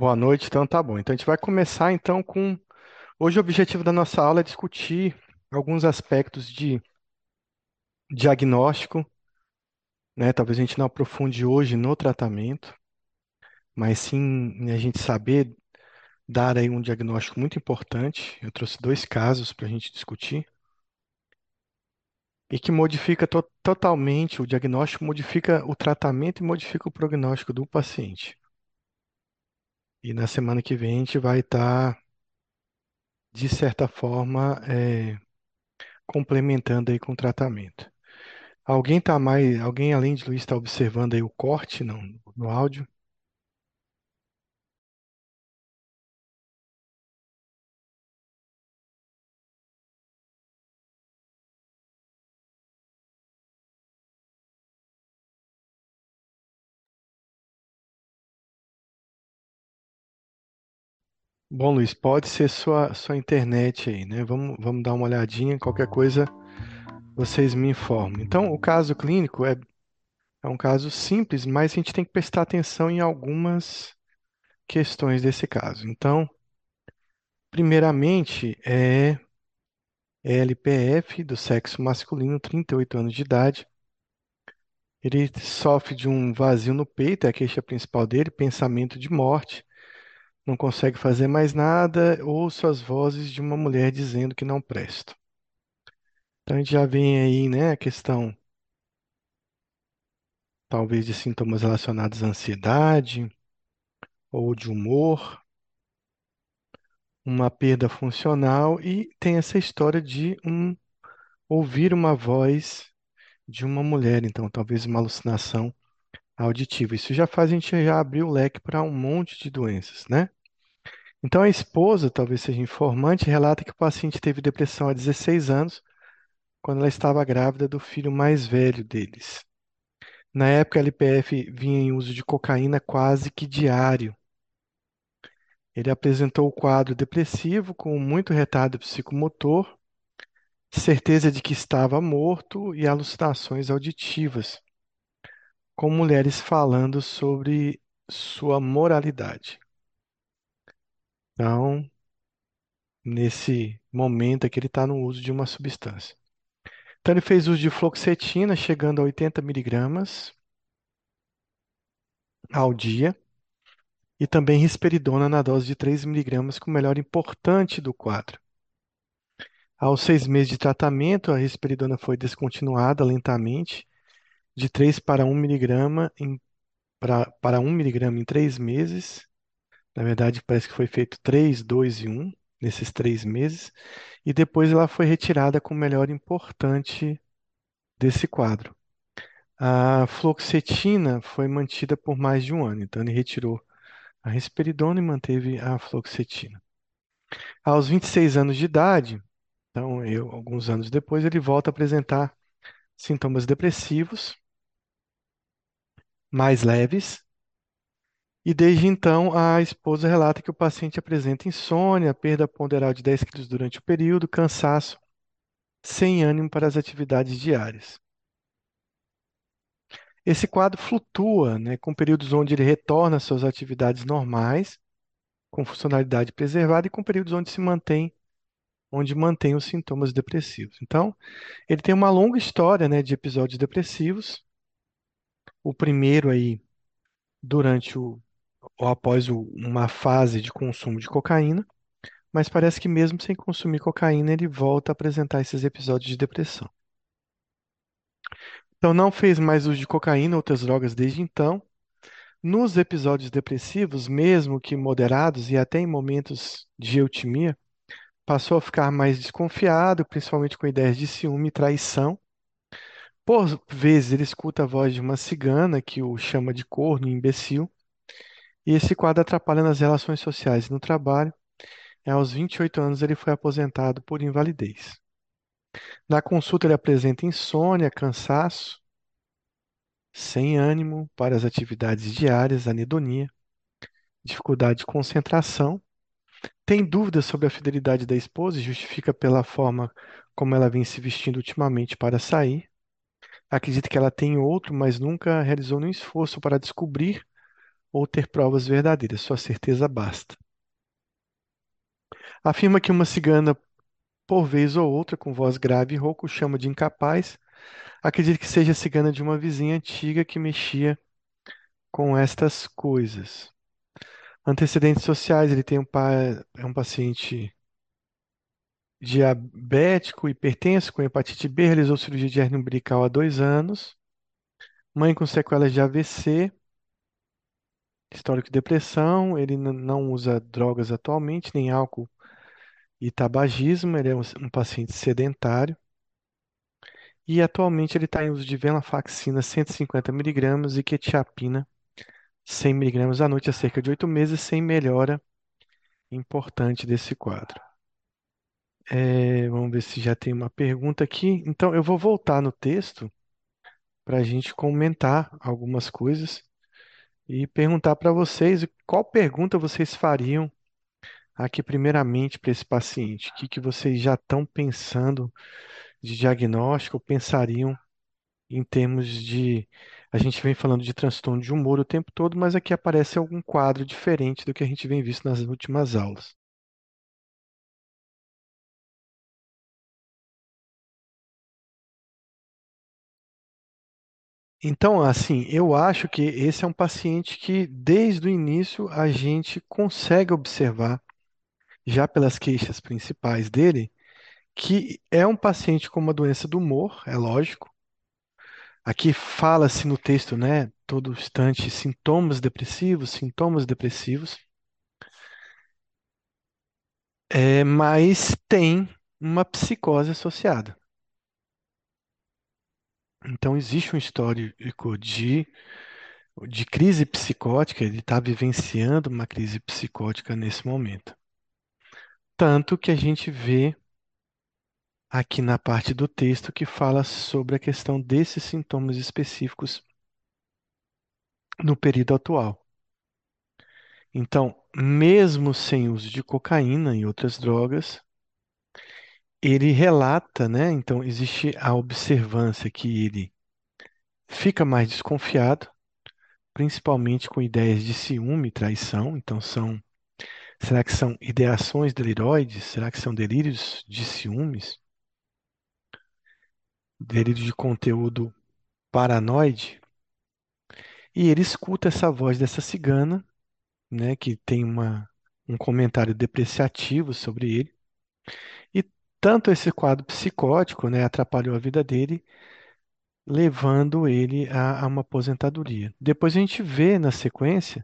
Boa noite, então tá bom. Então a gente vai começar então com. Hoje o objetivo da nossa aula é discutir alguns aspectos de diagnóstico, né? Talvez a gente não aprofunde hoje no tratamento, mas sim a gente saber dar aí um diagnóstico muito importante. Eu trouxe dois casos para a gente discutir. E que modifica to totalmente o diagnóstico, modifica o tratamento e modifica o prognóstico do paciente. E na semana que vem a gente vai estar, de certa forma, é, complementando aí com o tratamento. Alguém tá mais, alguém além de Luiz está observando aí o corte no, no áudio? Bom, Luiz, pode ser sua, sua internet aí, né? Vamos, vamos dar uma olhadinha, qualquer coisa vocês me informam. Então, o caso clínico é, é um caso simples, mas a gente tem que prestar atenção em algumas questões desse caso. Então, primeiramente, é LPF do sexo masculino, 38 anos de idade. Ele sofre de um vazio no peito, é a queixa principal dele, pensamento de morte não consegue fazer mais nada, ouço as vozes de uma mulher dizendo que não presto. Então a gente já vem aí, né, a questão talvez de sintomas relacionados à ansiedade ou de humor, uma perda funcional e tem essa história de um ouvir uma voz de uma mulher, então talvez uma alucinação auditiva. Isso já faz a gente já abrir o leque para um monte de doenças, né? Então, a esposa, talvez seja informante, relata que o paciente teve depressão há 16 anos, quando ela estava grávida do filho mais velho deles. Na época, a LPF vinha em uso de cocaína quase que diário. Ele apresentou o quadro depressivo com muito retardo psicomotor, certeza de que estava morto e alucinações auditivas, com mulheres falando sobre sua moralidade. Então, nesse momento aqui, ele está no uso de uma substância. Então, ele fez uso de fluoxetina, chegando a 80 miligramas ao dia, e também risperidona na dose de 3 miligramas, com o melhor importante do quadro. Aos seis meses de tratamento, a risperidona foi descontinuada lentamente, de 3 para 1 miligrama em, pra, para 1 miligrama em 3 meses, na verdade, parece que foi feito 3, 2 e 1 nesses três meses. E depois ela foi retirada com o melhor importante desse quadro. A fluoxetina foi mantida por mais de um ano. Então, ele retirou a risperidona e manteve a fluoxetina. Aos 26 anos de idade, então, eu, alguns anos depois, ele volta a apresentar sintomas depressivos mais leves e desde então, a esposa relata que o paciente apresenta insônia, perda ponderal de 10 quilos durante o período, cansaço, sem ânimo para as atividades diárias. Esse quadro flutua, né, com períodos onde ele retorna às suas atividades normais, com funcionalidade preservada, e com períodos onde se mantém, onde mantém os sintomas depressivos. Então, ele tem uma longa história, né, de episódios depressivos. O primeiro aí durante o ou após uma fase de consumo de cocaína, mas parece que mesmo sem consumir cocaína, ele volta a apresentar esses episódios de depressão. Então, não fez mais uso de cocaína ou outras drogas desde então. Nos episódios depressivos, mesmo que moderados e até em momentos de eutimia, passou a ficar mais desconfiado, principalmente com ideias de ciúme e traição. Por vezes, ele escuta a voz de uma cigana que o chama de corno e imbecil. E esse quadro atrapalha nas relações sociais e no trabalho. E aos 28 anos, ele foi aposentado por invalidez. Na consulta, ele apresenta insônia, cansaço, sem ânimo para as atividades diárias, anedonia, dificuldade de concentração. Tem dúvidas sobre a fidelidade da esposa e justifica pela forma como ela vem se vestindo ultimamente para sair. Acredita que ela tem outro, mas nunca realizou nenhum esforço para descobrir ou ter provas verdadeiras, sua certeza basta. Afirma que uma cigana, por vez ou outra, com voz grave e rouco, chama de incapaz. Acredita que seja cigana de uma vizinha antiga que mexia com estas coisas. Antecedentes sociais, ele tem um pai, é um paciente diabético, hipertenso, com hepatite B, realizou cirurgia de hernia umbilical há dois anos. Mãe com sequelas de AVC, histórico de depressão, ele não usa drogas atualmente, nem álcool e tabagismo, ele é um, um paciente sedentário. E atualmente ele está em uso de venlafaxina 150mg e quetiapina 100mg à noite há cerca de oito meses, sem melhora importante desse quadro. É, vamos ver se já tem uma pergunta aqui. Então, eu vou voltar no texto para a gente comentar algumas coisas e perguntar para vocês qual pergunta vocês fariam aqui, primeiramente, para esse paciente. O que, que vocês já estão pensando de diagnóstico, pensariam em termos de. A gente vem falando de transtorno de humor o tempo todo, mas aqui aparece algum quadro diferente do que a gente vem visto nas últimas aulas. Então, assim, eu acho que esse é um paciente que, desde o início, a gente consegue observar, já pelas queixas principais dele, que é um paciente com uma doença do humor, é lógico. Aqui fala-se no texto, né, todo instante, sintomas depressivos, sintomas depressivos. É, mas tem uma psicose associada. Então, existe um histórico de, de crise psicótica, ele está vivenciando uma crise psicótica nesse momento. Tanto que a gente vê aqui na parte do texto que fala sobre a questão desses sintomas específicos no período atual. Então, mesmo sem uso de cocaína e outras drogas, ele relata, né? Então, existe a observância que ele fica mais desconfiado, principalmente com ideias de ciúme e traição. Então, são. Será que são ideações deliroides? Será que são delírios de ciúmes? Delírio de conteúdo paranoide? E ele escuta essa voz dessa cigana, né, que tem uma, um comentário depreciativo sobre ele. E tanto esse quadro psicótico, né, atrapalhou a vida dele, levando ele a, a uma aposentadoria. Depois a gente vê na sequência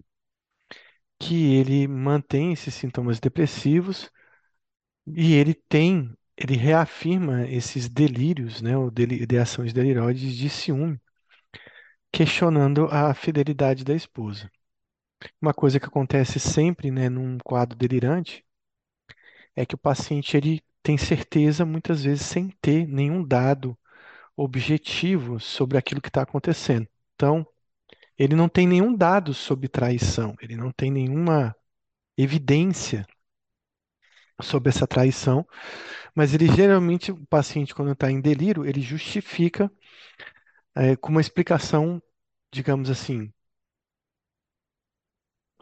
que ele mantém esses sintomas depressivos e ele tem, ele reafirma esses delírios, né, ou ideações deliroides de ciúme, questionando a fidelidade da esposa. Uma coisa que acontece sempre, né, num quadro delirante é que o paciente ele tem certeza, muitas vezes, sem ter nenhum dado objetivo sobre aquilo que está acontecendo. Então, ele não tem nenhum dado sobre traição, ele não tem nenhuma evidência sobre essa traição, mas ele geralmente, o paciente, quando está em delírio, ele justifica é, com uma explicação, digamos assim,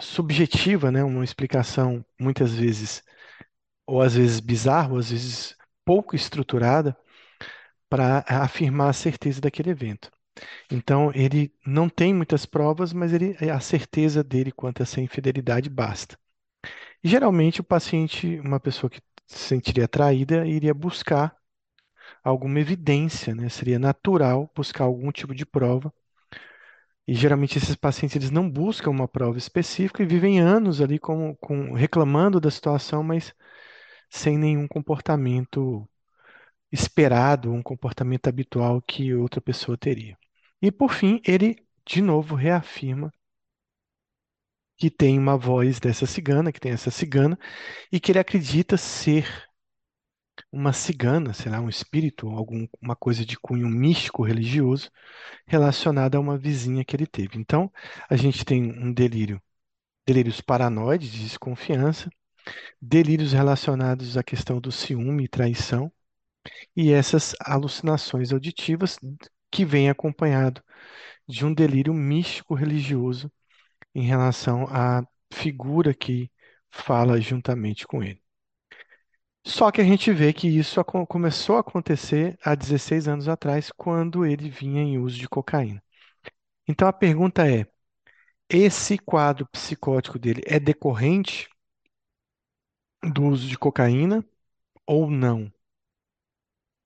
subjetiva, né? Uma explicação muitas vezes, ou às vezes bizarra, ou às vezes pouco estruturada, para afirmar a certeza daquele evento. Então, ele não tem muitas provas, mas ele, a certeza dele quanto a essa infidelidade basta. Geralmente, o paciente, uma pessoa que se sentiria atraída, iria buscar alguma evidência, né? Seria natural buscar algum tipo de prova. E geralmente esses pacientes eles não buscam uma prova específica e vivem anos ali com, com reclamando da situação, mas sem nenhum comportamento esperado, um comportamento habitual que outra pessoa teria. E por fim, ele de novo reafirma que tem uma voz dessa cigana, que tem essa cigana, e que ele acredita ser uma cigana, será um espírito, alguma coisa de cunho místico religioso relacionada a uma vizinha que ele teve. Então, a gente tem um delírio, delírios paranoides, de desconfiança, delírios relacionados à questão do ciúme e traição, e essas alucinações auditivas que vêm acompanhado de um delírio místico religioso em relação à figura que fala juntamente com ele. Só que a gente vê que isso começou a acontecer há 16 anos atrás, quando ele vinha em uso de cocaína. Então a pergunta é: esse quadro psicótico dele é decorrente do uso de cocaína ou não?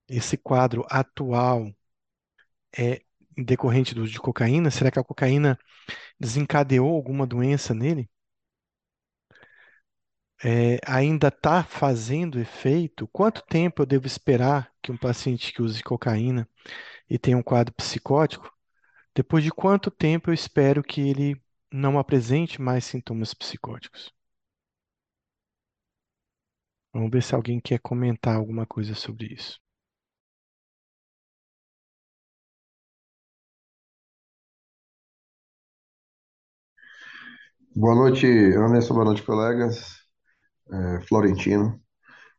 Esse quadro atual é decorrente do uso de cocaína? Será que a cocaína desencadeou alguma doença nele? É, ainda está fazendo efeito? Quanto tempo eu devo esperar que um paciente que use cocaína e tenha um quadro psicótico? Depois de quanto tempo eu espero que ele não apresente mais sintomas psicóticos? Vamos ver se alguém quer comentar alguma coisa sobre isso. Boa noite, Anderson. Boa noite, colegas. É, Florentino.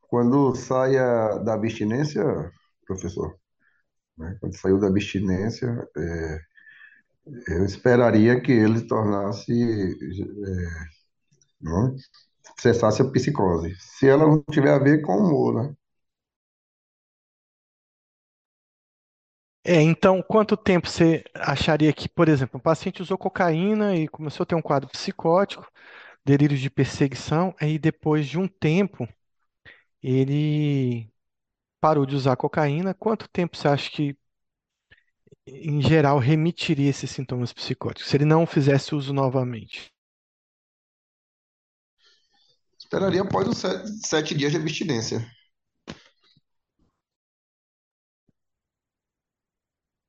Quando saia da abstinência, professor, né, quando saiu da abstinência, é, eu esperaria que ele tornasse, é, não, cessasse a psicose. Se ela não tiver a ver com o humor, né? É, então, quanto tempo você acharia que, por exemplo, um paciente usou cocaína e começou a ter um quadro psicótico, delírios de perseguição, aí depois de um tempo ele parou de usar cocaína, quanto tempo você acha que, em geral, remitiria esses sintomas psicóticos, se ele não fizesse uso novamente? Esperaria após os sete, sete dias de abstinência.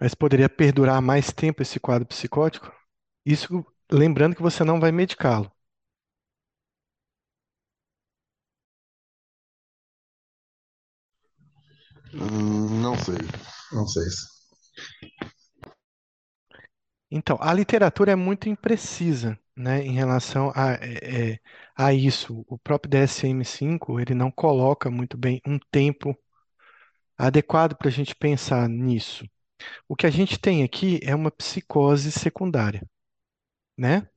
Mas poderia perdurar mais tempo esse quadro psicótico? Isso lembrando que você não vai medicá-lo. Hum, não sei, não sei. Então, a literatura é muito imprecisa, né, em relação a, é, é, a isso. O próprio DSM-5, ele não coloca muito bem um tempo adequado para a gente pensar nisso. O que a gente tem aqui é uma psicose secundária, né?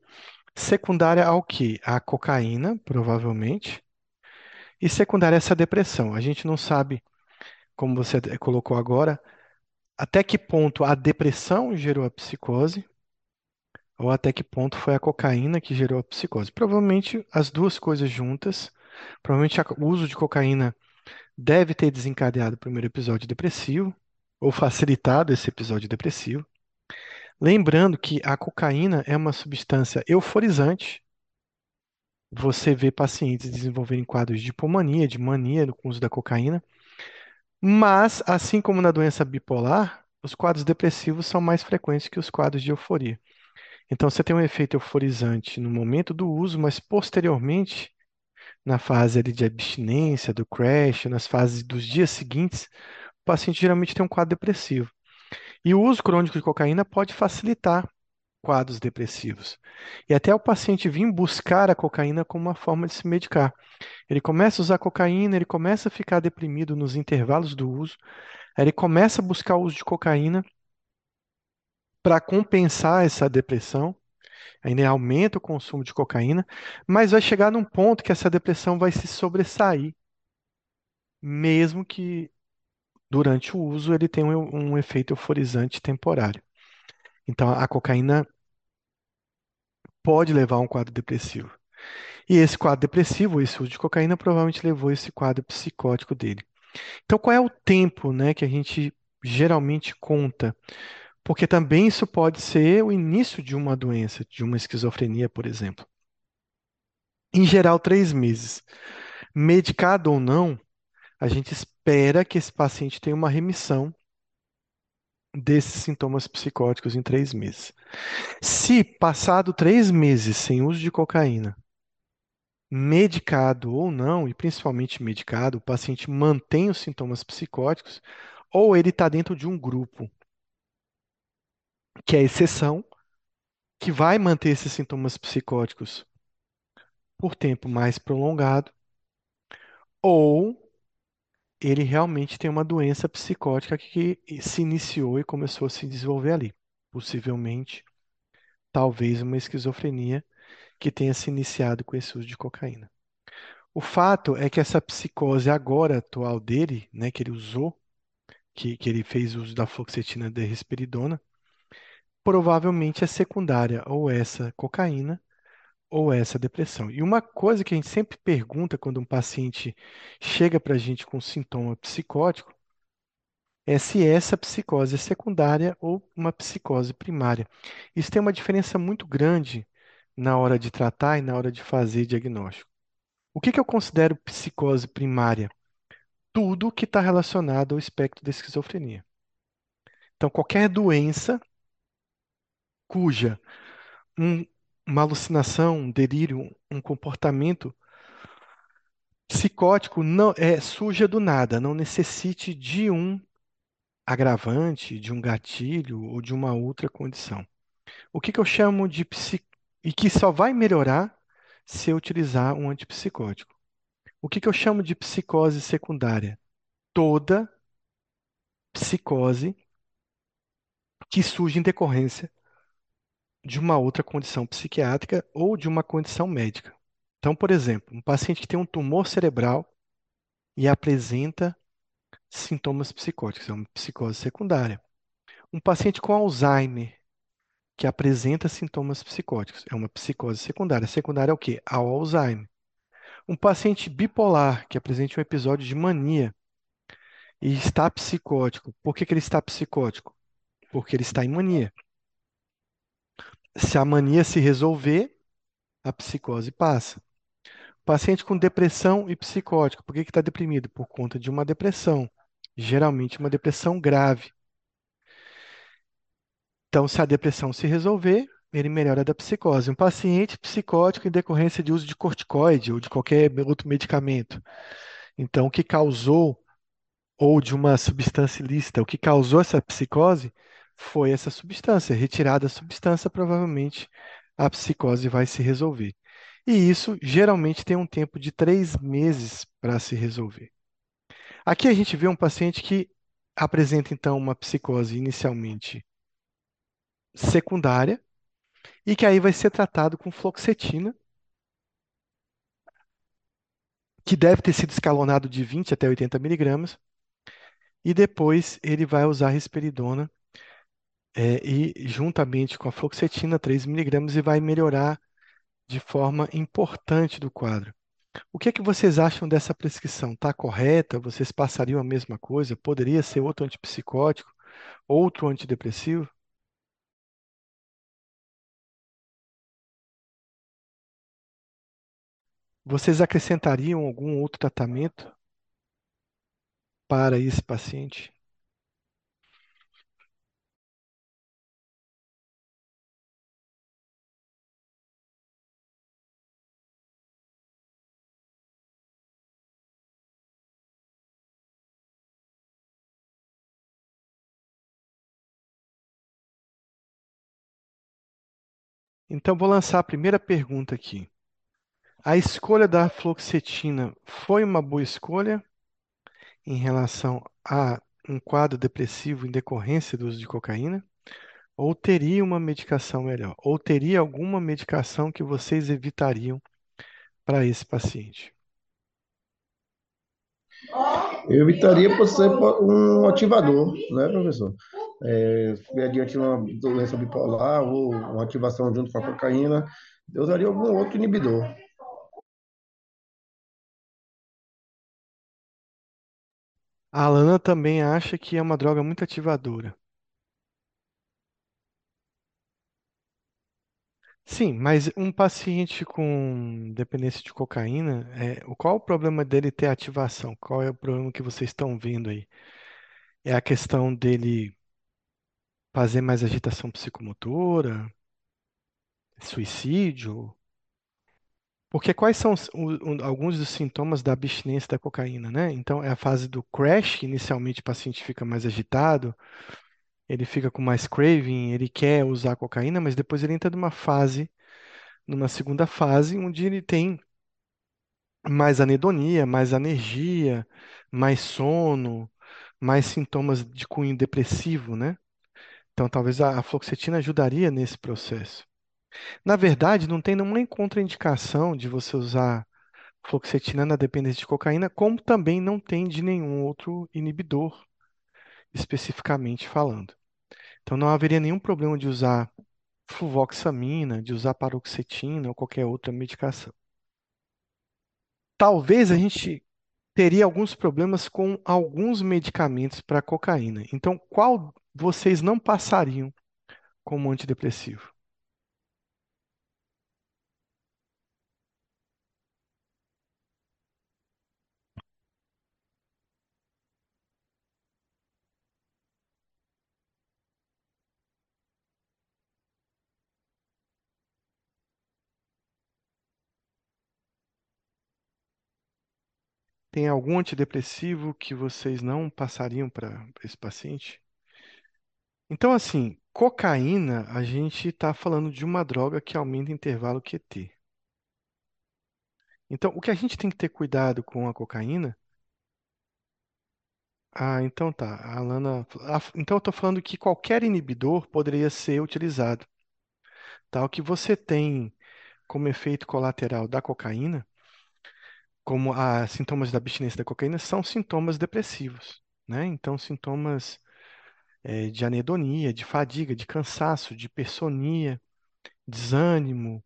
Secundária ao quê? À cocaína, provavelmente, e secundária a essa depressão. A gente não sabe, como você colocou agora, até que ponto a depressão gerou a psicose, ou até que ponto foi a cocaína que gerou a psicose. Provavelmente as duas coisas juntas. Provavelmente a- o uso de cocaína deve ter desencadeado o primeiro episódio depressivo, ou facilitado esse episódio depressivo. Lembrando que a cocaína é uma substância euforizante. Você vê pacientes desenvolverem quadros de hipomania, de mania com o uso da cocaína. Mas, assim como na doença bipolar, os quadros depressivos são mais frequentes que os quadros de euforia. Então, você tem um efeito euforizante no momento do uso, mas posteriormente, na fase de abstinência, do crash, nas fases dos dias seguintes, o paciente geralmente tem um quadro depressivo. E o uso crônico de cocaína pode facilitar quadros depressivos. E até o paciente vir buscar a cocaína como uma forma de se medicar. Ele começa a usar cocaína, ele começa a ficar deprimido nos intervalos do uso, ele começa a buscar o uso de cocaína para compensar essa depressão, ainda aumenta o consumo de cocaína, mas vai chegar num ponto que essa depressão vai se sobressair, mesmo que durante o uso ele tenha um, um efeito euforizante temporário. Então a cocaína pode levar a um quadro depressivo. E esse quadro depressivo, esse uso de cocaína, provavelmente levou esse quadro psicótico dele. Então, qual é o tempo, né, que a gente geralmente conta? Porque também isso pode ser o início de uma doença, de uma esquizofrenia, por exemplo. Em geral, três meses. Medicado ou não, a gente espera que esse paciente tenha uma remissão desses sintomas psicóticos em três meses. Se passado três meses sem uso de cocaína, medicado ou não, e principalmente medicado, o paciente mantém os sintomas psicóticos, ou ele está dentro de um grupo que é exceção, que vai manter esses sintomas psicóticos por tempo mais prolongado, ou ele realmente tem uma doença psicótica que se iniciou e começou a se desenvolver ali. Possivelmente, talvez uma esquizofrenia que tenha se iniciado com esse uso de cocaína. O fato é que essa psicose agora atual dele, né, que ele usou, que, que ele fez uso da fluoxetina de risperidona, provavelmente é secundária ou essa cocaína ou essa depressão. E uma coisa que a gente sempre pergunta quando um paciente chega para a gente com sintoma psicótico é se essa psicose é secundária ou uma psicose primária. Isso tem uma diferença muito grande na hora de tratar e na hora de fazer diagnóstico. O que, que eu considero psicose primária? Tudo que está relacionado ao espectro da esquizofrenia. Então, qualquer doença cuja um, uma alucinação, um delírio, um comportamento psicótico não é suja do nada, não necessite de um agravante, de um gatilho ou de uma outra condição. O que, que eu chamo de psic... e que só vai melhorar se eu utilizar um antipsicótico. O que, que eu chamo de psicose secundária? Toda psicose que surge em decorrência de uma outra condição psiquiátrica ou de uma condição médica. Então, por exemplo, um paciente que tem um tumor cerebral e apresenta sintomas psicóticos, é uma psicose secundária. Um paciente com Alzheimer que apresenta sintomas psicóticos, é uma psicose secundária. Secundária é o quê? Ao Alzheimer. Um paciente bipolar que apresente um episódio de mania e está psicótico. Por que, que ele está psicótico? Porque ele está em mania. Se a mania se resolver, a psicose passa. Paciente com depressão e psicótico, por que está deprimido? Por conta de uma depressão, geralmente uma depressão grave. Então, se a depressão se resolver, ele melhora da psicose. Um paciente psicótico em decorrência de uso de corticoide ou de qualquer outro medicamento. Então, o que causou, ou de uma substância ilícita, o que causou essa psicose foi essa substância. Retirada a substância, provavelmente a psicose vai se resolver. E isso geralmente tem um tempo de três meses para se resolver. Aqui a gente vê um paciente que apresenta então uma psicose inicialmente secundária e que aí vai ser tratado com fluoxetina, que deve ter sido escalonado de 20 até 80 miligramas, e depois ele vai usar risperidona é, e juntamente com a fluoxetina, 3 miligramas, e vai melhorar de forma importante do quadro. O que é que vocês acham dessa prescrição? Está correta? Vocês passariam a mesma coisa? Poderia ser outro antipsicótico, outro antidepressivo? Vocês acrescentariam algum outro tratamento para esse paciente? Então, vou lançar a primeira pergunta aqui. A escolha da fluoxetina foi uma boa escolha em relação a um quadro depressivo em decorrência do uso de cocaína? Ou teria uma medicação melhor? Ou teria alguma medicação que vocês evitariam para esse paciente? Eu evitaria por ser um ativador, né, professor? É, adiante uma doença bipolar ou uma ativação junto com a cocaína, eu usaria algum outro inibidor. A Alana também acha que é uma droga muito ativadora. Sim, mas um paciente com dependência de cocaína, é, qual o problema dele ter ativação? Qual é o problema que vocês estão vendo aí? É a questão dele fazer mais agitação psicomotora, suicídio? Porque quais são os- o- alguns dos sintomas da abstinência da cocaína, né? Então, é a fase do crash, inicialmente o paciente fica mais agitado, ele fica com mais craving, ele quer usar cocaína, mas depois ele entra numa fase, numa segunda fase, onde ele tem mais anedonia, mais anergia, mais sono, mais sintomas de cunho depressivo, né? Então, talvez a, a fluoxetina ajudaria nesse processo. Na verdade, não tem nenhuma contraindicação de você usar fluoxetina na dependência de cocaína, como também não tem de nenhum outro inibidor, especificamente falando. Então, não haveria nenhum problema de usar fluvoxamina, de usar paroxetina ou qualquer outra medicação. Talvez a gente teria alguns problemas com alguns medicamentos para cocaína. Então, qual vocês não passariam como antidepressivo? Tem algum antidepressivo que vocês não passariam para esse paciente? Então, assim, cocaína, a gente está falando de uma droga que aumenta o intervalo QT. Então, o que a gente tem que ter cuidado com a cocaína. Ah, então tá. A Alana. Então, eu estou falando que qualquer inibidor poderia ser utilizado. Tá? O que você tem como efeito colateral da cocaína, como a sintomas da abstinência da cocaína, são sintomas depressivos. Né? Então, sintomas eh, de anedonia, de fadiga, de cansaço, de hipersonia, desânimo,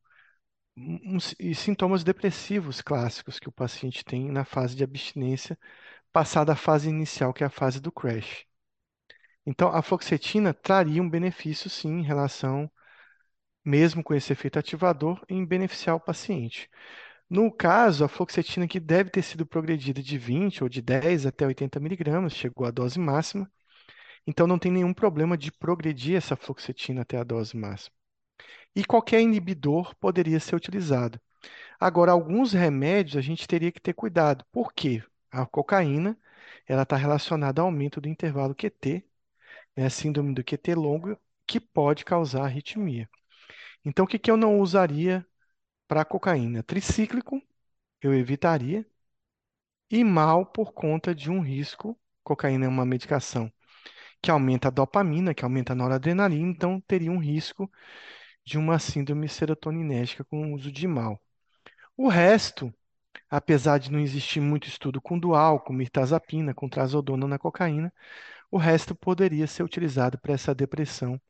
um- e sintomas depressivos clássicos que o paciente tem na fase de abstinência, passada a fase inicial, que é a fase do crash. Então, a fluoxetina traria um benefício, sim, em relação, mesmo com esse efeito ativador, em beneficiar o paciente. No caso, a fluoxetina que deve ter sido progredida de 20 ou de 10 até 80 miligramas, chegou à dose máxima, então não tem nenhum problema de progredir essa fluoxetina até a dose máxima. E qualquer inibidor poderia ser utilizado. Agora, alguns remédios a gente teria que ter cuidado. Por quê? A cocaína, ela está relacionada ao aumento do intervalo QT, né, síndrome do QT longo, que pode causar arritmia. Então, o que que eu não usaria para cocaína? Tricíclico, eu evitaria. E mal por conta de um risco. Cocaína é uma medicação que aumenta a dopamina, que aumenta a noradrenalina, então teria um risco de uma síndrome serotoninérgica com o uso de mal. O resto, apesar de não existir muito estudo com dual, com mirtazapina, com trazodona na cocaína, o resto poderia ser utilizado para essa depressão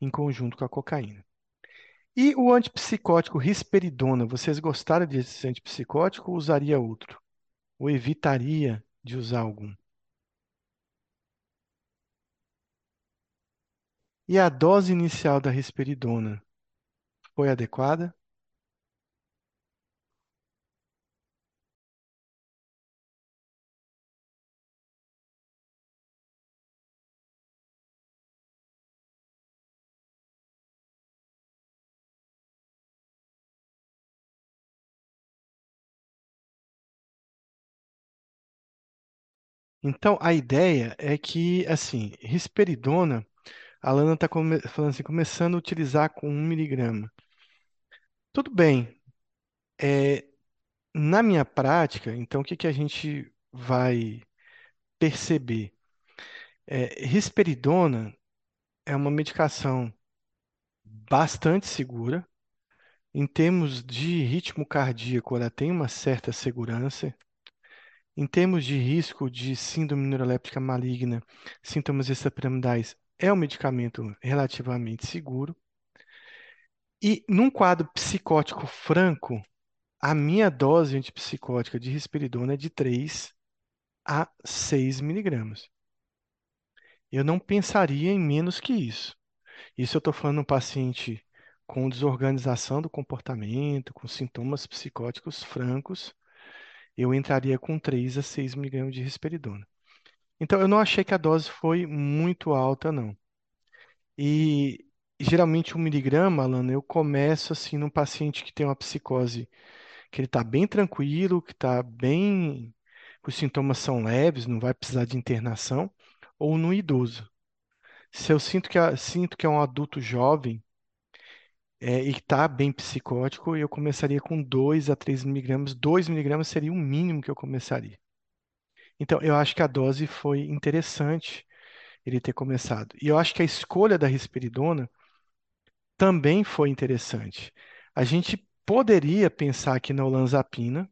em conjunto com a cocaína. E o antipsicótico risperidona, vocês gostaram desse antipsicótico ou usaria outro? Ou evitaria de usar algum? E a dose inicial da risperidona foi adequada? Então, a ideia é que, assim, risperidona, a Lana está falando assim, começando a utilizar com 1 miligrama. Tudo bem. É, na minha prática, então, o que que a gente vai perceber? É, risperidona é uma medicação bastante segura. Em termos de ritmo cardíaco, ela tem uma certa segurança. Em termos de risco de síndrome neuroléptica maligna, sintomas extrapiramidais, é um medicamento relativamente seguro. E num quadro psicótico franco, a minha dose antipsicótica de risperidona é de 3 a 6 miligramas. Eu não pensaria em menos que isso. Isso eu estou falando um paciente com desorganização do comportamento, com sintomas psicóticos francos, eu entraria com 3 a 6 miligramas de risperidona. Então, eu não achei que a dose foi muito alta, não. E geralmente um miligrama, Alana, eu começo assim num paciente que tem uma psicose que ele está bem tranquilo, que está bem, os sintomas são leves, não vai precisar de internação, ou no idoso. Se eu sinto que, sinto que é um adulto jovem é, e está bem psicótico, eu começaria com 2 a 3 miligramas. 2 miligramas seria o mínimo que eu começaria. Então, eu acho que a dose foi interessante ele ter começado. E eu acho que a escolha da risperidona também foi interessante. A gente poderia pensar aqui na olanzapina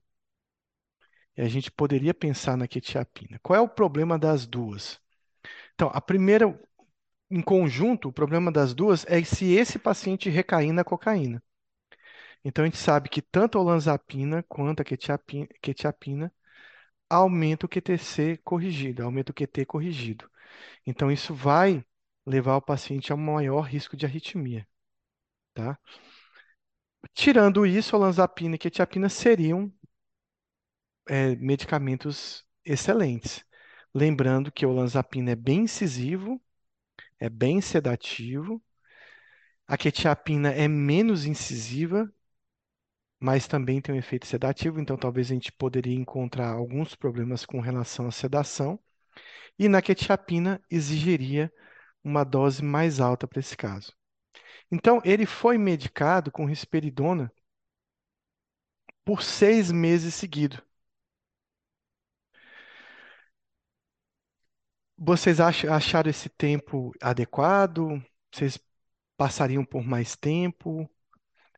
e a gente poderia pensar na quetiapina. Qual é o problema das duas? Então, a primeira, em conjunto, o problema das duas é se esse paciente recair na cocaína. Então, a gente sabe que tanto a olanzapina quanto a quetiapina, quetiapina aumenta o QTC corrigido, aumenta o QT corrigido. Então, isso vai levar o paciente a um maior risco de arritmia, tá? Tirando isso, olanzapina e quetiapina seriam é, medicamentos excelentes. Lembrando que o olanzapina é bem incisivo, é bem sedativo. A quetiapina é menos incisiva, mas também tem um efeito sedativo, então talvez a gente poderia encontrar alguns problemas com relação à sedação. E na quetiapina exigiria uma dose mais alta para esse caso. Então, ele foi medicado com risperidona por seis meses seguidos. Vocês acharam esse tempo adequado? Vocês passariam por mais tempo?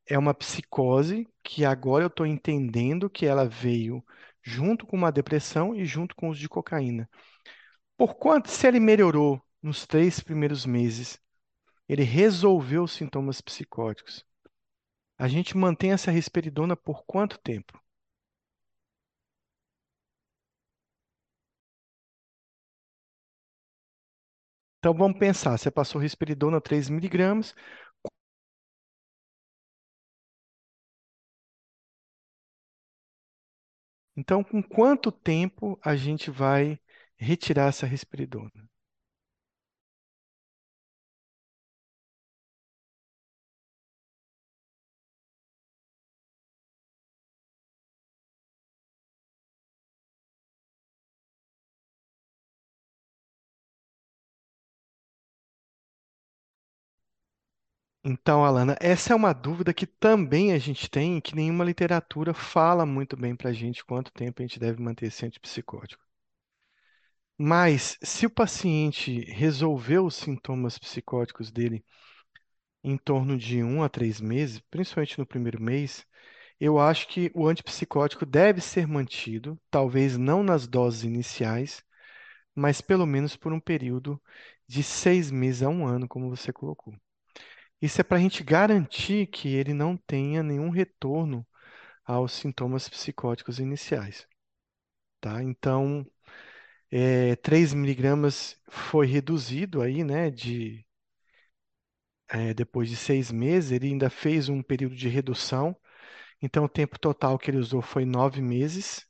É uma psicose que agora eu estou entendendo que ela veio junto com uma depressão e junto com o uso de cocaína. Por quanto, se ele melhorou nos três primeiros meses, ele resolveu os sintomas psicóticos. A gente mantém essa risperidona por quanto tempo? Então vamos pensar, você passou risperidona 3 miligramas, então com quanto tempo a gente vai retirar essa risperidona? Então, Alana, essa é uma dúvida que também a gente tem, que nenhuma literatura fala muito bem para a gente quanto tempo a gente deve manter esse antipsicótico. Mas, se o paciente resolveu os sintomas psicóticos dele em torno de um a três meses, principalmente no primeiro mês, eu acho que o antipsicótico deve ser mantido, talvez não nas doses iniciais, mas pelo menos por um período de seis meses a um ano, como você colocou. Isso é para a gente garantir que ele não tenha nenhum retorno aos sintomas psicóticos iniciais. Tá? Então, é, 3 miligramas foi reduzido aí, né, de, é, depois de seis meses, ele ainda fez um período de redução, então o tempo total que ele usou foi nove meses,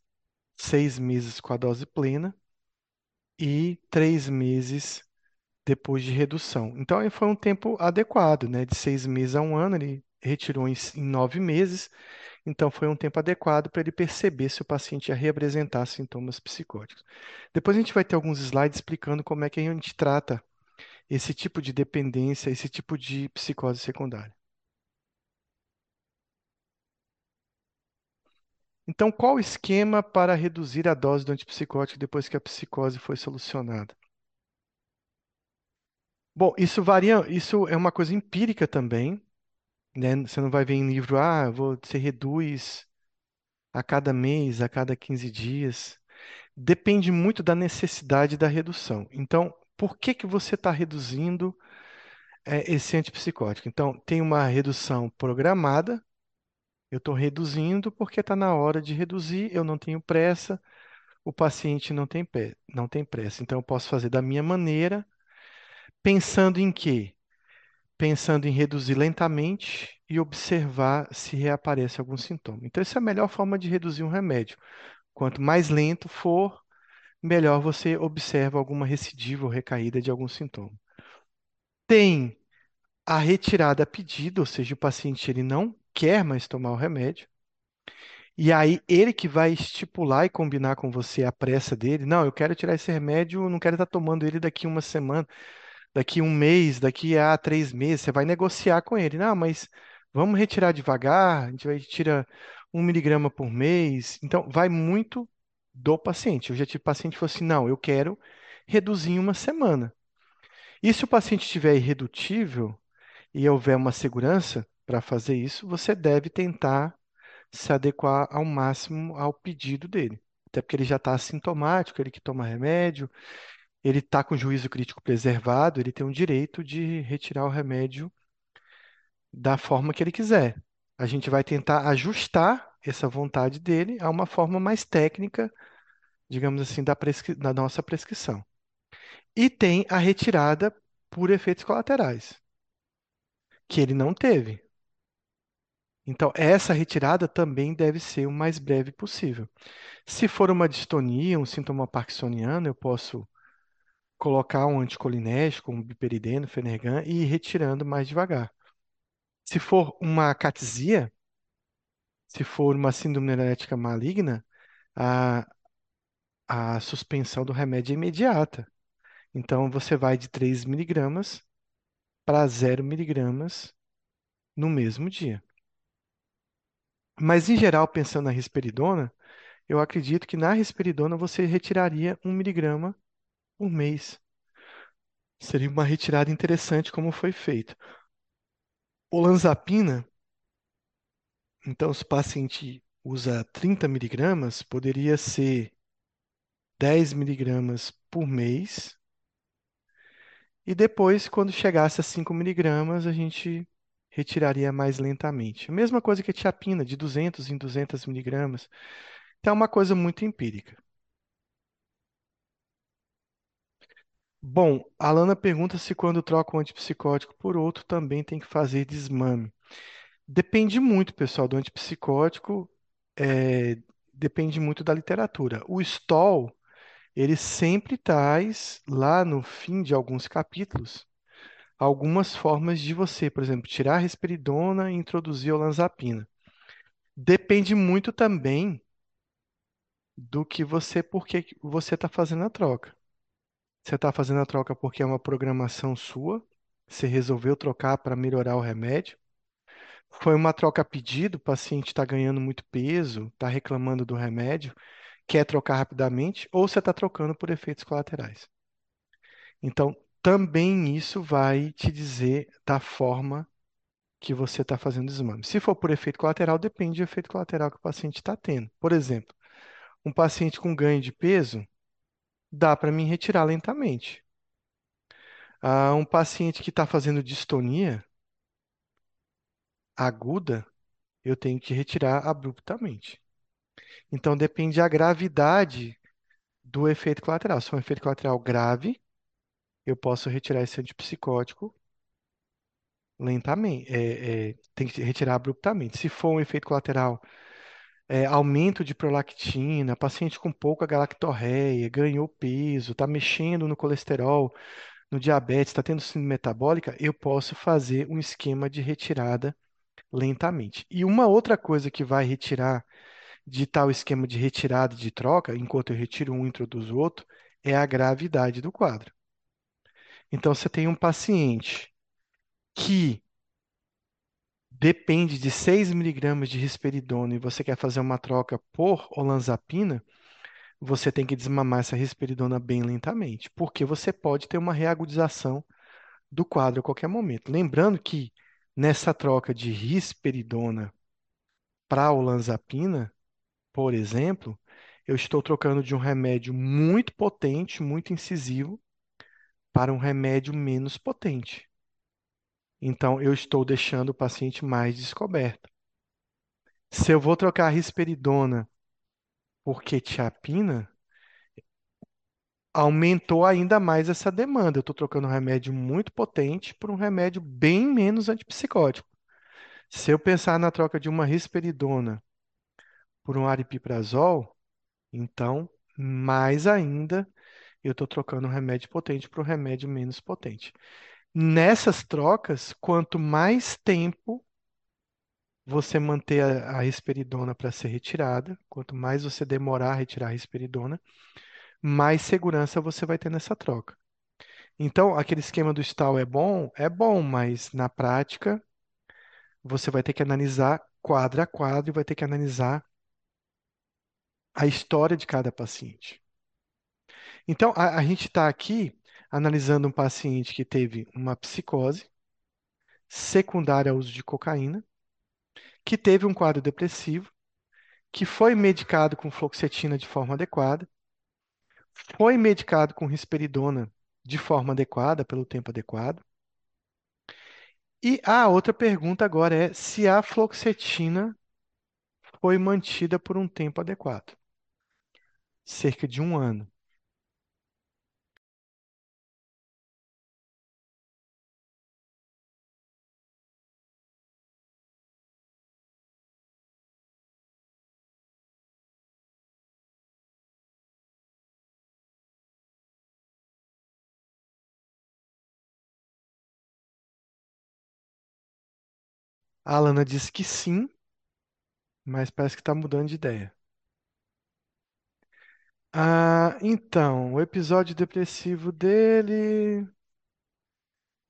seis meses com a dose plena e três meses depois de redução. Então, aí foi um tempo adequado, né? De seis meses a um ano, ele retirou em, em nove meses, então foi um tempo adequado para ele perceber se o paciente ia reapresentar sintomas psicóticos. Depois a gente vai ter alguns slides explicando como é que a gente trata esse tipo de dependência, esse tipo de psicose secundária. Então, qual o esquema para reduzir a dose do antipsicótico depois que a psicose foi solucionada? Bom, isso varia, isso é uma coisa empírica também, né? Você não vai ver em livro, ah, você reduz a cada mês, a cada 15 dias. Depende muito da necessidade da redução. Então, por que que você está reduzindo é, esse antipsicótico? Então, tem uma redução programada, eu estou reduzindo porque está na hora de reduzir, eu não tenho pressa, o paciente não tem, não tem pressa. Então, eu posso fazer da minha maneira, pensando em quê? Pensando em reduzir lentamente e observar se reaparece algum sintoma. Então, essa é a melhor forma de reduzir um remédio. Quanto mais lento for, melhor você observa alguma recidiva ou recaída de algum sintoma. Tem a retirada a pedido, ou seja, o paciente ele não quer mais tomar o remédio. E aí ele que vai estipular e combinar com você a pressa dele. Não, eu quero tirar esse remédio, não quero estar tomando ele daqui uma semana, daqui um mês, daqui a três meses. Você vai negociar com ele. Não, mas vamos retirar devagar, a gente vai tirar um miligrama por mês. Então, vai muito do paciente. Eu já tive paciente que falou assim: não, eu quero reduzir em uma semana. E se o paciente estiver irredutível, e houver uma segurança para fazer isso, você deve tentar se adequar ao máximo ao pedido dele. Até porque ele já está assintomático, ele que toma remédio, ele está com o juízo crítico preservado, ele tem o direito de retirar o remédio da forma que ele quiser. A gente vai tentar ajustar essa vontade dele a uma forma mais técnica, digamos assim, da, prescri da nossa prescrição. E tem a retirada por efeitos colaterais, que ele não teve. Então, essa retirada também deve ser o mais breve possível. Se for uma distonia, um sintoma parkinsoniano, eu posso colocar um anticolinérgico, um biperideno, Fenergan e ir retirando mais devagar. Se for uma catisia, se for uma síndrome neurolética maligna, a, a suspensão do remédio é imediata. Então, você vai de 3 miligramas para 0 miligramas no mesmo dia. Mas, em geral, pensando na risperidona, eu acredito que na risperidona você retiraria 1 miligrama por mês. Seria uma retirada interessante como foi feito. Olanzapina, então, se o paciente usa 30 miligramas, poderia ser 10 miligramas por mês. E depois, quando chegasse a 5 miligramas, a gente retiraria mais lentamente. A mesma coisa que a tiapina, de 200 em 200 miligramas. Então, é uma coisa muito empírica. Bom, a Alana pergunta se quando troca um antipsicótico por outro também tem que fazer desmame. Depende muito, pessoal, do antipsicótico, é, depende muito da literatura. O Stoll, ele sempre traz, lá no fim de alguns capítulos, algumas formas de você, por exemplo, tirar a risperidona e introduzir olanzapina. Depende muito também do que você, por que você está fazendo a troca. Você está fazendo a troca porque é uma programação sua, você resolveu trocar para melhorar o remédio. Foi uma troca a pedido, o paciente está ganhando muito peso, está reclamando do remédio, quer trocar rapidamente, ou você está trocando por efeitos colaterais. Então, também isso vai te dizer da forma que você está fazendo o exame. Se for por efeito colateral, depende do efeito colateral que o paciente está tendo. Por exemplo, um paciente com ganho de peso, dá para mim retirar lentamente. Ah, um paciente que está fazendo distonia aguda, eu tenho que retirar abruptamente. Então, depende da gravidade do efeito colateral. Se for um efeito colateral grave, eu posso retirar esse antipsicótico lentamente. É, é, tem que retirar abruptamente. Se for um efeito colateral, é, aumento de prolactina, paciente com pouca galactorreia, ganhou peso, está mexendo no colesterol, no diabetes, está tendo síndrome metabólica, eu posso fazer um esquema de retirada lentamente. E uma outra coisa que vai retirar de tal esquema de retirada de troca, enquanto eu retiro um e introduzo outro, é a gravidade do quadro. Então, você tem um paciente que depende de 6 miligramas de risperidona e você quer fazer uma troca por olanzapina, você tem que desmamar essa risperidona bem lentamente, porque você pode ter uma reagudização do quadro a qualquer momento. Lembrando que nessa troca de risperidona para olanzapina, por exemplo, eu estou trocando de um remédio muito potente, muito incisivo, para um remédio menos potente. Então, eu estou deixando o paciente mais descoberto. Se eu vou trocar risperidona por quetiapina, aumentou ainda mais essa demanda. Eu estou trocando um remédio muito potente por um remédio bem menos antipsicótico. Se eu pensar na troca de uma risperidona por um aripiprazol, então, mais ainda, eu estou trocando um remédio potente por um remédio menos potente. Nessas trocas, quanto mais tempo você manter a, a risperidona para ser retirada, quanto mais você demorar a retirar a risperidona, mais segurança você vai ter nessa troca. Então, aquele esquema do stall é bom? É bom, mas na prática você vai ter que analisar quadro a quadro e vai ter que analisar a história de cada paciente. Então, a, a gente está aqui analisando um paciente que teve uma psicose, secundária ao uso de cocaína, que teve um quadro depressivo, que foi medicado com fluoxetina de forma adequada, foi medicado com risperidona de forma adequada, pelo tempo adequado. E a outra pergunta agora é se a fluoxetina foi mantida por um tempo adequado cerca de um ano. A Alana disse que sim, mas parece que está mudando de ideia. Ah, então, o episódio depressivo dele.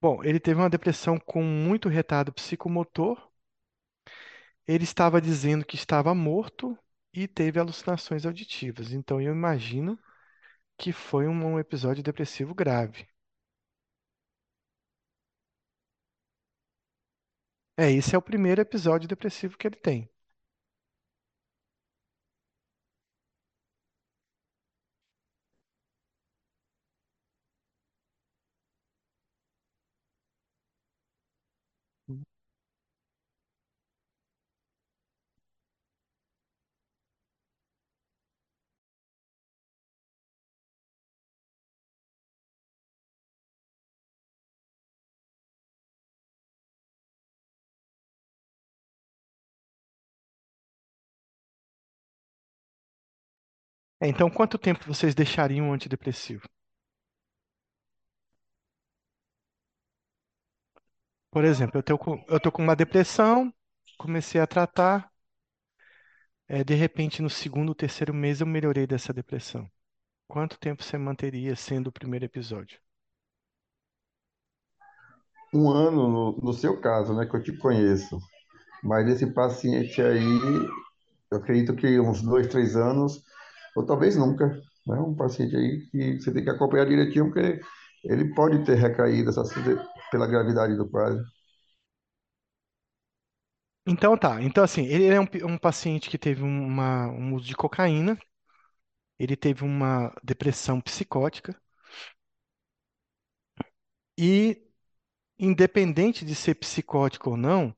Bom, ele teve uma depressão com muito retardo psicomotor. Ele estava dizendo que estava morto e teve alucinações auditivas. Então, eu imagino que foi um, um episódio depressivo grave. É, esse é o primeiro episódio depressivo que ele tem. É, então, quanto tempo vocês deixariam um antidepressivo? Por exemplo, eu tô com, eu tô com uma depressão, comecei a tratar, é, de repente no segundo, terceiro mês eu melhorei dessa depressão. Quanto tempo você manteria sendo o primeiro episódio? Um ano, no, no seu caso, né, que eu te conheço. Mas esse paciente aí, eu acredito que uns dois, três anos, ou talvez nunca, né? Um paciente aí que você tem que acompanhar direitinho, porque ele pode ter recaído essa, pela gravidade do quadro. Então tá, então assim, ele é um, um paciente que teve uma, um uso de cocaína, ele teve uma depressão psicótica e, independente de ser psicótico ou não,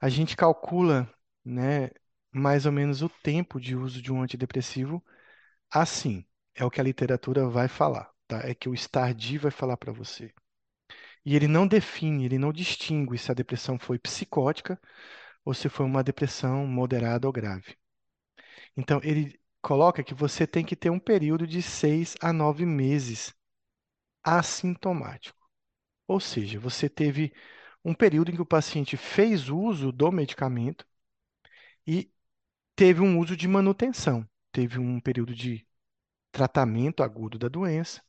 a gente calcula, né, mais ou menos o tempo de uso de um antidepressivo assim. É o que a literatura vai falar, tá? É que o Stardi vai falar para você. E ele não define, ele não distingue se a depressão foi psicótica ou se foi uma depressão moderada ou grave. Então, ele coloca que você tem que ter um período de seis a nove meses assintomático. Ou seja, você teve um período em que o paciente fez uso do medicamento e teve um uso de manutenção. Teve um período de tratamento agudo da doença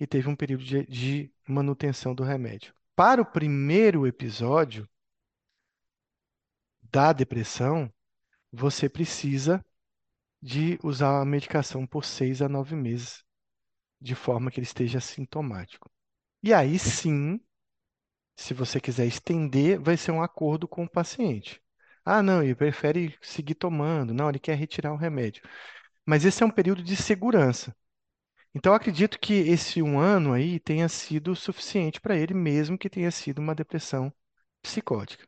e teve um período de, de manutenção do remédio. Para o primeiro episódio da depressão, você precisa de usar a medicação por seis a nove meses, de forma que ele esteja sintomático. E aí sim, se você quiser estender, vai ser um acordo com o paciente. Ah, não, ele prefere seguir tomando, não, ele quer retirar o remédio. Mas esse é um período de segurança. Então, eu acredito que esse um ano aí tenha sido suficiente para ele, mesmo que tenha sido uma depressão psicótica.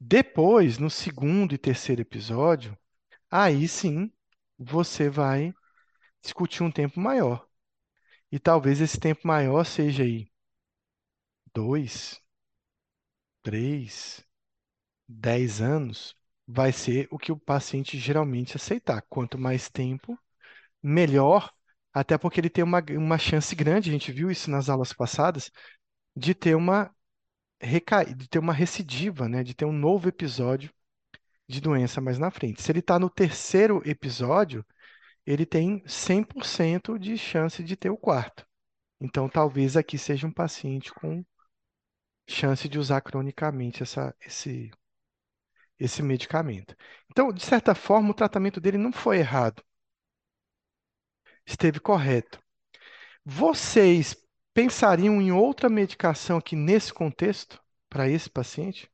Depois, no segundo e terceiro episódio, aí sim você vai discutir um tempo maior. E talvez esse tempo maior seja aí dois, três, dez anos, vai ser o que o paciente geralmente aceitar. Quanto mais tempo, melhor, até porque ele tem uma, uma chance grande, a gente viu isso nas aulas passadas, de ter uma recaída, de ter uma recidiva, né? De ter um novo episódio de doença mais na frente. Se ele está no terceiro episódio, ele tem 100% de chance de ter o quarto. Então, talvez aqui seja um paciente com chance de usar cronicamente essa, esse, esse medicamento. Então, de certa forma, o tratamento dele não foi errado. Esteve correto. Vocês pensariam em outra medicação aqui nesse contexto? para esse paciente?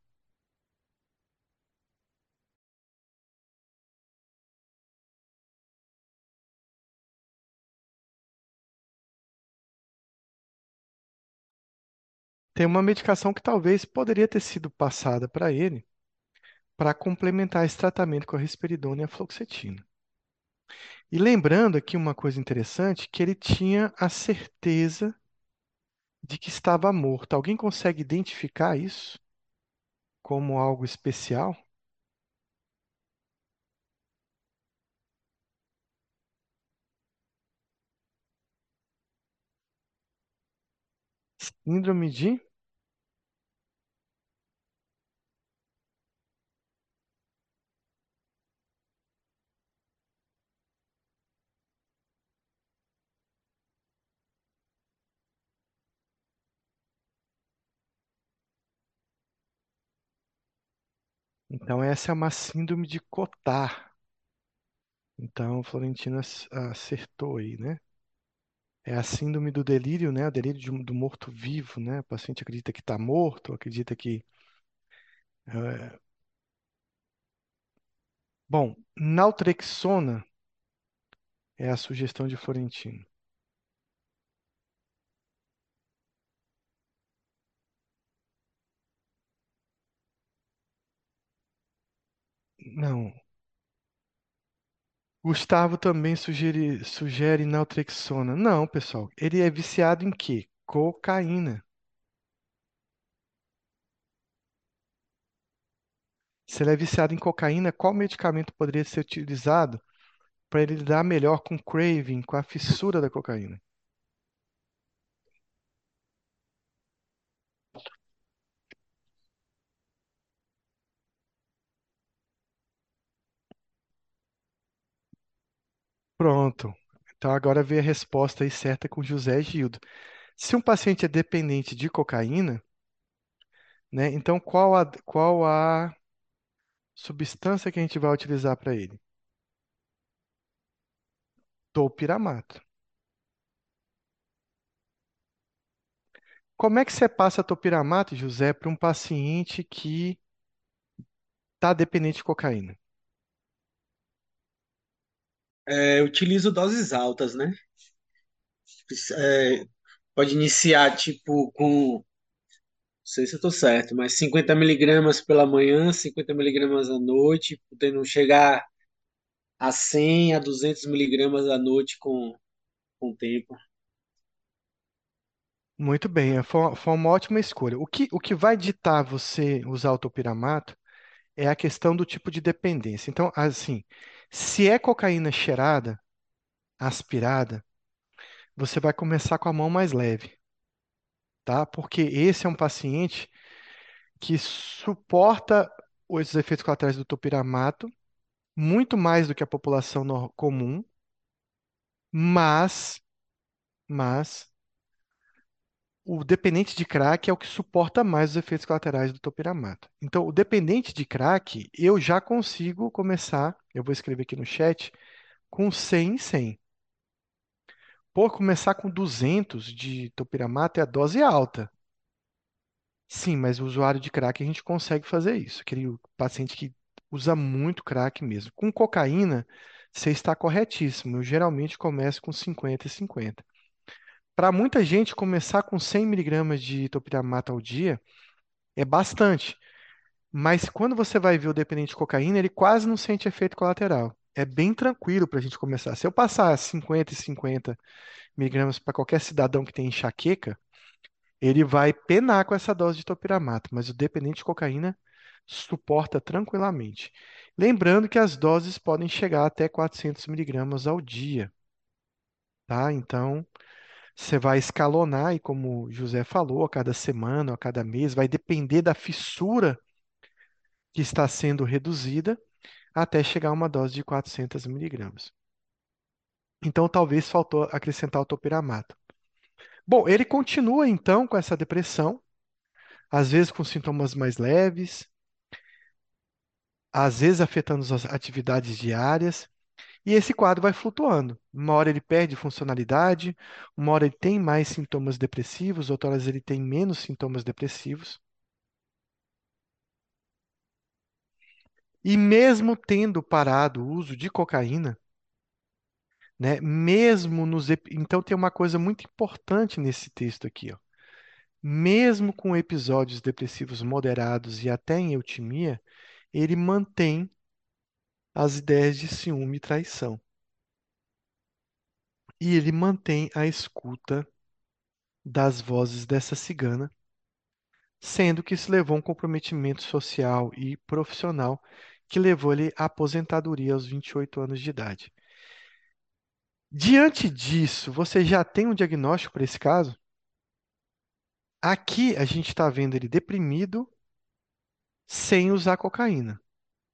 Tem uma medicação que talvez poderia ter sido passada para ele para complementar esse tratamento com a risperidona e a fluoxetina. E lembrando aqui uma coisa interessante, que ele tinha a certeza de que estava morto. Alguém consegue identificar isso como algo especial? Síndrome de? Então, essa é uma síndrome de Cotard. Então, Florentino ac- acertou aí, né? É a síndrome do delírio, né? O delírio de- do morto-vivo, né? O paciente acredita que está morto, acredita que. é, Bom, naltrexona é a sugestão de Florentino. Não. Gustavo também sugere, sugere naltrexona. Não, pessoal. Ele é viciado em quê? Cocaína. Se ele é viciado em cocaína, qual medicamento poderia ser utilizado para ele lidar melhor com o craving, com a fissura da cocaína? Pronto. Então agora vem a resposta aí certa com José Gildo. Se um paciente é dependente de cocaína, né, então qual a, qual a substância que a gente vai utilizar para ele? Topiramato. Como é que você passa topiramato, José, para um paciente que está dependente de cocaína? É, eu utilizo doses altas, né? É, pode iniciar, tipo, com, não sei se eu tô certo, mas 50 miligramas pela manhã, 50 miligramas à noite, podendo chegar a 100 a 200 miligramas à noite com, com o tempo. Muito bem, é, foi, foi uma ótima escolha. O que, o que vai ditar você usar o topiramato é a questão do tipo de dependência. Então, assim, se é cocaína cheirada, aspirada, você vai começar com a mão mais leve, tá? Porque esse é um paciente que suporta os efeitos colaterais do topiramato muito mais do que a população comum, mas, mas o dependente de crack é o que suporta mais os efeitos colaterais do topiramato. Então, o dependente de crack, eu já consigo começar, eu vou escrever aqui no chat, com 100 em 100. Por começar com 200 de topiramato é a dose alta. Sim, mas o usuário de crack a gente consegue fazer isso. Aquele paciente que usa muito crack mesmo. Com cocaína, você está corretíssimo. Eu geralmente começo com 50 e 50. Para muita gente, começar com 100 miligramas de topiramato ao dia é bastante. Mas quando você vai ver o dependente de cocaína, ele quase não sente efeito colateral. É bem tranquilo para a gente começar. Se eu passar 50 e 50 miligramas para qualquer cidadão que tem enxaqueca, ele vai penar com essa dose de topiramato, mas o dependente de cocaína suporta tranquilamente. Lembrando que as doses podem chegar até 400 miligramas ao dia, tá? Então, você vai escalonar e como José falou, a cada semana, a cada mês, vai depender da fissura que está sendo reduzida até chegar a uma dose de 400 miligramas. Então, talvez faltou acrescentar o topiramato. Bom, ele continua então com essa depressão, às vezes com sintomas mais leves, às vezes afetando as atividades diárias, e esse quadro vai flutuando. Uma hora ele perde funcionalidade, uma hora ele tem mais sintomas depressivos, outras ele tem menos sintomas depressivos. E mesmo tendo parado o uso de cocaína, né, mesmo nos então tem uma coisa muito importante nesse texto aqui, ó. Mesmo com episódios depressivos moderados e até em eutimia, ele mantém as ideias de ciúme e traição. E ele mantém a escuta das vozes dessa cigana, sendo que isso levou a um comprometimento social e profissional que levou ele à aposentadoria aos 28 anos de idade. Diante disso, você já tem um diagnóstico para esse caso? Aqui a gente está vendo ele deprimido sem usar cocaína.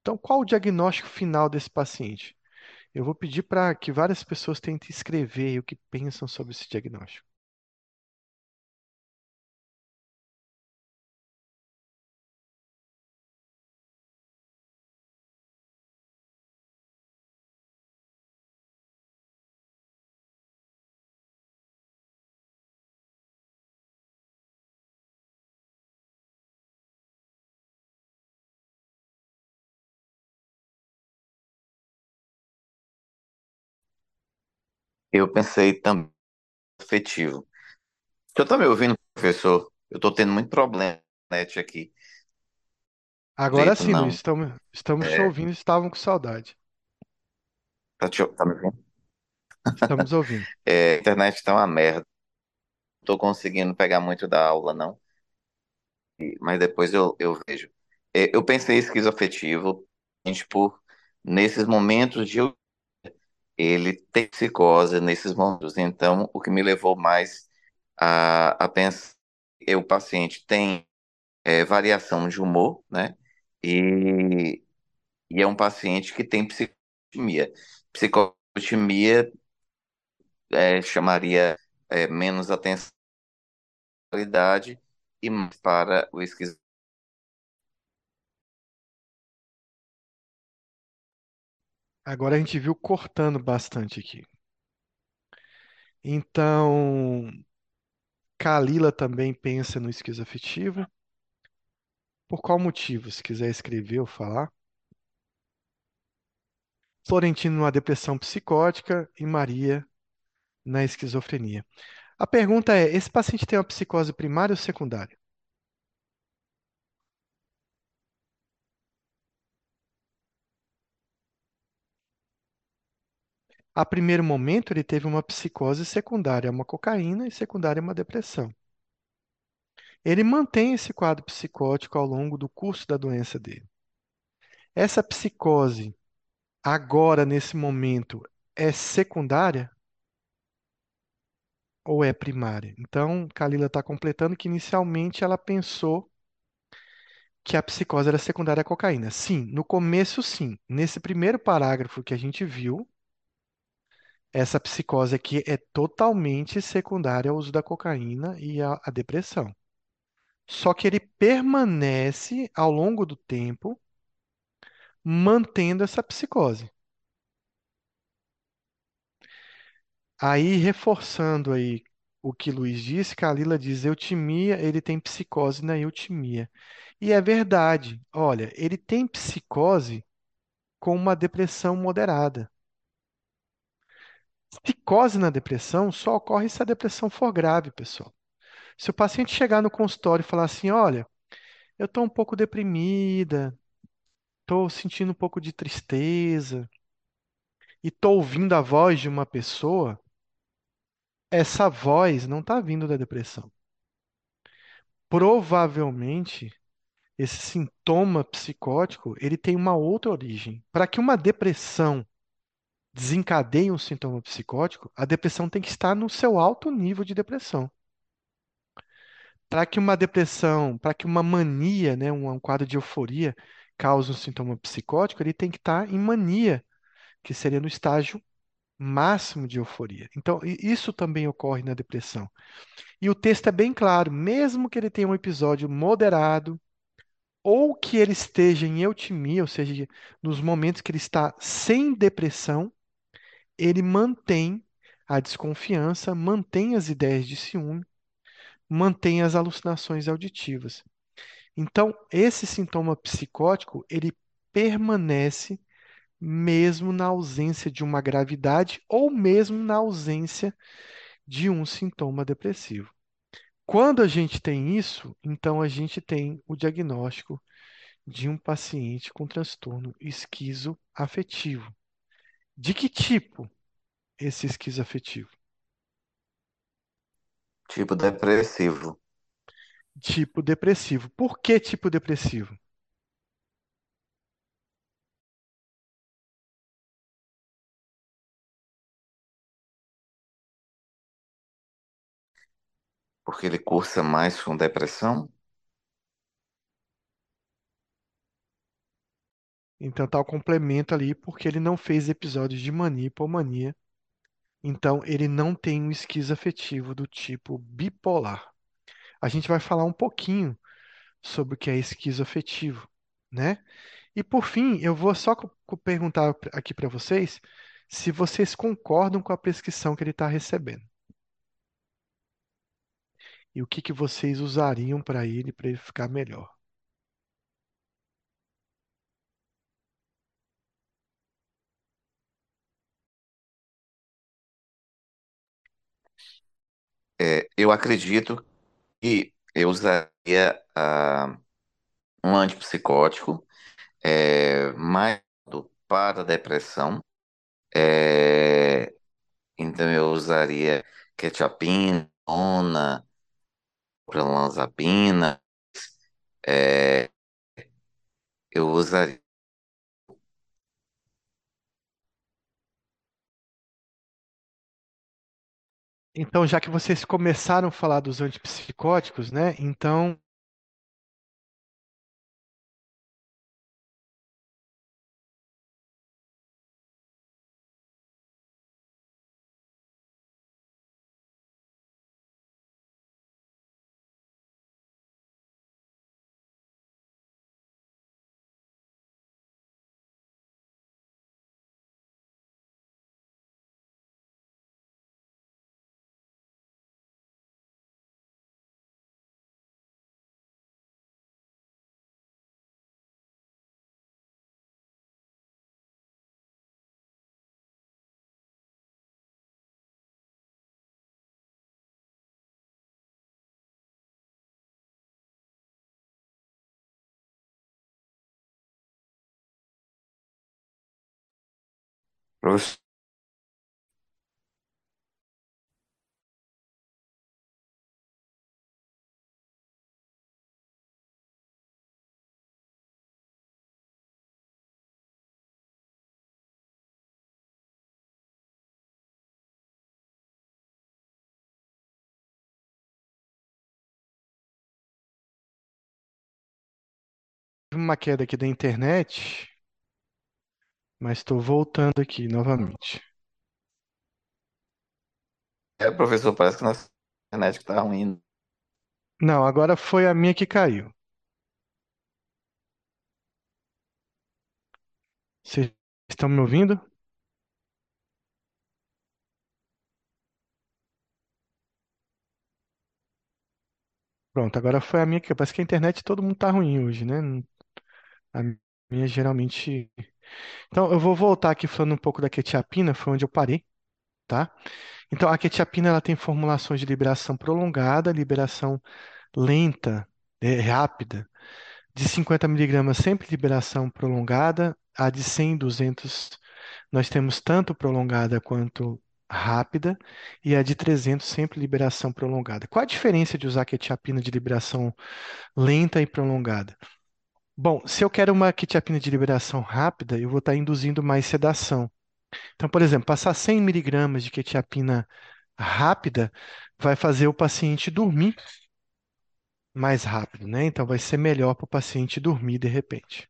Então, qual o diagnóstico final desse paciente? Eu vou pedir para que várias pessoas tentem escrever o que pensam sobre esse diagnóstico. Eu pensei também afetivo. Tá me ouvindo, professor? Eu tô tendo muito problema na net aqui. Agora Jeito sim, Luiz, não. estamos, estamos te É, ouvindo, estavam com saudade. tá, te- tá me ouvindo? Estamos ouvindo. É, a internet tá uma merda. Não tô conseguindo pegar muito da aula, não. E- Mas depois eu, eu vejo. É, eu pensei esquizoafetivo, gente, por nesses momentos de eu- ele tem psicose nesses momentos. Então, o que me levou mais a, a pensar é o paciente tem é, variação de humor, né? E, e é um paciente que tem psicotimia. Psicotimia é, chamaria é, menos atenção à qualidade e mais para o esquizofrenia. Agora a gente viu cortando bastante aqui. Então, Kalila também pensa no esquizoafetivo. Por qual motivo? Se quiser escrever ou falar. Florentino numa depressão psicótica e Maria na esquizofrenia. A pergunta é: esse paciente tem uma psicose primária ou secundária? A primeiro momento, ele teve uma psicose secundária, uma cocaína, e secundária, uma depressão. Ele mantém esse quadro psicótico ao longo do curso da doença dele. Essa psicose, agora, nesse momento, é secundária ou é primária? Então, Kalila está completando que inicialmente ela pensou que a psicose era secundária à cocaína. Sim, no começo, sim. Nesse primeiro parágrafo que a gente viu, essa psicose aqui é totalmente secundária ao uso da cocaína e à, depressão. Só que ele permanece ao longo do tempo mantendo essa psicose. Aí, reforçando aí o que Luiz disse, Kalila diz eutimia, ele tem psicose na eutimia. E é verdade. Olha, ele tem psicose com uma depressão moderada. Psicose na depressão só ocorre se a depressão for grave, pessoal. Se o paciente chegar no consultório e falar assim, olha, eu estou um pouco deprimida, estou sentindo um pouco de tristeza e estou ouvindo a voz de uma pessoa, essa voz não está vindo da depressão. Provavelmente, esse sintoma psicótico, ele tem uma outra origem. Para que uma depressão desencadeie um sintoma psicótico, a depressão tem que estar no seu alto nível de depressão. Para que uma depressão, para que uma mania, né, um, quadro de euforia cause um sintoma psicótico, ele tem que estar em mania, que seria no estágio máximo de euforia. Então, isso também ocorre na depressão. E o texto é bem claro, mesmo que ele tenha um episódio moderado, ou que ele esteja em eutimia, ou seja, nos momentos que ele está sem depressão, ele mantém a desconfiança, mantém as ideias de ciúme, mantém as alucinações auditivas. Então, esse sintoma psicótico, ele permanece mesmo na ausência de uma gravidade ou mesmo na ausência de um sintoma depressivo. Quando a gente tem isso, então a gente tem o diagnóstico de um paciente com transtorno esquizoafetivo. De que tipo esse esquizoafetivo? Tipo depressivo. Tipo depressivo. Por que tipo depressivo? Porque ele cursa mais com depressão? Então tá o complemento ali, porque ele não fez episódios de mania hipomania. Então ele não tem um esquizoafetivo do tipo bipolar. A gente vai falar um pouquinho sobre o que é esquizoafetivo, né? E por fim, eu vou só perguntar aqui para vocês se vocês concordam com a prescrição que ele está recebendo. E o que que vocês usariam para ele, para ele ficar melhor. É, eu acredito que eu usaria ah, um antipsicótico é, mais para depressão. É, então eu usaria quetiapina, ona, olanzapina. É, eu usaria. Então, já que vocês começaram a falar dos antipsicóticos, né? Então, Uma queda aqui da internet, mas estou voltando aqui novamente. é, professor, parece que nossa internet está ruim. Não, agora foi a minha que caiu. Vocês estão me ouvindo? Pronto, agora foi a minha que parece que a internet todo mundo tá ruim hoje, né? A minha geralmente. Então, eu vou voltar aqui falando um pouco da quetiapina, foi onde eu parei, tá? Então, a quetiapina ela tem formulações de liberação prolongada, liberação lenta, é, rápida, de 50 miligramas sempre liberação prolongada, a de 100, 200 nós temos tanto prolongada quanto rápida e a de 300 sempre liberação prolongada. Qual a diferença de usar quetiapina de liberação lenta e prolongada? Bom, se eu quero uma quetiapina de liberação rápida, eu vou estar induzindo mais sedação. Então, por exemplo, passar 100 miligramas de quetiapina rápida vai fazer o paciente dormir mais rápido, né? Então, vai ser melhor para o paciente dormir de repente.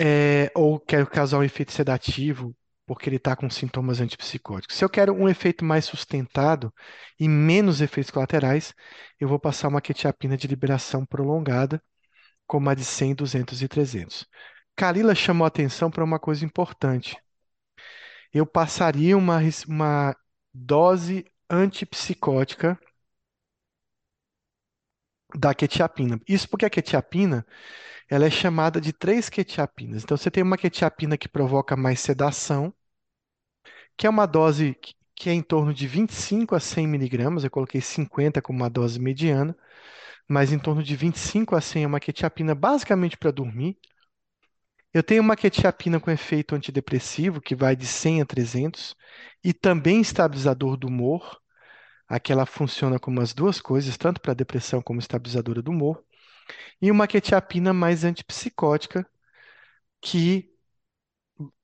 É, ou quero causar um efeito sedativo porque ele está com sintomas antipsicóticos. Se eu quero um efeito mais sustentado e menos efeitos colaterais, eu vou passar uma quetiapina de liberação prolongada, como a de 100, 200 e 300. Kalila chamou atenção para uma coisa importante. Eu passaria uma, uma dose antipsicótica da quetiapina. Isso porque a quetiapina ela é chamada de três quetiapinas. Então, você tem uma quetiapina que provoca mais sedação, que é uma dose que é em torno de 25 a 100 miligramas. Eu coloquei 50 como uma dose mediana, mas em torno de 25 a 100 é uma quetiapina basicamente para dormir. Eu tenho uma quetiapina com efeito antidepressivo, que vai de 100 a 300, e também estabilizador do humor. Aqui ela funciona como as duas coisas, tanto para depressão como estabilizadora do humor. E uma quetiapina mais antipsicótica, que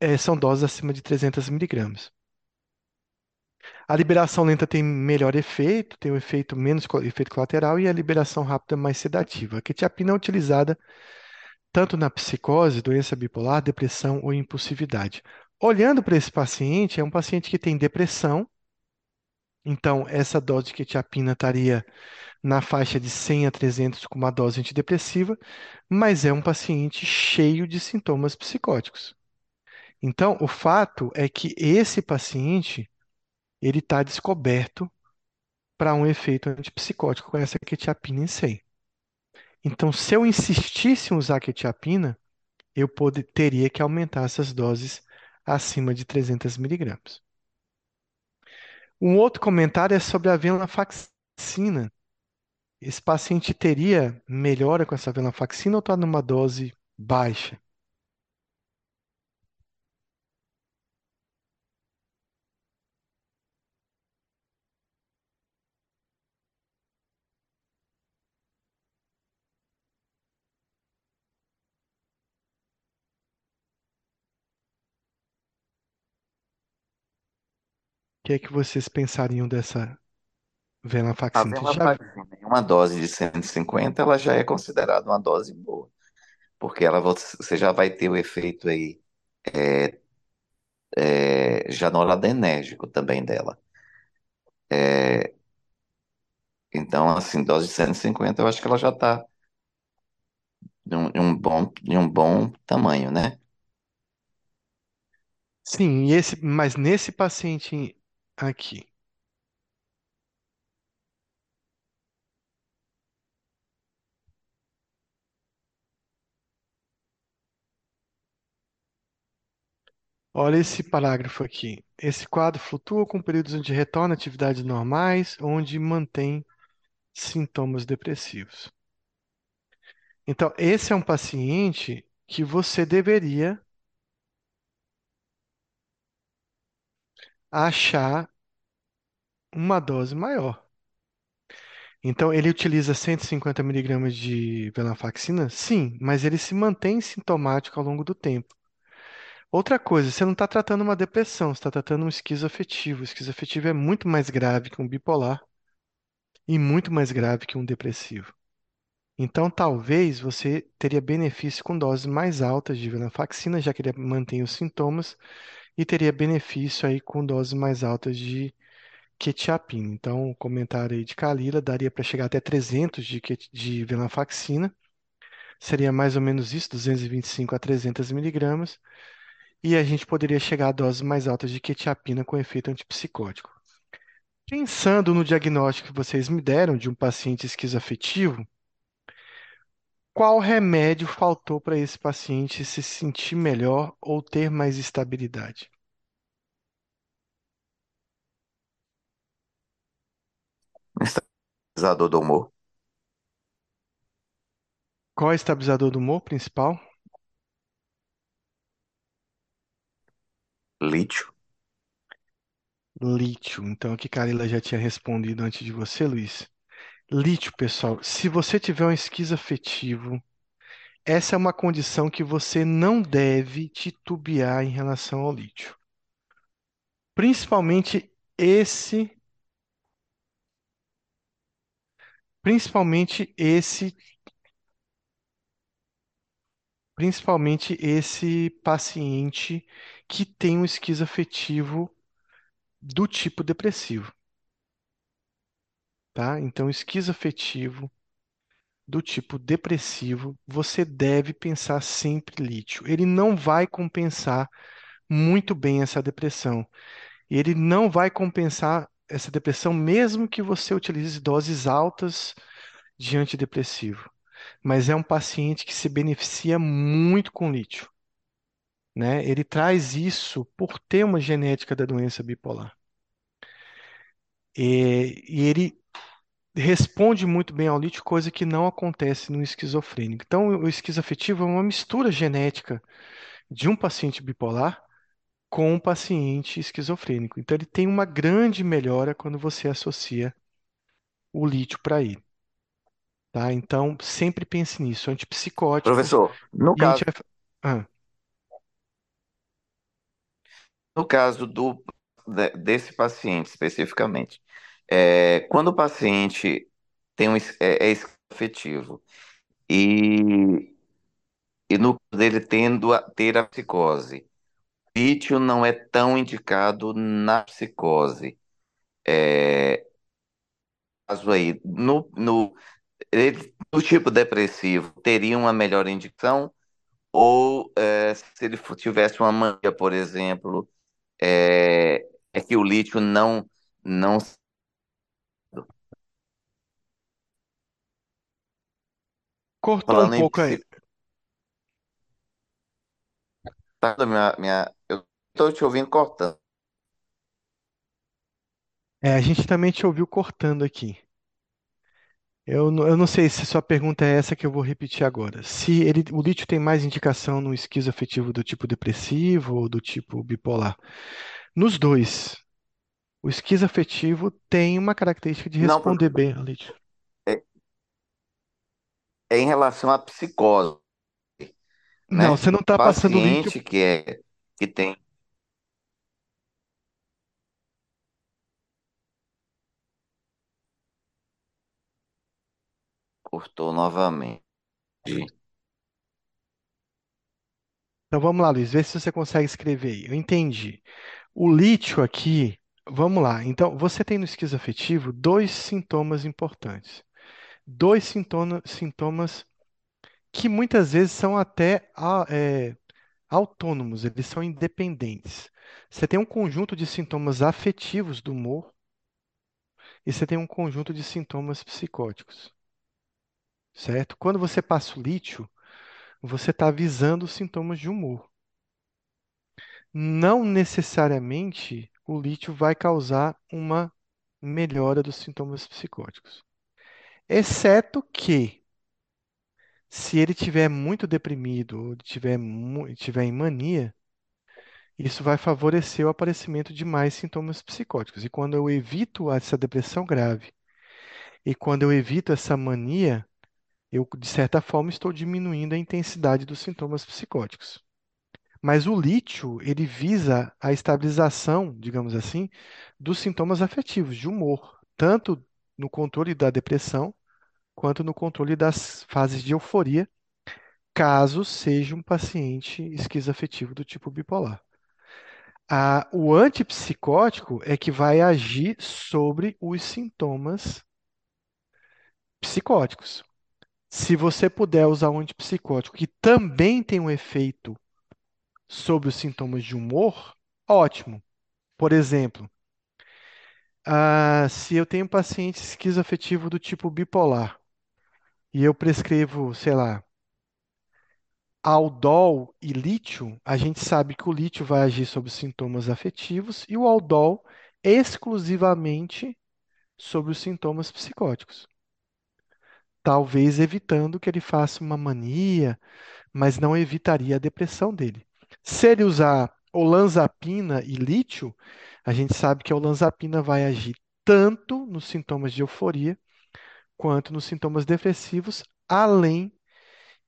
eh, são doses acima de 300 miligramas. A liberação lenta tem melhor efeito, tem um efeito menos efeito colateral, e a liberação rápida mais sedativa. A quetiapina é utilizada tanto na psicose, doença bipolar, depressão ou impulsividade. Olhando para esse paciente, é um paciente que tem depressão, então essa dose de quetiapina estaria na faixa de 100 a 300 com uma dose antidepressiva, mas é um paciente cheio de sintomas psicóticos. Então, o fato é que esse paciente ele está descoberto para um efeito antipsicótico com essa quetiapina em 100. Então, se eu insistisse em usar quetiapina, eu pode- teria que aumentar essas doses acima de 300 miligramas. Um outro comentário é sobre a venlafaxina. Esse paciente teria melhora com essa venlafaxina ou está numa dose baixa? Que é que vocês pensariam dessa A venlafaxina? Já venlafaxina em uma dose de 150, ela já é considerada uma dose boa, porque ela você já vai ter o efeito aí é, já noradrenérgico também dela. É, então, assim, dose de 150, eu acho que ela já está de um, de um bom, de um bom tamanho, né? Sim, e esse, mas nesse paciente aqui, olha esse parágrafo aqui. Esse quadro flutua com períodos onde retorna atividades normais, onde mantém sintomas depressivos. Então, esse é um paciente que você deveria achar uma dose maior. Então, ele utiliza 150 miligramas de venlafaxina? Sim, mas ele se mantém sintomático ao longo do tempo. Outra coisa, você não está tratando uma depressão, você está tratando um esquizoafetivo. O esquizoafetivo é muito mais grave que um bipolar e muito mais grave que um depressivo. Então, talvez você teria benefício com doses mais altas de venlafaxina, já que ele mantém os sintomas, e teria benefício aí com doses mais altas de quetiapina. Então, o comentário aí de Kalila daria para chegar até 300 de, de venlafaxina, seria mais ou menos isso, 225 a 300 miligramas, e a gente poderia chegar a doses mais altas de quetiapina com efeito antipsicótico. Pensando no diagnóstico que vocês me deram de um paciente esquizoafetivo, qual remédio faltou para esse paciente se sentir melhor ou ter mais estabilidade? Estabilizador do humor, Qual é o estabilizador do humor principal? lítio. Lítio. Então, aqui Carila já tinha respondido antes de você, Luiz. Lítio, pessoal, se você tiver um esquizoafetivo, essa é uma condição que você não deve titubear em relação ao lítio. Principalmente esse, principalmente esse, principalmente esse paciente que tem um esquizoafetivo do tipo depressivo, tá? Então, esquizoafetivo do tipo depressivo, você deve pensar sempre lítio. Ele não vai compensar muito bem essa depressão. Ele não vai compensar essa depressão mesmo que você utilize doses altas de antidepressivo, mas é um paciente que se beneficia muito com lítio, né? Ele traz isso por ter uma genética da doença bipolar. E, e ele responde muito bem ao lítio, coisa que não acontece no esquizofrênico. Então, o esquizoafetivo é uma mistura genética de um paciente bipolar com um paciente esquizofrênico. Então, ele tem uma grande melhora quando você associa o lítio para ele. Tá? Então, sempre pense nisso. Antipsicóticos Professor, no caso, anti... Ah, no caso do, de- desse paciente especificamente, é, quando o paciente tem um, é, é afetivo e, e no dele tendo a ter a psicose, o lítio não é tão indicado na psicose. É, caso aí, no, no, ele, no tipo depressivo, teria uma melhor indicação? Ou é, se ele tivesse uma mania, por exemplo, é, é que o lítio não, não cortou um falando em pouco aí. tá, minha, minha, eu estou te ouvindo cortando. É, a gente também te ouviu cortando aqui. Eu, não- eu não sei se sua pergunta é essa que eu vou repetir agora. Se ele, o lítio tem mais indicação no esquizoafetivo do tipo depressivo ou do tipo bipolar? Nos dois. O esquizoafetivo tem uma característica de Não, responder bem ao lítio. É, em relação à psicose, Não, né? você não está passando lítio. Paciente que é que tem cortou novamente. Então vamos lá, Luiz, vê se você consegue escrever aí. Eu entendi. O lítio aqui, vamos lá. Então, você tem no esquizoafetivo dois sintomas importantes. Dois sintoma- sintomas que muitas vezes são até é, autônomos, eles são independentes. Você tem um conjunto de sintomas afetivos do humor e você tem um conjunto de sintomas psicóticos, certo? Quando você passa o lítio, você está visando os sintomas de humor. Não necessariamente o lítio vai causar uma melhora dos sintomas psicóticos. Exceto que, se ele tiver muito deprimido ou tiver, tiver em mania, isso vai favorecer o aparecimento de mais sintomas psicóticos. E quando eu evito essa depressão grave e quando eu evito essa mania, eu, de certa forma, estou diminuindo a intensidade dos sintomas psicóticos. Mas o lítio, ele visa a estabilização, digamos assim, dos sintomas afetivos, de humor, tanto no controle da depressão, quanto no controle das fases de euforia, caso seja um paciente esquizoafetivo do tipo bipolar. O antipsicótico é que vai agir sobre os sintomas psicóticos. Se você puder usar um antipsicótico que também tem um efeito sobre os sintomas de humor, ótimo. Por exemplo, ah, se eu tenho paciente esquizoafetivo do tipo bipolar e eu prescrevo, sei lá, aldol e lítio, a gente sabe que o lítio vai agir sobre os sintomas afetivos e o aldol exclusivamente sobre os sintomas psicóticos. Talvez evitando que ele faça uma mania, mas não evitaria a depressão dele. Se ele usar olanzapina e lítio, a gente sabe que a olanzapina vai agir tanto nos sintomas de euforia quanto nos sintomas depressivos, além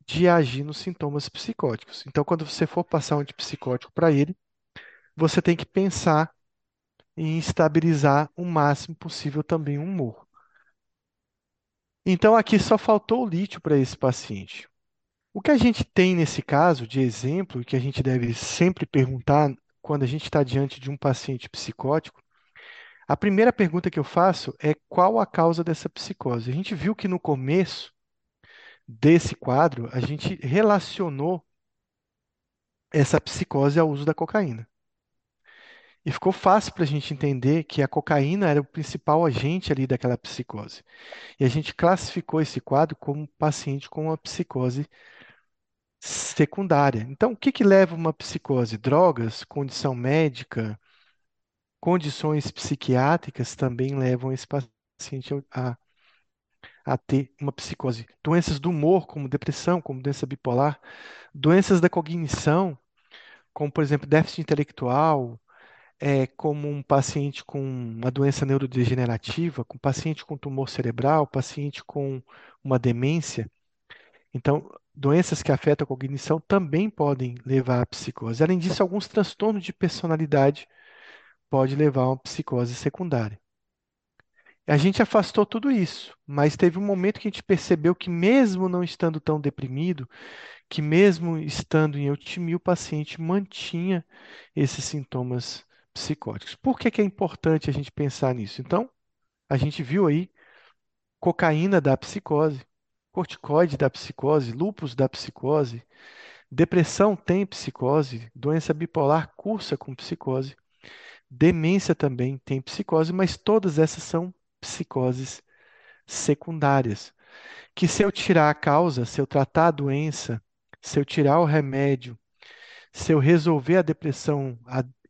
de agir nos sintomas psicóticos. Então, quando você for passar um antipsicótico para ele, você tem que pensar em estabilizar o máximo possível também o humor. Então, aqui só faltou o lítio para esse paciente. O que a gente tem nesse caso de exemplo, e que a gente deve sempre perguntar quando a gente está diante de um paciente psicótico, a primeira pergunta que eu faço é qual a causa dessa psicose. A gente viu que no começo desse quadro, a gente relacionou essa psicose ao uso da cocaína. E ficou fácil para a gente entender que a cocaína era o principal agente ali daquela psicose. E a gente classificou esse quadro como paciente com uma psicose secundária. Então, o que que leva uma psicose? Drogas, condição médica, condições psiquiátricas também levam esse paciente a, a ter uma psicose. Doenças do humor, como depressão, como doença bipolar, doenças da cognição, como, por exemplo, déficit intelectual, é, como um paciente com uma doença neurodegenerativa, com paciente com tumor cerebral, paciente com uma demência. Então, doenças que afetam a cognição também podem levar à psicose. Além disso, alguns transtornos de personalidade podem levar a uma psicose secundária. A gente afastou tudo isso, mas teve um momento que a gente percebeu que, mesmo não estando tão deprimido, que mesmo estando em eutimia, o paciente mantinha esses sintomas psicóticos. Por que que é importante a gente pensar nisso? Então, a gente viu aí cocaína da psicose, corticoide da psicose, lúpus da psicose, depressão tem psicose, doença bipolar cursa com psicose, demência também tem psicose, mas todas essas são psicoses secundárias. Que se eu tirar a causa, se eu tratar a doença, se eu tirar o remédio, se eu resolver a depressão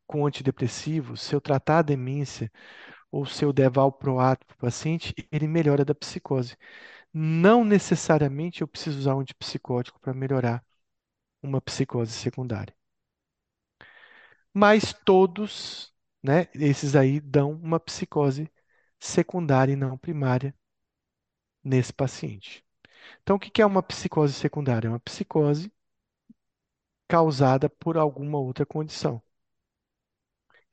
com antidepressivos, se eu tratar a demência, ou se eu der valproato para o paciente, ele melhora da psicose. Não necessariamente eu preciso usar um antipsicótico para melhorar uma psicose secundária. Mas todos, né, esses aí dão uma psicose secundária e não primária nesse paciente. Então, o que é uma psicose secundária? É uma psicose causada por alguma outra condição.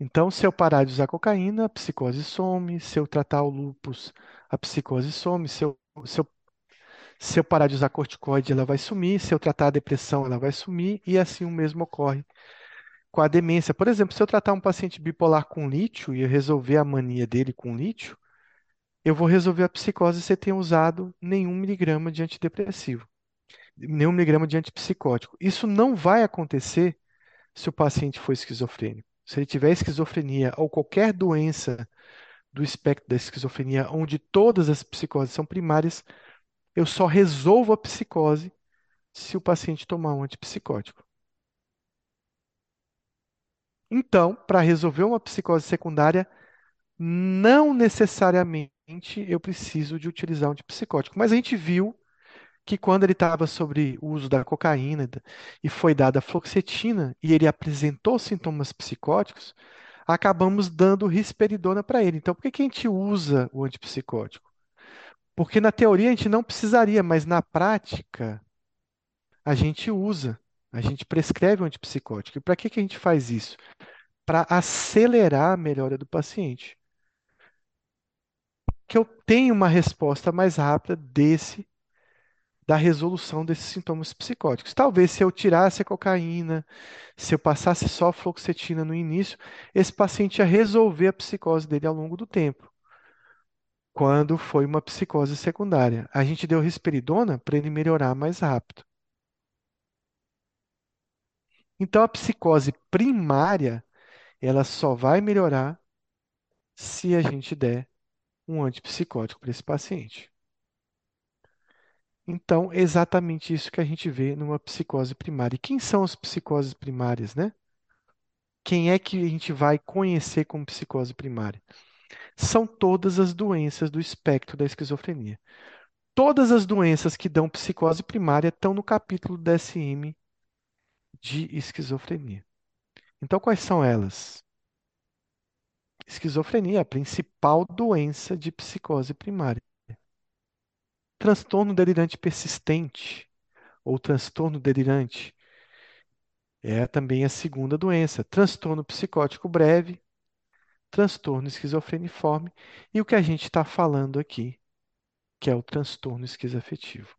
Então, se eu parar de usar cocaína, a psicose some. Se eu tratar o lúpus, a psicose some. Se eu, se eu, se eu parar de usar corticoide, ela vai sumir. Se eu tratar a depressão, ela vai sumir. E assim o mesmo ocorre com a demência. Por exemplo, se eu tratar um paciente bipolar com lítio e resolver a mania dele com lítio, eu vou resolver a psicose sem ter usado nenhum miligrama de antidepressivo, nenhum miligrama de antipsicótico. Isso não vai acontecer se o paciente for esquizofrênico. Se ele tiver esquizofrenia ou qualquer doença do espectro da esquizofrenia, onde todas as psicoses são primárias, eu só resolvo a psicose se o paciente tomar um antipsicótico. Então, para resolver uma psicose secundária, não necessariamente eu preciso de utilizar um antipsicótico. Mas a gente viu que quando ele estava sobre o uso da cocaína e foi dada a fluoxetina e ele apresentou sintomas psicóticos, acabamos dando risperidona para ele. Então, por que, que a gente usa o antipsicótico? Porque na teoria a gente não precisaria, mas na prática a gente usa, a gente prescreve o antipsicótico. E para que, que a gente faz isso? Para acelerar a melhora do paciente que eu tenha uma resposta mais rápida desse da resolução desses sintomas psicóticos. Talvez se eu tirasse a cocaína, se eu passasse só fluoxetina no início, esse paciente ia resolver a psicose dele ao longo do tempo. Quando foi uma psicose secundária, a gente deu risperidona para ele melhorar mais rápido. Então a psicose primária, ela só vai melhorar se a gente der um antipsicótico para esse paciente. Então, exatamente isso que a gente vê numa psicose primária. E quem são as psicoses primárias, né? Quem é que a gente vai conhecer como psicose primária? São todas as doenças do espectro da esquizofrenia. Todas as doenças que dão psicose primária estão no capítulo DSM de esquizofrenia. Então, quais são elas? Esquizofrenia é a principal doença de psicose primária. Transtorno delirante persistente ou transtorno delirante é também a segunda doença. Transtorno psicótico breve, transtorno esquizofreniforme e o que a gente está falando aqui, que é o transtorno esquizoafetivo.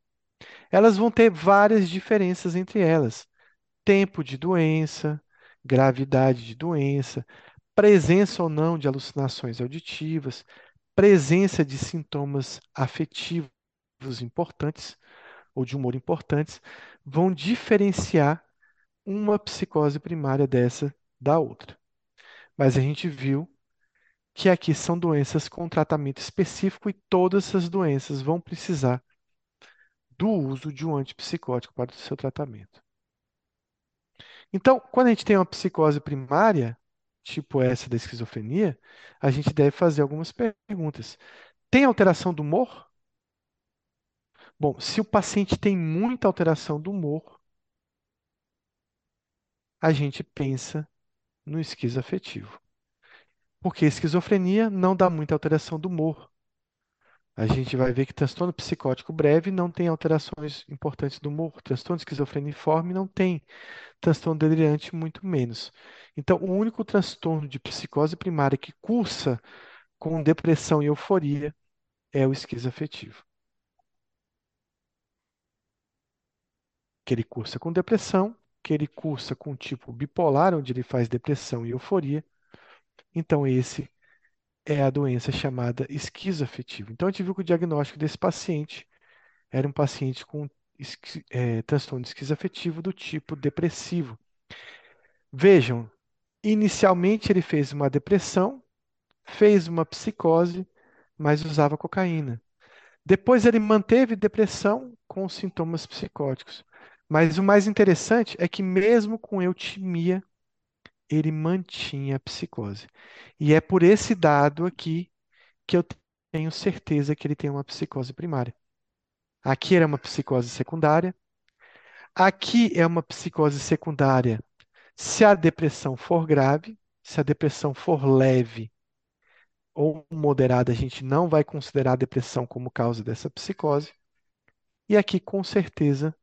Elas vão ter várias diferenças entre elas: tempo de doença, gravidade de doença, presença ou não de alucinações auditivas, presença de sintomas afetivos importantes ou de humor importantes, vão diferenciar uma psicose primária dessa da outra. Mas a gente viu que aqui são doenças com tratamento específico e todas essas doenças vão precisar do uso de um antipsicótico para o seu tratamento. Então, quando a gente tem uma psicose primária, tipo essa da esquizofrenia, a gente deve fazer algumas perguntas. Tem alteração do humor? Bom, se o paciente tem muita alteração do humor, a gente pensa no esquizoafetivo. Porque esquizofrenia não dá muita alteração do humor. A gente vai ver que transtorno psicótico breve não tem alterações importantes do humor. Transtorno esquizofreniforme não tem. Transtorno delirante, muito menos. Então, o único transtorno de psicose primária que cursa com depressão e euforia é o esquizoafetivo. Que ele cursa com depressão, que ele cursa com tipo bipolar, onde ele faz depressão e euforia. Então, esse é a doença chamada esquizoafetivo. Então, a gente viu que o diagnóstico desse paciente era um paciente com é, transtorno esquizoafetivo do tipo depressivo. Vejam, inicialmente ele fez uma depressão, fez uma psicose, mas usava cocaína. Depois ele manteve depressão com sintomas psicóticos. Mas o mais interessante é que mesmo com eutimia, ele mantinha a psicose. E é por esse dado aqui que eu tenho certeza que ele tem uma psicose primária. Aqui era uma psicose secundária. Aqui é uma psicose secundária se a depressão for grave, se a depressão for leve ou moderada, a gente não vai considerar a depressão como causa dessa psicose. E aqui, com certeza,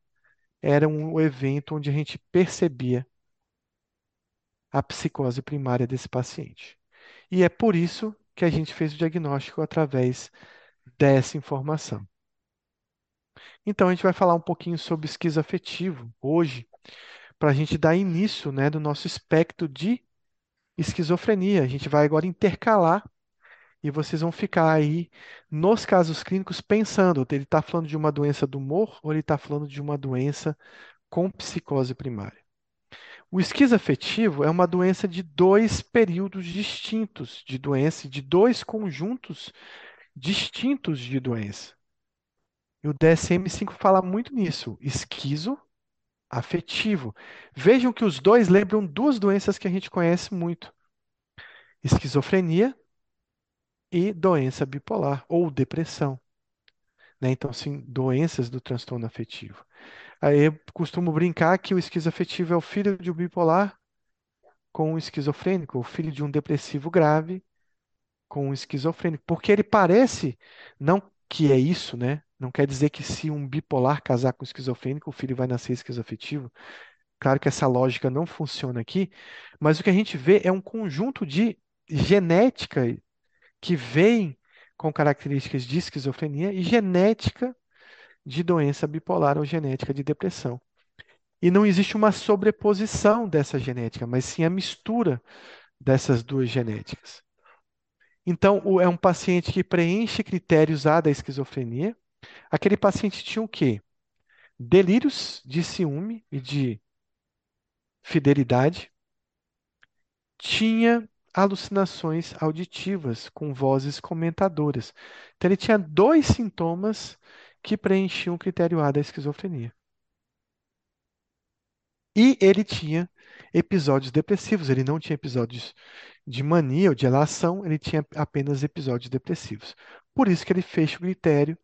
era um evento onde a gente percebia a psicose primária desse paciente. E é por isso que a gente fez o diagnóstico através dessa informação. Então, a gente vai falar um pouquinho sobre esquizoafetivo hoje, para a gente dar início né, do nosso espectro de esquizofrenia. A gente vai agora intercalar e vocês vão ficar aí nos casos clínicos pensando: ele está falando de uma doença do humor ou ele está falando de uma doença com psicose primária? O esquizoafetivo é uma doença de dois períodos distintos de doença, de dois conjuntos distintos de doença. E o DSM-5 fala muito nisso, esquizoafetivo. Vejam que os dois lembram duas doenças que a gente conhece muito: esquizofrenia e doença bipolar ou depressão. Né? Então, sim, doenças do transtorno afetivo. Aí eu costumo brincar que o esquizoafetivo é o filho de um bipolar com um esquizofrênico, o filho de um depressivo grave com um esquizofrênico, porque ele parece, não que é isso, né? Não quer dizer que se um bipolar casar com um esquizofrênico, o filho vai nascer esquizoafetivo. Claro que essa lógica não funciona aqui, mas o que a gente vê é um conjunto de genética que vem com características de esquizofrenia e genética de doença bipolar ou genética de depressão. E não existe uma sobreposição dessa genética, mas sim a mistura dessas duas genéticas. Então, é um paciente que preenche critérios A da esquizofrenia. Aquele paciente tinha o quê? Delírios de ciúme e de fidelidade. Tinha alucinações auditivas com vozes comentadoras. Então, ele tinha dois sintomas que preenchiam o critério A da esquizofrenia. E ele tinha episódios depressivos, ele não tinha episódios de mania ou de elação, ele tinha apenas episódios depressivos. Por isso que ele fecha o critério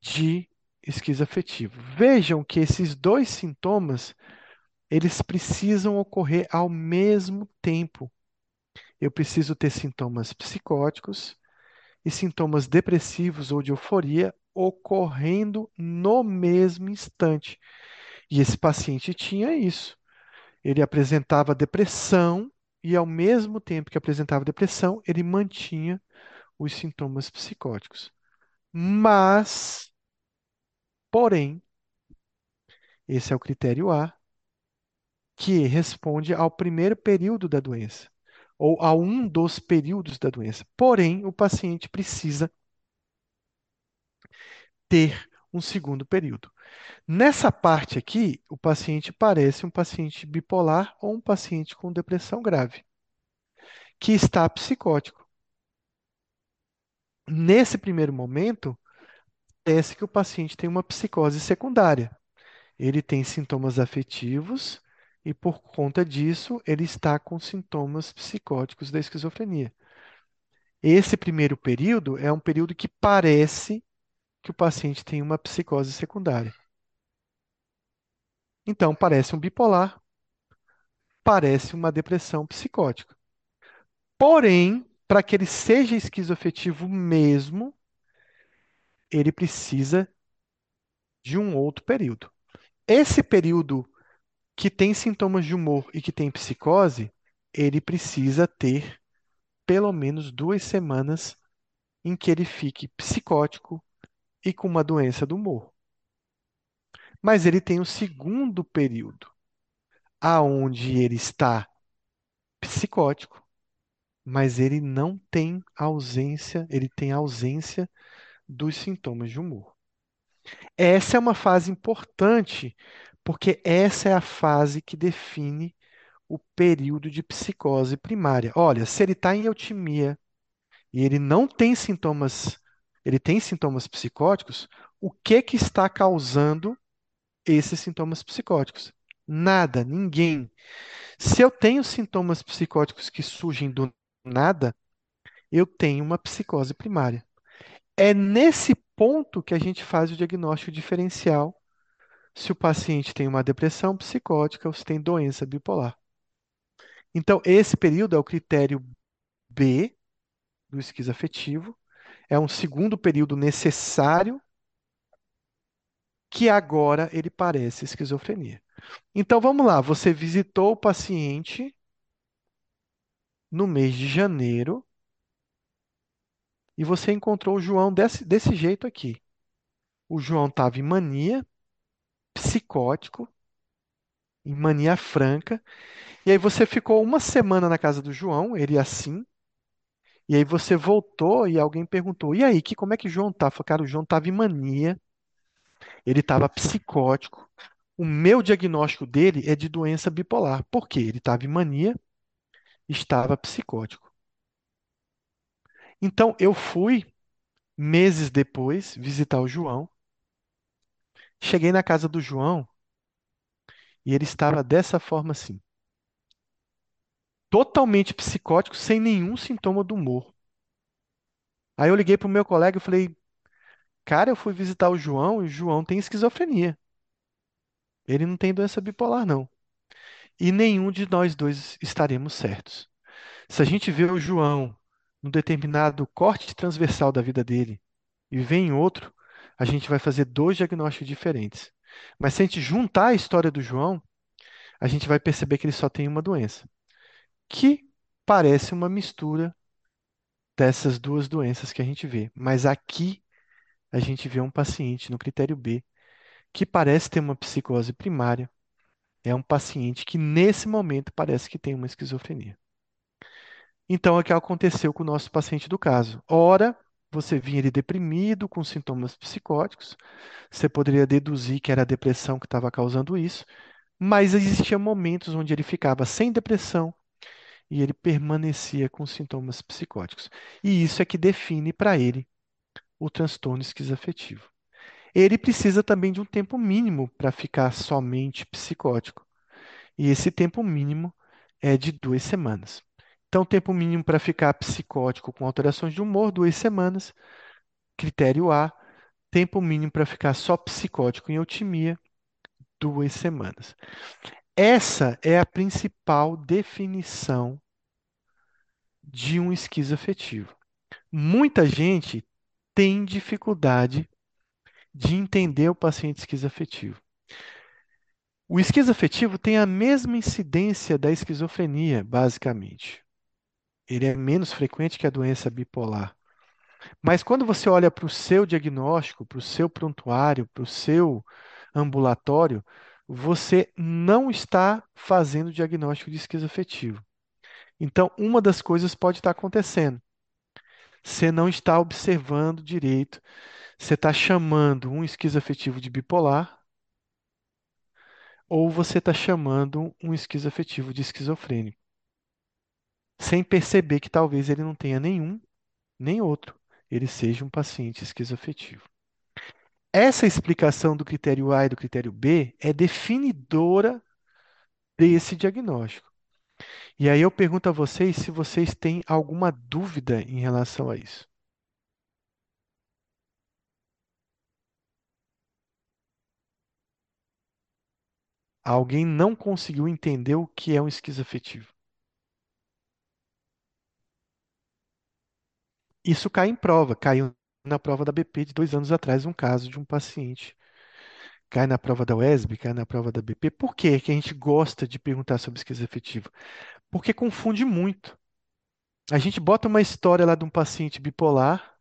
de esquizoafetivo. Vejam que esses dois sintomas, eles precisam ocorrer ao mesmo tempo. Eu preciso ter sintomas psicóticos e sintomas depressivos ou de euforia ocorrendo no mesmo instante. E esse paciente tinha isso. Ele apresentava depressão e, ao mesmo tempo que apresentava depressão, ele mantinha os sintomas psicóticos. Mas, porém, esse é o critério A, que responde ao primeiro período da doença, ou a um dos períodos da doença. Porém, o paciente precisa ter um segundo período. Nessa parte aqui, o paciente parece um paciente bipolar ou um paciente com depressão grave. que está psicótico. Nesse primeiro momento, parece que o paciente tem uma psicose secundária. Ele tem sintomas afetivos e, por conta disso, ele está com sintomas psicóticos da esquizofrenia. Esse primeiro período é um período que parece que o paciente tem uma psicose secundária. Então, parece um bipolar, parece uma depressão psicótica. Porém, para que ele seja esquizoafetivo mesmo, ele precisa de um outro período. Esse período que tem sintomas de humor e que tem psicose, ele precisa ter pelo menos duas semanas em que ele fique psicótico e com uma doença do humor. Mas ele tem o segundo período, aonde ele está psicótico, mas ele não tem ausência, ele tem ausência dos sintomas de humor. Essa é uma fase importante, porque essa é a fase que define o período de psicose primária. Olha, se ele está em eutimia e ele não tem sintomas, ele tem sintomas psicóticos, o que que está causando esses sintomas psicóticos? Nada, ninguém. Se eu tenho sintomas psicóticos que surgem do nada, eu tenho uma psicose primária. É nesse ponto que a gente faz o diagnóstico diferencial se o paciente tem uma depressão psicótica ou se tem doença bipolar. Então, esse período é o critério B do esquizoafetivo, é um segundo período necessário que agora ele parece esquizofrenia. Então vamos lá, você visitou o paciente no mês de janeiro e você encontrou o João desse, desse jeito aqui. O João estava em mania, psicótico, em mania franca, e aí você ficou uma semana na casa do João, ele assim, e aí você voltou e alguém perguntou: "E aí, que como é que o João tá?" Falei, cara, o João estava em mania, ele estava psicótico. O meu diagnóstico dele é de doença bipolar. Por quê? Ele estava em mania, estava psicótico. Então eu fui meses depois visitar o João. Cheguei na casa do João e ele estava dessa forma assim. Totalmente psicótico, sem nenhum sintoma do humor. Aí eu liguei para o meu colega e falei: Cara, eu fui visitar o João e o João tem esquizofrenia. Ele não tem doença bipolar, não. E nenhum de nós dois estaremos certos. Se a gente vê o João num determinado corte transversal da vida dele e vê em outro, a gente vai fazer dois diagnósticos diferentes. Mas se a gente juntar a história do João, a gente vai perceber que ele só tem uma doença, que parece uma mistura dessas duas doenças que a gente vê. Mas aqui a gente vê um paciente no critério B que parece ter uma psicose primária. É um paciente que, nesse momento, parece que tem uma esquizofrenia. Então, é o que aconteceu com o nosso paciente do caso. Ora, você vinha ele deprimido, com sintomas psicóticos, você poderia deduzir que era a depressão que estava causando isso, mas existiam momentos onde ele ficava sem depressão e ele permanecia com sintomas psicóticos. E isso é que define para ele o transtorno esquizoafetivo. Ele precisa também de um tempo mínimo para ficar somente psicótico. E esse tempo mínimo é de duas semanas. Então, tempo mínimo para ficar psicótico com alterações de humor, duas semanas. Critério A. Tempo mínimo para ficar só psicótico em eutimia, duas semanas. Essa é a principal definição de um esquizoafetivo. Muita gente tem dificuldade de entender o paciente esquizoafetivo. O esquizoafetivo tem a mesma incidência da esquizofrenia, basicamente. Ele é menos frequente que a doença bipolar. Mas quando você olha para o seu diagnóstico, para o seu prontuário, para o seu ambulatório, você não está fazendo diagnóstico de esquizoafetivo. Então, uma das coisas pode estar acontecendo. Você não está observando direito. Você está chamando um esquizoafetivo de bipolar ou você está chamando um esquizoafetivo de esquizofrênico. Sem perceber que talvez ele não tenha nenhum nem outro, ele seja um paciente esquizoafetivo. Essa explicação do critério A e do critério B é definidora desse diagnóstico. E aí eu pergunto a vocês se vocês têm alguma dúvida em relação a isso. Alguém não conseguiu entender o que é um esquizoafetivo. Isso cai em prova, caiu na prova da BP de dois anos atrás, um caso de um paciente. Cai na prova da UESB, cai na prova da BP. Por que que a gente gosta de perguntar sobre esquizoafetivo? Porque confunde muito. A gente bota uma história lá de um paciente bipolar,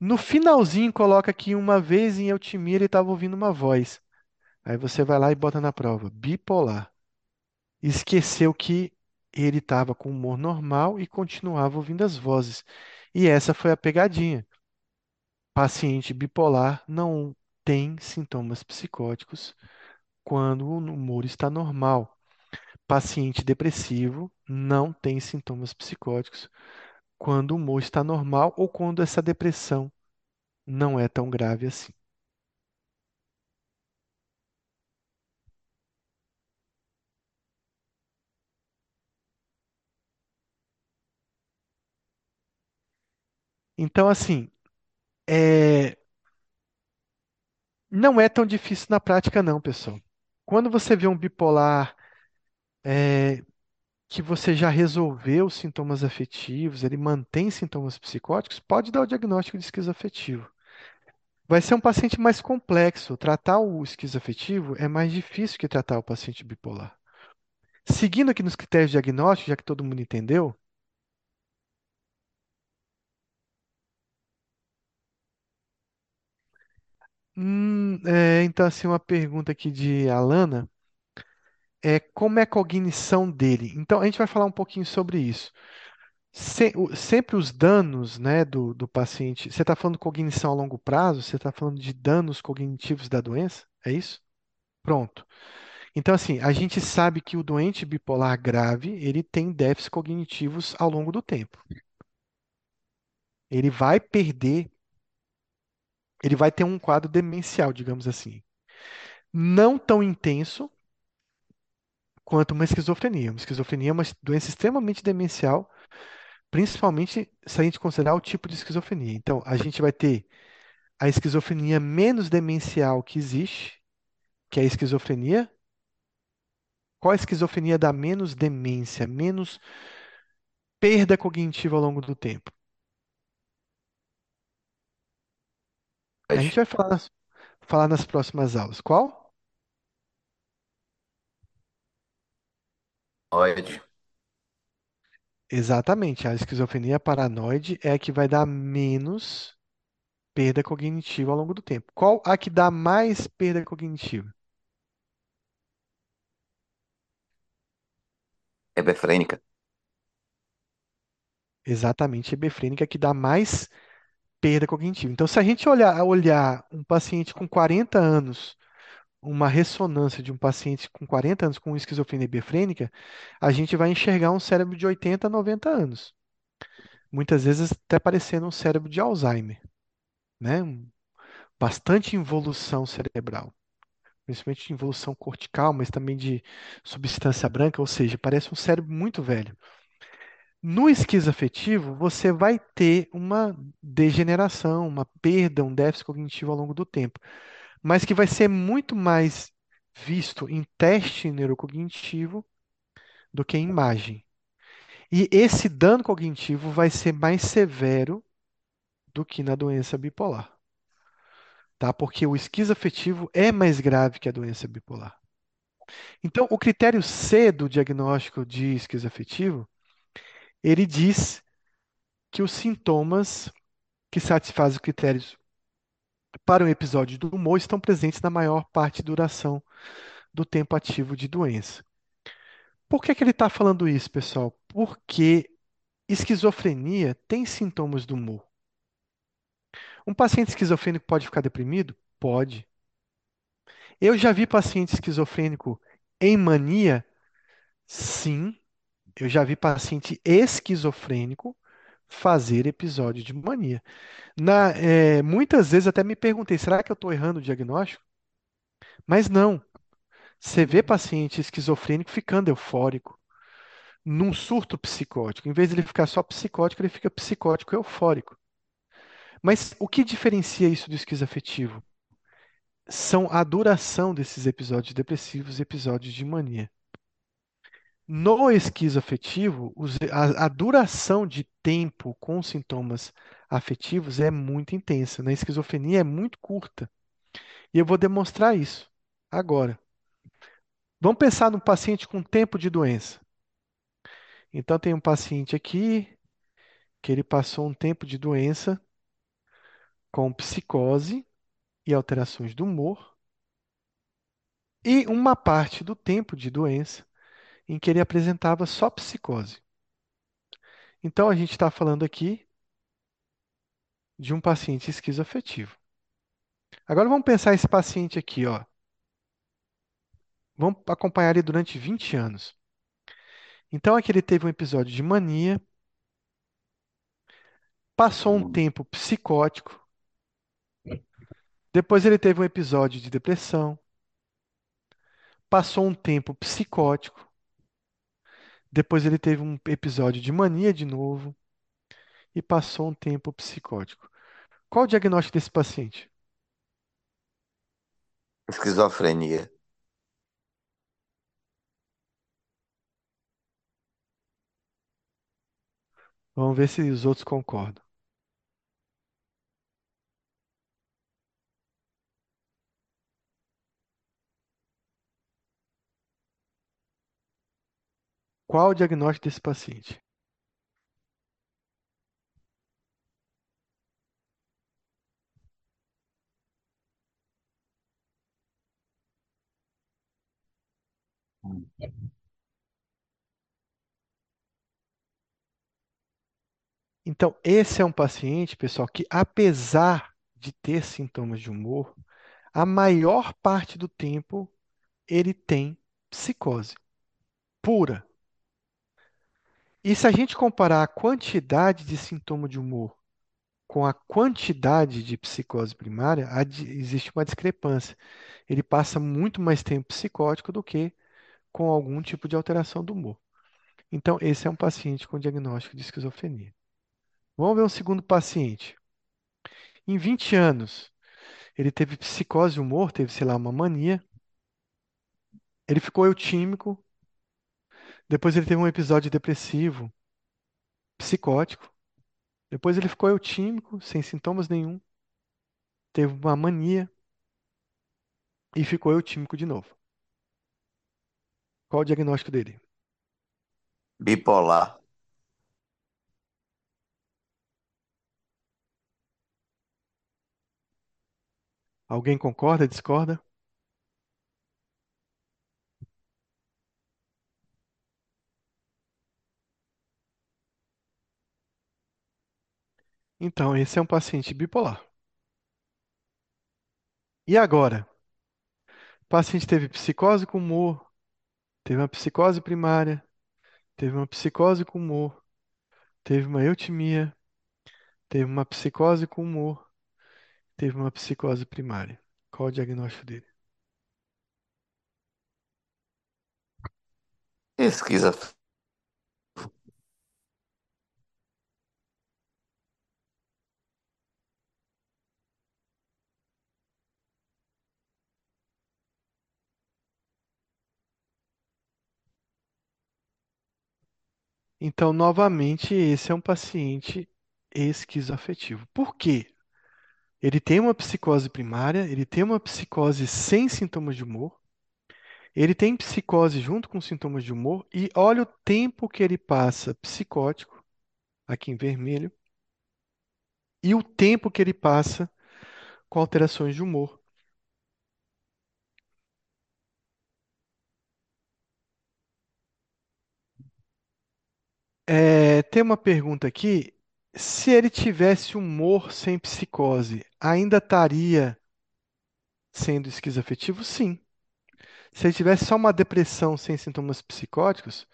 no finalzinho coloca que uma vez em Eutimia ele estava ouvindo uma voz. Aí você vai lá e bota na prova, bipolar. Esqueceu que ele estava com humor normal e continuava ouvindo as vozes. E essa foi a pegadinha. Paciente bipolar não tem sintomas psicóticos quando o humor está normal. Paciente depressivo não tem sintomas psicóticos quando o humor está normal ou quando essa depressão não é tão grave assim. Então, assim, é, não é tão difícil na prática, não, pessoal. Quando você vê um bipolar é, que você já resolveu os sintomas afetivos, ele mantém sintomas psicóticos, pode dar o diagnóstico de esquizoafetivo. Vai ser um paciente mais complexo. Tratar o esquizoafetivo é mais difícil que tratar o paciente bipolar. Seguindo aqui nos critérios diagnósticos, já que todo mundo entendeu, hum, é, então, assim, uma pergunta aqui de Alana é como é a cognição dele? Então, a gente vai falar um pouquinho sobre isso. Se- o- sempre os danos, né, do, do paciente. Você está falando cognição a longo prazo? Você está falando de danos cognitivos da doença? É isso? Pronto. Então, assim, a gente sabe que o doente bipolar grave, ele tem déficits cognitivos ao longo do tempo. Ele vai perder, ele vai ter um quadro demencial, digamos assim. Não tão intenso quanto uma esquizofrenia. Uma esquizofrenia é uma doença extremamente demencial, principalmente se a gente considerar o tipo de esquizofrenia. Então, a gente vai ter a esquizofrenia menos demencial que existe, que é a esquizofrenia. Qual a esquizofrenia dá menos demência, menos perda cognitiva ao longo do tempo? A gente vai falar nas, falar nas próximas aulas. Qual? Paranoide. Exatamente, a esquizofrenia paranoide é a que vai dar menos perda cognitiva ao longo do tempo. Qual a que dá mais perda cognitiva? Hebefrênica. Exatamente, hebefrênica é que dá mais perda cognitiva. Então, se a gente olhar, olhar um paciente com 40 anos, uma ressonância de um paciente com 40 anos com esquizofrenia hebefrênica, a gente vai enxergar um cérebro de 80 a 90 anos. Muitas vezes até parecendo um cérebro de Alzheimer, né? Bastante involução cerebral, principalmente de involução cortical, mas também de substância branca, ou seja, parece um cérebro muito velho. No esquizoafetivo, você vai ter uma degeneração, uma perda, um déficit cognitivo ao longo do tempo, mas que vai ser muito mais visto em teste neurocognitivo do que em imagem. E esse dano cognitivo vai ser mais severo do que na doença bipolar, tá? Porque o esquizoafetivo é mais grave que a doença bipolar. Então, o critério C do diagnóstico de esquizoafetivo, ele diz que os sintomas que satisfazem os critérios para um episódio do humor estão presentes na maior parte da duração do tempo ativo de doença. Por que que ele está falando isso, pessoal? Porque esquizofrenia tem sintomas do humor. Um paciente esquizofrênico pode ficar deprimido? Pode. Eu já vi paciente esquizofrênico em mania? Sim, Eu já vi paciente esquizofrênico fazer episódio de mania. Na, é, muitas vezes até me perguntei, será que eu estou errando o diagnóstico? Mas não. Você vê paciente esquizofrênico ficando eufórico, num surto psicótico. Em vez de ele ficar só psicótico, ele fica psicótico eufórico. Mas o que diferencia isso do esquizoafetivo? São a duração desses episódios depressivos e episódios de mania. No esquizoafetivo, a, a duração de tempo com sintomas afetivos é muito intensa. Na esquizofrenia é muito curta. E eu vou demonstrar isso agora. Vamos pensar no paciente com tempo de doença. Então, tem um paciente aqui que ele passou um tempo de doença com psicose e alterações do humor, e uma parte do tempo de doença em que ele apresentava só psicose. Então, a gente está falando aqui de um paciente esquizoafetivo. Agora vamos pensar esse paciente aqui, ó. Vamos acompanhar ele durante 20 anos. Então aqui ele teve um episódio de mania, passou um tempo psicótico, depois ele teve um episódio de depressão, passou um tempo psicótico, depois ele teve um episódio de mania de novo e passou um tempo psicótico. Qual o diagnóstico desse paciente? Esquizofrenia. Vamos ver se os outros concordam. Qual o diagnóstico desse paciente? Então, esse é um paciente, pessoal, que apesar de ter sintomas de humor, a maior parte do tempo ele tem psicose pura. E se a gente comparar a quantidade de sintoma de humor com a quantidade de psicose primária, existe uma discrepância. Ele passa muito mais tempo psicótico do que com algum tipo de alteração do humor. Então, esse é um paciente com diagnóstico de esquizofrenia. Vamos ver um segundo paciente. Em 20 anos, ele teve psicose de humor, teve, sei lá, uma mania. Ele ficou eutímico. Depois ele teve um episódio depressivo, psicótico. Depois ele ficou eutímico, sem sintomas nenhum. Teve uma mania e ficou eutímico de novo. Qual o diagnóstico dele? Bipolar. Alguém concorda, discorda? Então, esse é um paciente bipolar. E agora? O paciente teve psicose com humor, teve uma psicose primária, teve uma psicose com humor, teve uma eutimia, teve uma psicose com humor, teve uma psicose primária. Qual o diagnóstico dele? Esquizofrenia. Então, novamente, esse é um paciente esquizoafetivo. Por quê? Ele tem uma psicose primária, ele tem uma psicose sem sintomas de humor, ele tem psicose junto com sintomas de humor, e olha o tempo que ele passa psicótico, aqui em vermelho, e o tempo que ele passa com alterações de humor. É, tem uma pergunta aqui. Se ele tivesse humor sem psicose, ainda estaria sendo esquizoafetivo? Sim. Se ele tivesse só uma depressão sem sintomas psicóticos,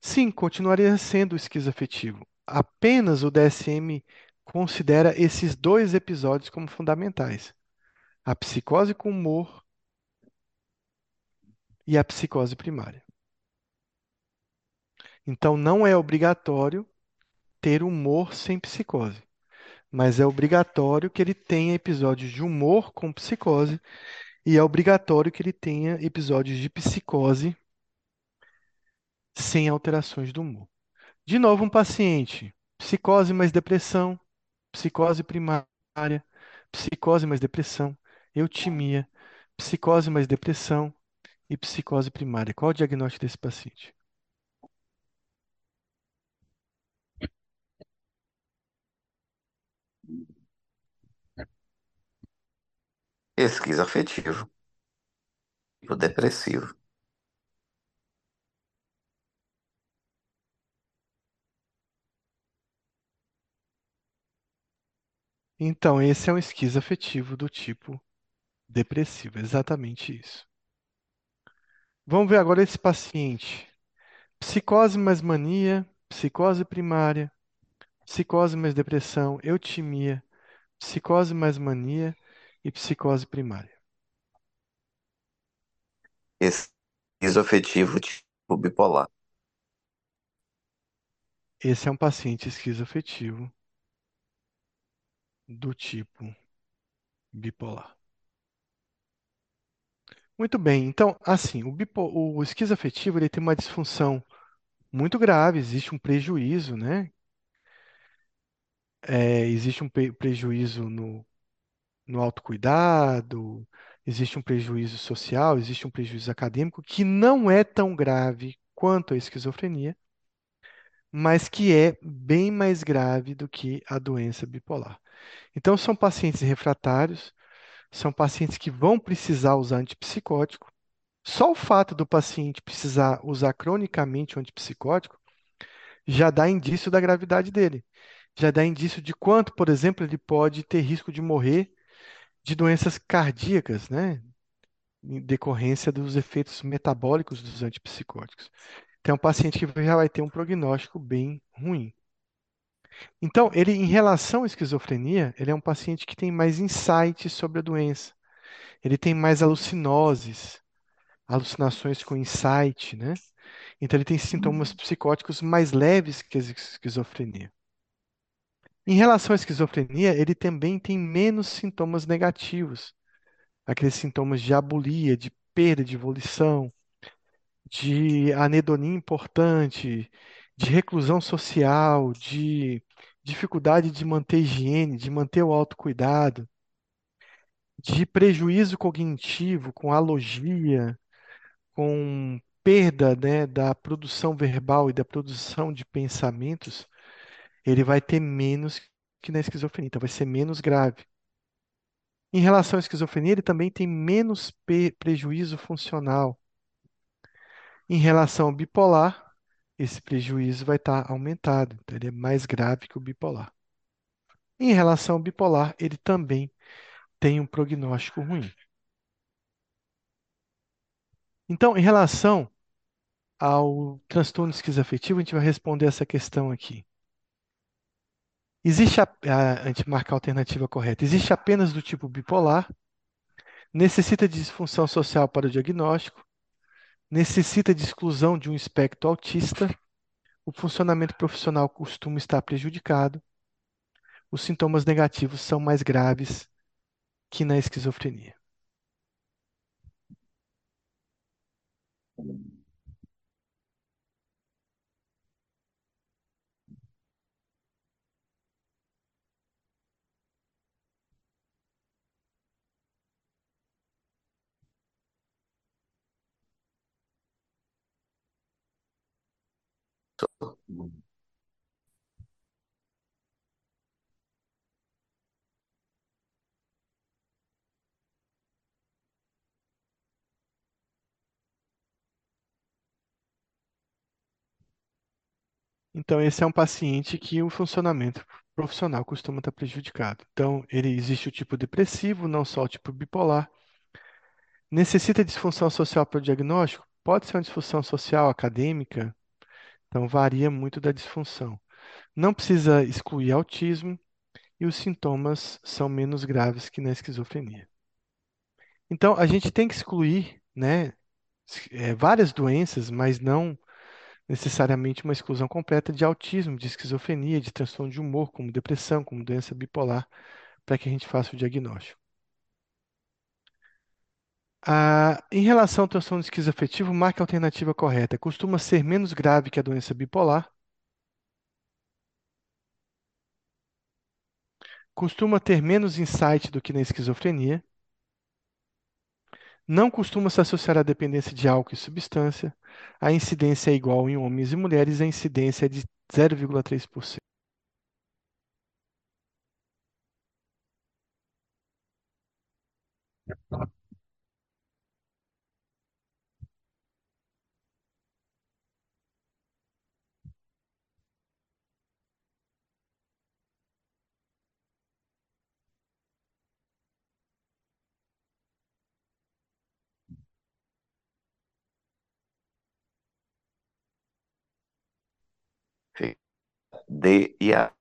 sim, continuaria sendo esquizoafetivo. Apenas o DSM considera esses dois episódios como fundamentais: a psicose com humor e a psicose primária. Então, não é obrigatório ter humor sem psicose, mas é obrigatório que ele tenha episódios de humor com psicose e é obrigatório que ele tenha episódios de psicose sem alterações do humor. De novo, um paciente, psicose mais depressão, psicose primária, psicose mais depressão, eutimia, psicose mais depressão e psicose primária. Qual o diagnóstico desse paciente? Esquizoafetivo. Tipo depressivo. Então, esse é um esquizoafetivo do tipo depressivo, exatamente isso. Vamos ver agora esse paciente. Psicose mais mania, psicose primária, psicose mais depressão, eutimia, psicose mais mania e psicose primária. Esquizoafetivo tipo bipolar. Esse é um paciente esquizoafetivo do tipo bipolar. Muito bem, então, assim, o, bipo, o esquizoafetivo ele tem uma disfunção muito grave, existe um prejuízo, né? É, existe um pre- prejuízo no, no autocuidado, existe um prejuízo social, existe um prejuízo acadêmico que não é tão grave quanto a esquizofrenia, mas que é bem mais grave do que a doença bipolar. Então, são pacientes refratários, são pacientes que vão precisar usar antipsicótico. Só o fato do paciente precisar usar cronicamente o antipsicótico já dá indício da gravidade dele. Já dá indício de quanto, por exemplo, ele pode ter risco de morrer de doenças cardíacas, né? Em decorrência dos efeitos metabólicos dos antipsicóticos. Então, é um paciente que já vai ter um prognóstico bem ruim. Então, ele, em relação à esquizofrenia, ele é um paciente que tem mais insights sobre a doença. Ele tem mais alucinoses, alucinações com insight, né? Então, ele tem sintomas psicóticos mais leves que a esquizofrenia. Em relação à esquizofrenia, ele também tem menos sintomas negativos, aqueles sintomas de abulia, de perda de volição, de anedonia importante, de reclusão social, de dificuldade de manter higiene, de manter o autocuidado, de prejuízo cognitivo com alogia, com perda, né, da produção verbal e da produção de pensamentos, ele vai ter menos que na esquizofrenia, então vai ser menos grave. Em relação à esquizofrenia, ele também tem menos prejuízo funcional. Em relação ao bipolar, esse prejuízo vai estar aumentado, então ele é mais grave que o bipolar. Em relação ao bipolar, ele também tem um prognóstico ruim. Então, em relação ao transtorno esquizoafetivo, a gente vai responder essa questão aqui. Existe a, a, a gente marca a alternativa correta. Existe apenas do tipo bipolar, necessita de disfunção social para o diagnóstico, necessita de exclusão de um espectro autista, o funcionamento profissional costuma estar prejudicado, os sintomas negativos são mais graves que na esquizofrenia. Então, esse é um paciente que o funcionamento profissional costuma estar prejudicado. Então, ele existe o tipo depressivo, não só o tipo bipolar. Necessita disfunção social para o diagnóstico? Pode ser uma disfunção social acadêmica, Então, varia muito da disfunção. Não precisa excluir autismo e os sintomas são menos graves que na esquizofrenia. Então, a gente tem que excluir, né, é, várias doenças, mas não necessariamente uma exclusão completa de autismo, de esquizofrenia, de transtorno de humor, como depressão, como doença bipolar, para que a gente faça o diagnóstico. Ah, em relação ao transtorno esquizoafetivo, marque a alternativa correta. Costuma ser menos grave que a doença bipolar. Costuma ter menos insight do que na esquizofrenia. Não costuma se associar à dependência de álcool e substância. A incidência é igual em homens e mulheres, a incidência é de 0,3%. D e A.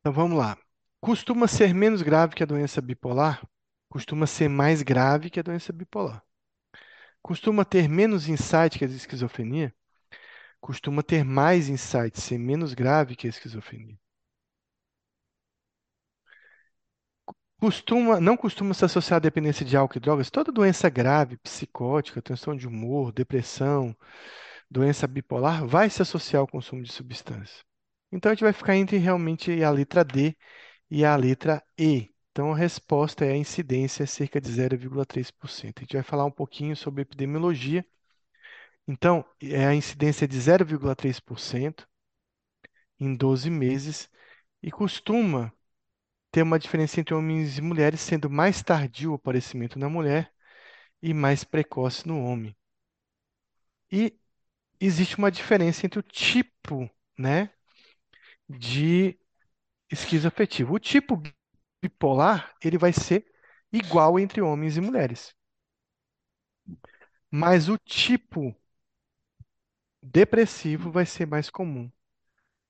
Então vamos lá. Costuma ser menos grave que a doença bipolar? Costuma ser mais grave que a doença bipolar. Costuma ter menos insight que a esquizofrenia? Costuma ter mais insight, ser menos grave que a esquizofrenia. Costuma, não costuma se associar à dependência de álcool e drogas. Toda doença grave, psicótica, transtorno de humor, depressão, doença bipolar, vai se associar ao consumo de substância. Então a gente vai ficar entre realmente a letra D e a letra E. Então a resposta é a incidência é cerca de 0,3%. A gente vai falar um pouquinho sobre epidemiologia. Então, é a incidência de 0,3% em 12 meses e costuma ter uma diferença entre homens e mulheres, sendo mais tardio o aparecimento na mulher e mais precoce no homem. E existe uma diferença entre o tipo, né, de esquizoafetivo. O tipo bipolar, ele vai ser igual entre homens e mulheres. Mas o tipo depressivo vai ser mais comum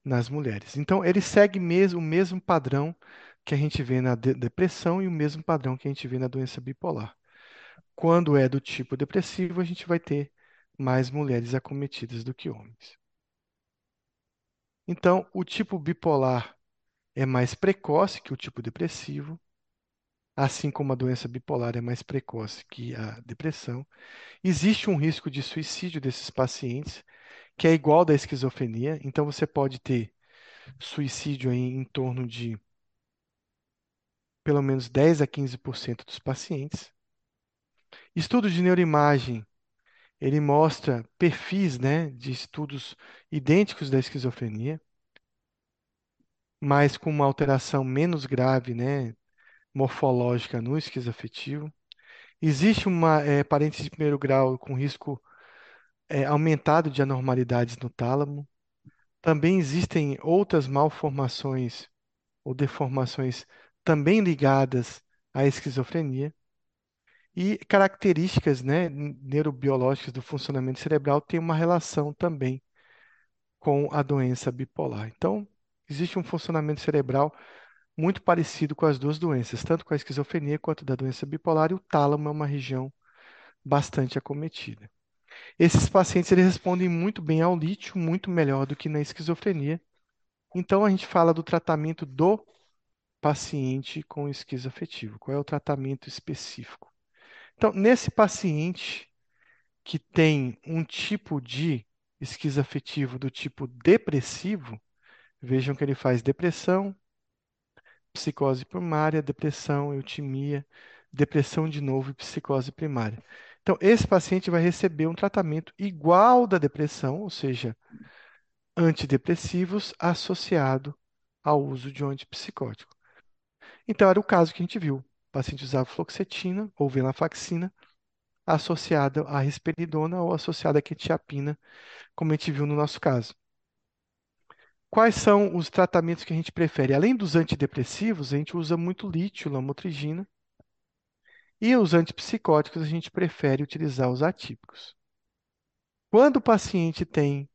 nas mulheres. Então, ele segue mesmo o mesmo padrão que a gente vê na de depressão e o mesmo padrão que a gente vê na doença bipolar. Quando é do tipo depressivo, a gente vai ter mais mulheres acometidas do que homens. Então, o tipo bipolar é mais precoce que o tipo depressivo, assim como a doença bipolar é mais precoce que a depressão. Existe um risco de suicídio desses pacientes, que é igual da esquizofrenia, então você pode ter suicídio em, em torno de pelo menos 10 a 15% dos pacientes. Estudo de neuroimagem, ele mostra perfis, né, de estudos idênticos da esquizofrenia, mas com uma alteração menos grave, né, morfológica no esquizoafetivo. Existe uma é, parêntese de primeiro grau com risco é, aumentado de anormalidades no tálamo. Também existem outras malformações ou deformações também ligadas à esquizofrenia. E características, né, neurobiológicas do funcionamento cerebral têm uma relação também com a doença bipolar. Então, existe um funcionamento cerebral muito parecido com as duas doenças, tanto com a esquizofrenia quanto da doença bipolar, e o tálamo é uma região bastante acometida. Esses pacientes eles respondem muito bem ao lítio, muito melhor do que na esquizofrenia. Então a gente fala do tratamento do paciente com esquizoafetivo. Qual é o tratamento específico? Então, nesse paciente que tem um tipo de esquizoafetivo do tipo depressivo, vejam que ele faz depressão, psicose primária, depressão, eutimia, depressão de novo e psicose primária. Então, esse paciente vai receber um tratamento igual da depressão, ou seja, antidepressivos associado ao uso de um antipsicótico. Então, era o caso que a gente viu. O paciente usava fluoxetina ou venlafaxina associada à risperidona ou associada à quetiapina, como a gente viu no nosso caso. Quais são os tratamentos que a gente prefere? Além dos antidepressivos, a gente usa muito lítio, lamotrigina, E os antipsicóticos, a gente prefere utilizar os atípicos. Quando o paciente tem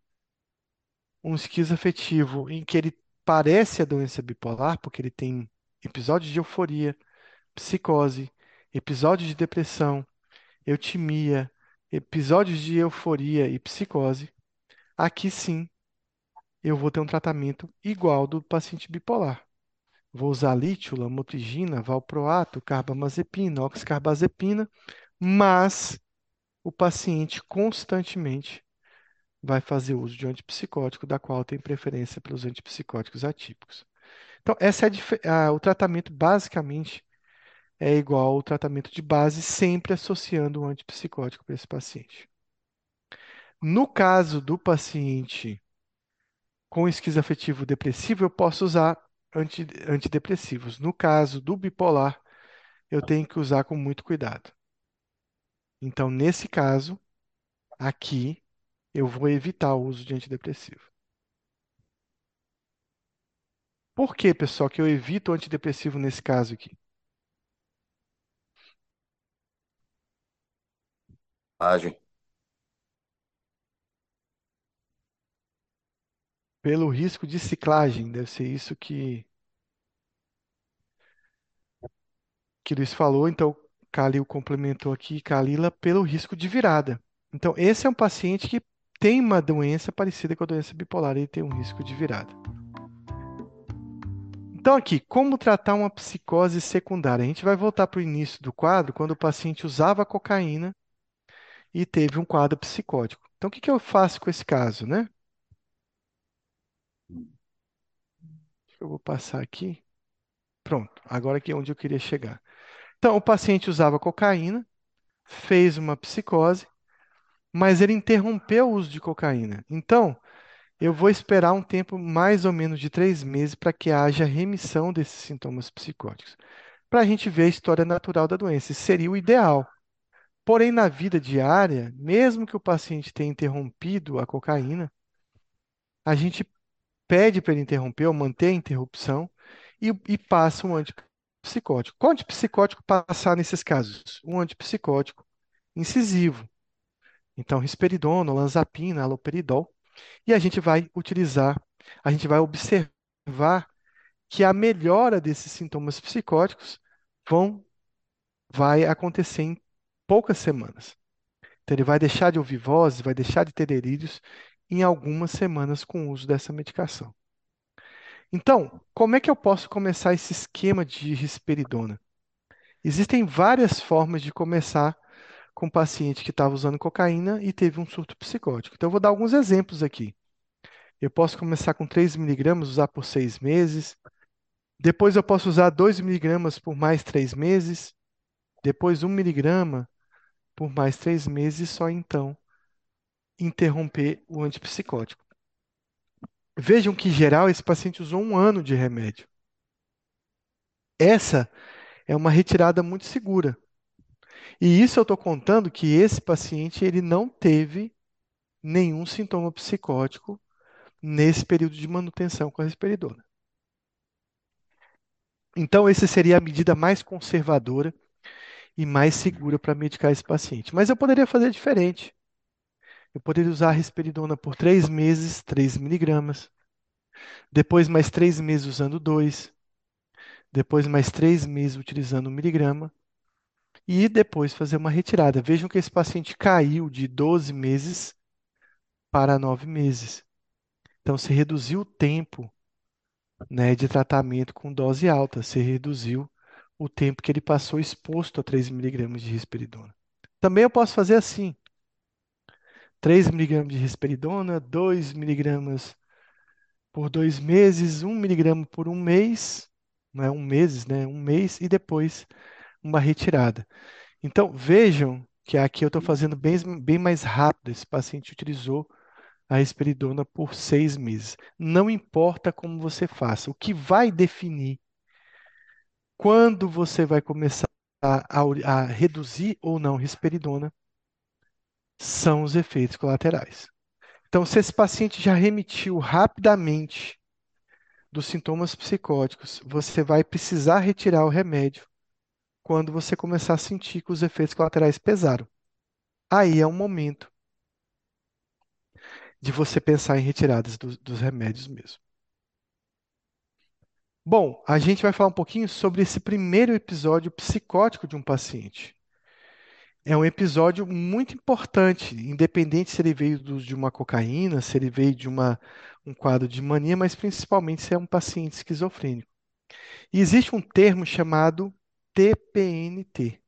um esquizoafetivo em que ele parece a doença bipolar, porque ele tem episódios de euforia, psicose, episódios de depressão, eutimia, episódios de euforia e psicose, aqui sim eu vou ter um tratamento igual do paciente bipolar. Vou usar lítio, lamotrigina, valproato, carbamazepina, oxcarbazepina, mas o paciente constantemente vai fazer uso de antipsicótico, da qual tem preferência pelos antipsicóticos atípicos. Então, essa é a, o tratamento basicamente é igual ao tratamento de base, sempre associando um antipsicótico para esse paciente. No caso do paciente com esquizoafetivo depressivo, eu posso usar anti, antidepressivos. No caso do bipolar, eu tenho que usar com muito cuidado. Então, nesse caso, aqui, eu vou evitar o uso de antidepressivo. Por que, pessoal, que eu evito o antidepressivo nesse caso aqui? Agem. Pelo risco de ciclagem, deve ser isso que que Luiz falou, então Calil complementou aqui, Kalila, pelo risco de virada. Então, esse é um paciente que tem uma doença parecida com a doença bipolar, ele tem um risco de virada. Então, aqui, como tratar uma psicose secundária? A gente vai voltar para o início do quadro, quando o paciente usava cocaína e teve um quadro psicótico. Então, o que, que eu faço com esse caso, né? Eu vou passar aqui. Pronto, agora aqui é onde eu queria chegar. Então, o paciente usava cocaína, fez uma psicose, mas ele interrompeu o uso de cocaína. Então, eu vou esperar um tempo mais ou menos de três meses para que haja remissão desses sintomas psicóticos, para a gente ver a história natural da doença. Isso seria o ideal. Porém, na vida diária, mesmo que o paciente tenha interrompido a cocaína, a gente pede para ele interromper ou manter a interrupção e, e passa um antipsicótico. Qual antipsicótico passar nesses casos? Um antipsicótico incisivo. Então, risperidona, olanzapina, aloperidol. E a gente vai utilizar, a gente vai observar que a melhora desses sintomas psicóticos vão, vai acontecer em poucas semanas. Então, ele vai deixar de ouvir vozes, vai deixar de ter delírios em algumas semanas com o uso dessa medicação. Então, como é que eu posso começar esse esquema de risperidona? Existem várias formas de começar com um paciente que estava usando cocaína e teve um surto psicótico. Então, eu vou dar alguns exemplos aqui. Eu posso começar com 3 miligramas, usar por 6 meses. Depois eu posso usar 2 miligramas por mais 3 meses. Depois 1 miligrama por mais 3 meses só então interromper o antipsicótico. Vejam que, em geral, esse paciente usou um ano de remédio. Essa é uma retirada muito segura. E isso eu estou contando que esse paciente ele não teve nenhum sintoma psicótico nesse período de manutenção com a risperidona. Então, essa seria a medida mais conservadora e mais segura para medicar esse paciente. Mas eu poderia fazer diferente. Eu poderia usar a risperidona por três meses, 3 miligramas. Depois mais três meses usando 2. Depois mais três meses utilizando 1 miligrama. E depois fazer uma retirada. Vejam que esse paciente caiu de 12 meses para 9 meses. Então, se reduziu o tempo né, de tratamento com dose alta, se reduziu o tempo que ele passou exposto a 3 miligramas de risperidona. Também eu posso fazer assim. 3 miligramas de risperidona, 2 miligramas por dois meses, 1 miligrama por um mês, não é um mês, né? Um mês e depois uma retirada. Então, vejam que aqui eu estou fazendo bem, bem mais rápido. Esse paciente utilizou a risperidona por seis meses. Não importa como você faça, o que vai definir quando você vai começar a, a reduzir ou não risperidona são os efeitos colaterais. Então, se esse paciente já remitiu rapidamente dos sintomas psicóticos, você vai precisar retirar o remédio quando você começar a sentir que os efeitos colaterais pesaram. Aí é um momento de você pensar em retiradas do- dos remédios mesmo. Bom, a gente vai falar um pouquinho sobre esse primeiro episódio psicótico de um paciente. É um episódio muito importante, independente se ele veio do- de uma cocaína, se ele veio de uma, um quadro de mania, mas principalmente se é um paciente esquizofrênico. E existe um termo chamado TPNT.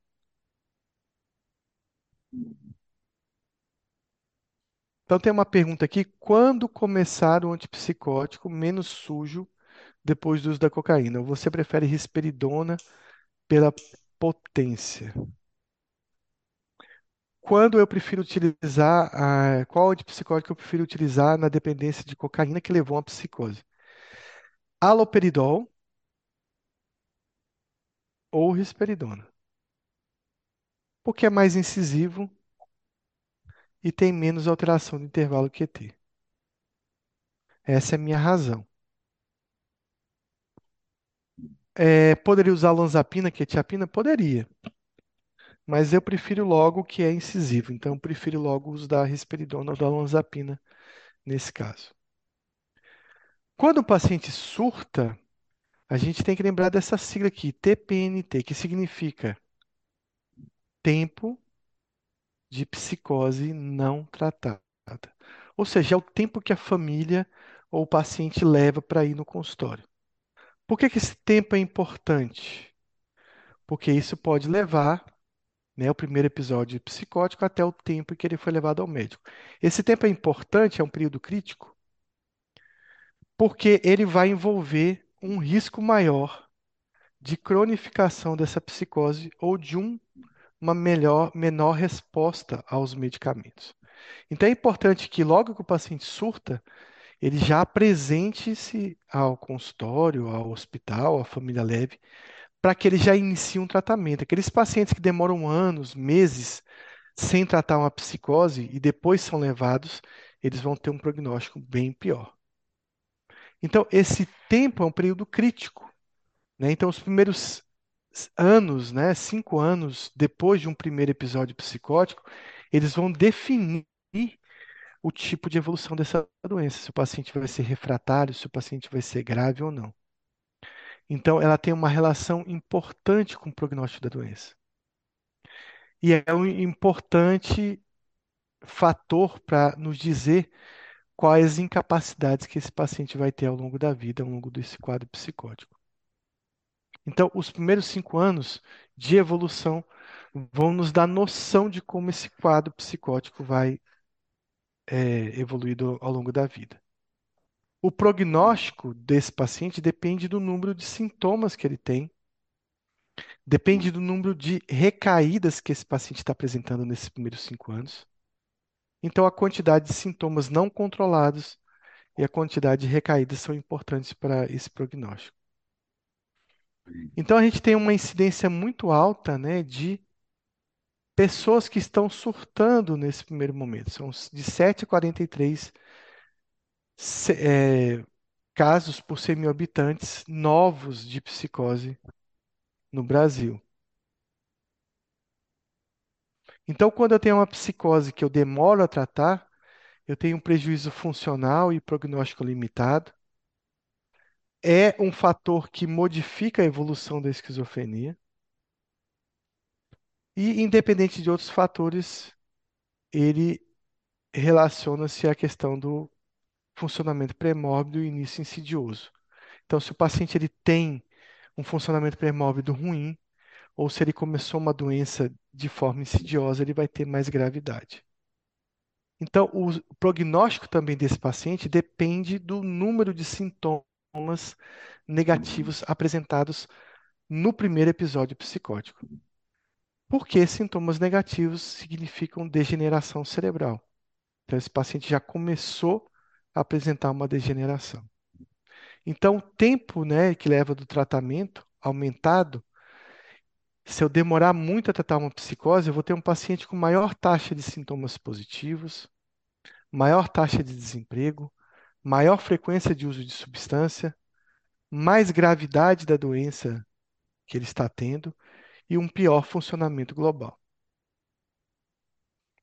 Então tem uma pergunta aqui: quando começar o antipsicótico menos sujo depois do uso da cocaína? Ou você prefere risperidona pela potência? Quando eu prefiro utilizar, a, qual antipsicótico eu prefiro utilizar na dependência de cocaína que levou a psicose? Haloperidol ou risperidona? Porque é mais incisivo e tem menos alteração do intervalo QT. Essa é a minha razão. É, poderia usar lanzapina, quetiapina? Poderia. Mas eu prefiro logo o que é incisivo. Então, eu prefiro logo o uso da risperidona ou da olanzapina nesse caso. Quando o paciente surta, a gente tem que lembrar dessa sigla aqui, TPNT, que significa tempo de psicose não tratada. Ou seja, é o tempo que a família ou o paciente leva para ir no consultório. Por que que esse tempo é importante? Porque isso pode levar né, o primeiro episódio psicótico até o tempo em que ele foi levado ao médico. Esse tempo é importante, é um período crítico, porque ele vai envolver um risco maior de cronificação dessa psicose ou de um, uma melhor, menor resposta aos medicamentos. Então é importante que logo que o paciente surta, ele já apresente-se ao consultório, ao hospital, à família leve, para que ele já inicie um tratamento. Aqueles pacientes que demoram anos, meses, sem tratar uma psicose e depois são levados, eles vão ter um prognóstico bem pior. Então, esse tempo é um período crítico. Né? Então, os primeiros anos, né, cinco anos depois de um primeiro episódio psicótico, eles vão definir o tipo de evolução dessa doença, se o paciente vai ser refratário, se o paciente vai ser grave ou não. Então, ela tem uma relação importante com o prognóstico da doença. E é um importante fator para nos dizer quais incapacidades que esse paciente vai ter ao longo da vida, ao longo desse quadro psicótico. Então, os primeiros cinco anos de evolução vão nos dar noção de como esse quadro psicótico vai é, ao longo da vida. O prognóstico desse paciente depende do número de sintomas que ele tem, depende do número de recaídas que esse paciente está apresentando nesses primeiros cinco anos. Então, a quantidade de sintomas não controlados e a quantidade de recaídas são importantes para esse prognóstico. Então, a gente tem uma incidência muito alta né, de pessoas que estão surtando nesse primeiro momento. São de 7 a 43 é, casos por 100 mil habitantes novos de psicose no Brasil. Então, quando eu tenho uma psicose que eu demoro a tratar, eu tenho um prejuízo funcional e prognóstico limitado. É um fator que modifica a evolução da esquizofrenia. E, independente de outros fatores, ele relaciona-se à questão do funcionamento pré-mórbido e início insidioso. Então, se o paciente ele tem um funcionamento pré-mórbido ruim, ou se ele começou uma doença de forma insidiosa, ele vai ter mais gravidade. Então, o prognóstico também desse paciente depende do número de sintomas negativos apresentados no primeiro episódio psicótico. Porque sintomas negativos significam degeneração cerebral. Então, esse paciente já começou a apresentar uma degeneração. Então, o tempo né, que leva do tratamento aumentado, se eu demorar muito a tratar uma psicose, eu vou ter um paciente com maior taxa de sintomas positivos, maior taxa de desemprego, maior frequência de uso de substância, mais gravidade da doença que ele está tendo e um pior funcionamento global.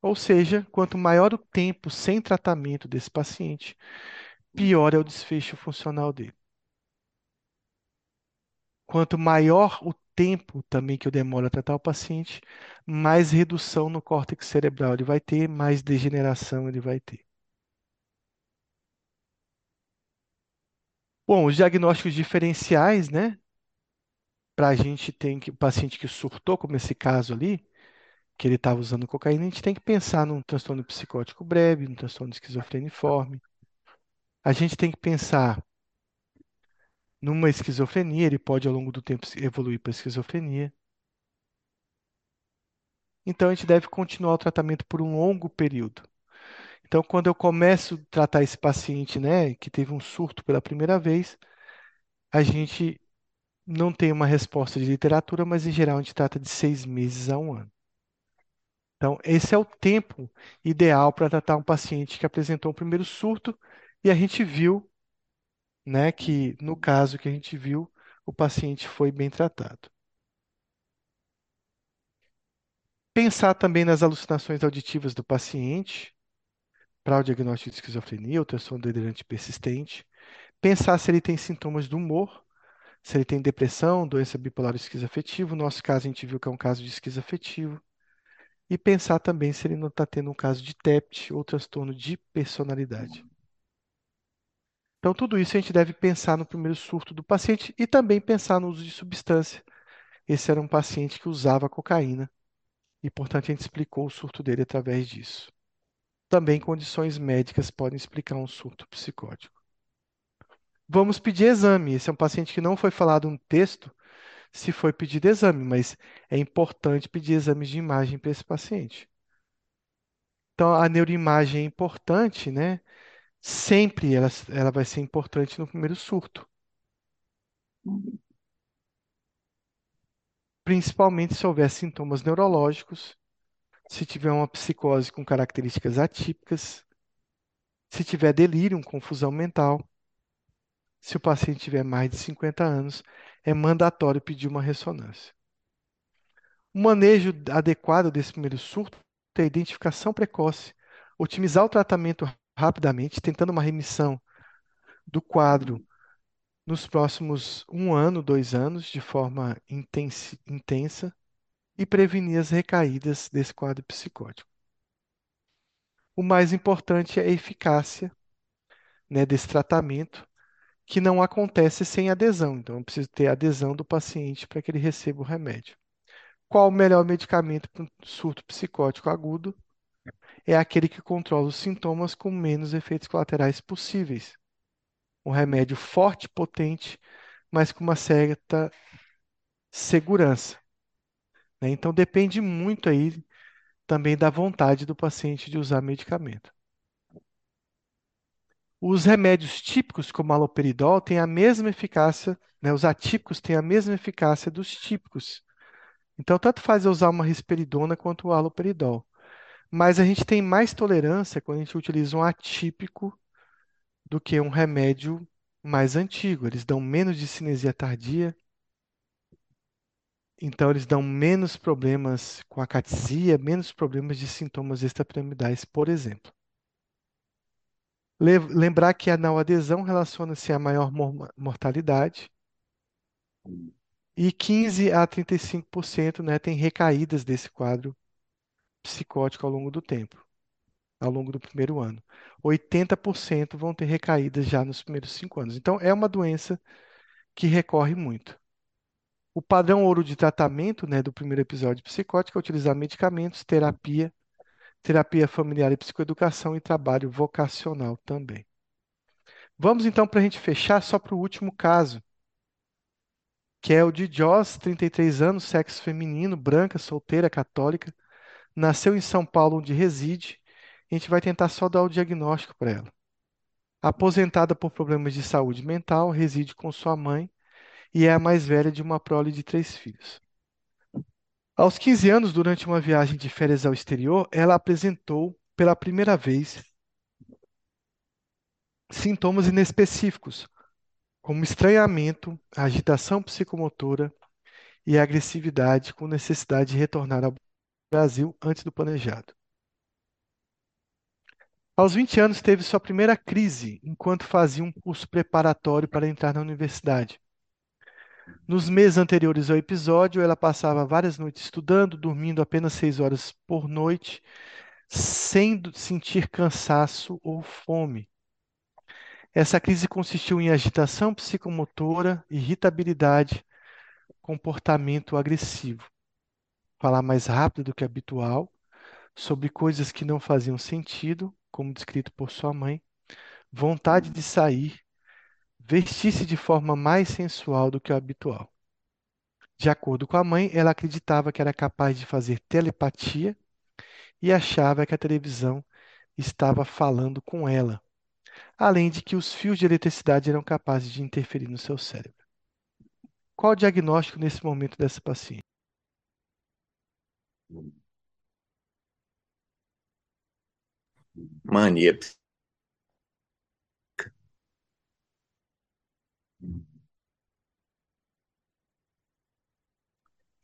Ou seja, quanto maior o tempo sem tratamento desse paciente, pior é o desfecho funcional dele. Quanto maior o tempo também que eu demoro a tratar o paciente, mais redução no córtex cerebral ele vai ter, mais degeneração ele vai ter. Bom, os diagnósticos diferenciais, né? Para a gente tem que o paciente que surtou, como esse caso ali, que ele estava usando cocaína, a gente tem que pensar num transtorno psicótico breve, num transtorno esquizofreniforme. A gente tem que pensar numa esquizofrenia, ele pode ao longo do tempo evoluir para esquizofrenia. Então a gente deve continuar o tratamento por um longo período. Então, quando eu começo a tratar esse paciente, né, que teve um surto pela primeira vez, a gente não tem uma resposta de literatura, mas em geral a gente trata de seis meses a um ano. Então, esse é o tempo ideal para tratar um paciente que apresentou o primeiro surto e a gente viu, né, que no caso que a gente viu, o paciente foi bem tratado. Pensar também nas alucinações auditivas do paciente para o diagnóstico de esquizofrenia ou transtorno delirante persistente. Pensar se ele tem sintomas do humor, se ele tem depressão, doença bipolar esquizoafetivo. No nosso caso, a gente viu que é um caso de esquizoafetivo. E pensar também se ele não está tendo um caso de TEPT ou transtorno de personalidade. Então, tudo isso a gente deve pensar no primeiro surto do paciente e também pensar no uso de substância. Esse era um paciente que usava cocaína e, portanto, a gente explicou o surto dele através disso. Também condições médicas podem explicar um surto psicótico. Vamos pedir exame. Esse é um paciente que não foi falado no texto se foi pedido exame, mas é importante pedir exames de imagem para esse paciente. Então, a neuroimagem é importante, né? Sempre ela, ela vai ser importante no primeiro surto. principalmente se houver sintomas neurológicos, se tiver uma psicose com características atípicas, se tiver delírio, confusão mental, se o paciente tiver mais de 50 anos, é mandatório pedir uma ressonância. O manejo adequado desse primeiro surto é a identificação precoce, otimizar o tratamento rapidamente, tentando uma remissão do quadro nos próximos um ano, dois anos, de forma intensa, e prevenir as recaídas desse quadro psicótico. O mais importante é a eficácia né, desse tratamento, que não acontece sem adesão. Então, eu preciso ter adesão do paciente para que ele receba o remédio. Qual o melhor medicamento para um surto psicótico agudo? É aquele que controla os sintomas com menos efeitos colaterais possíveis um remédio forte, potente, mas com uma certa segurança. Né? Então depende muito aí também da vontade do paciente de usar medicamento. Os remédios típicos, como o haloperidol, têm a mesma eficácia, né? os atípicos têm a mesma eficácia dos típicos. Então, tanto faz eu usar uma risperidona quanto o haloperidol. Mas a gente tem mais tolerância quando a gente utiliza um atípico do que um remédio mais antigo. Eles dão menos de cinesia tardia, então eles dão menos problemas com a catesia, menos problemas de sintomas extrapiramidais, por exemplo. Lembrar que a não adesão relaciona-se a maior mortalidade e 15 a 35% né, tem recaídas desse quadro psicótico ao longo do tempo ao longo do primeiro ano. 80% vão ter recaídas já nos primeiros cinco anos. Então, é uma doença que recorre muito. O padrão ouro de tratamento né, do primeiro episódio psicótico é utilizar medicamentos, terapia, terapia familiar e psicoeducação e trabalho vocacional também. Vamos então, para a gente fechar, só para o último caso, que é o de Joss, 33 anos, sexo feminino, branca, solteira, católica, nasceu em São Paulo, onde reside, a gente vai tentar só dar o diagnóstico para ela. Aposentada por problemas de saúde mental, reside com sua mãe e é a mais velha de uma prole de três filhos. Aos 15 anos, durante uma viagem de férias ao exterior, ela apresentou pela primeira vez sintomas inespecíficos, como estranhamento, agitação psicomotora e agressividade, com necessidade de retornar ao Brasil antes do planejado. Aos 20 anos, teve sua primeira crise enquanto fazia um curso preparatório para entrar na universidade. Nos meses anteriores ao episódio, ela passava várias noites estudando, dormindo apenas seis horas por noite, sem sentir cansaço ou fome. Essa crise consistiu em agitação psicomotora, irritabilidade, comportamento agressivo. Falar mais rápido do que habitual, sobre coisas que não faziam sentido, como descrito por sua mãe, vontade de sair, vestir-se de forma mais sensual do que o habitual. De acordo com a mãe, ela acreditava que era capaz de fazer telepatia e achava que a televisão estava falando com ela, além de que os fios de eletricidade eram capazes de interferir no seu cérebro. Qual o diagnóstico nesse momento dessa paciente? Mania.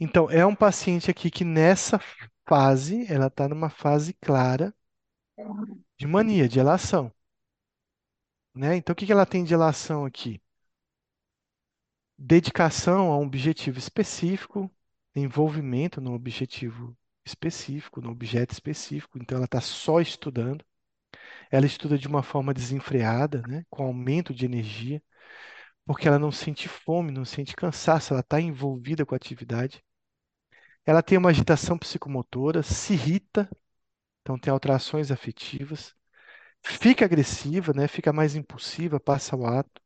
Então, é um paciente aqui que nessa fase, ela está numa fase clara de mania, de elação. Né? Então, o que que ela tem de elação aqui? Dedicação a um objetivo específico, envolvimento no objetivo específico, no objeto específico. Então, ela está só estudando. Ela estuda de uma forma desenfreada, né? com aumento de energia, porque ela não sente fome, não sente cansaço, ela está envolvida com a atividade. Ela tem uma agitação psicomotora, se irrita, então tem alterações afetivas, fica agressiva, né? Fica mais impulsiva, passa o ato.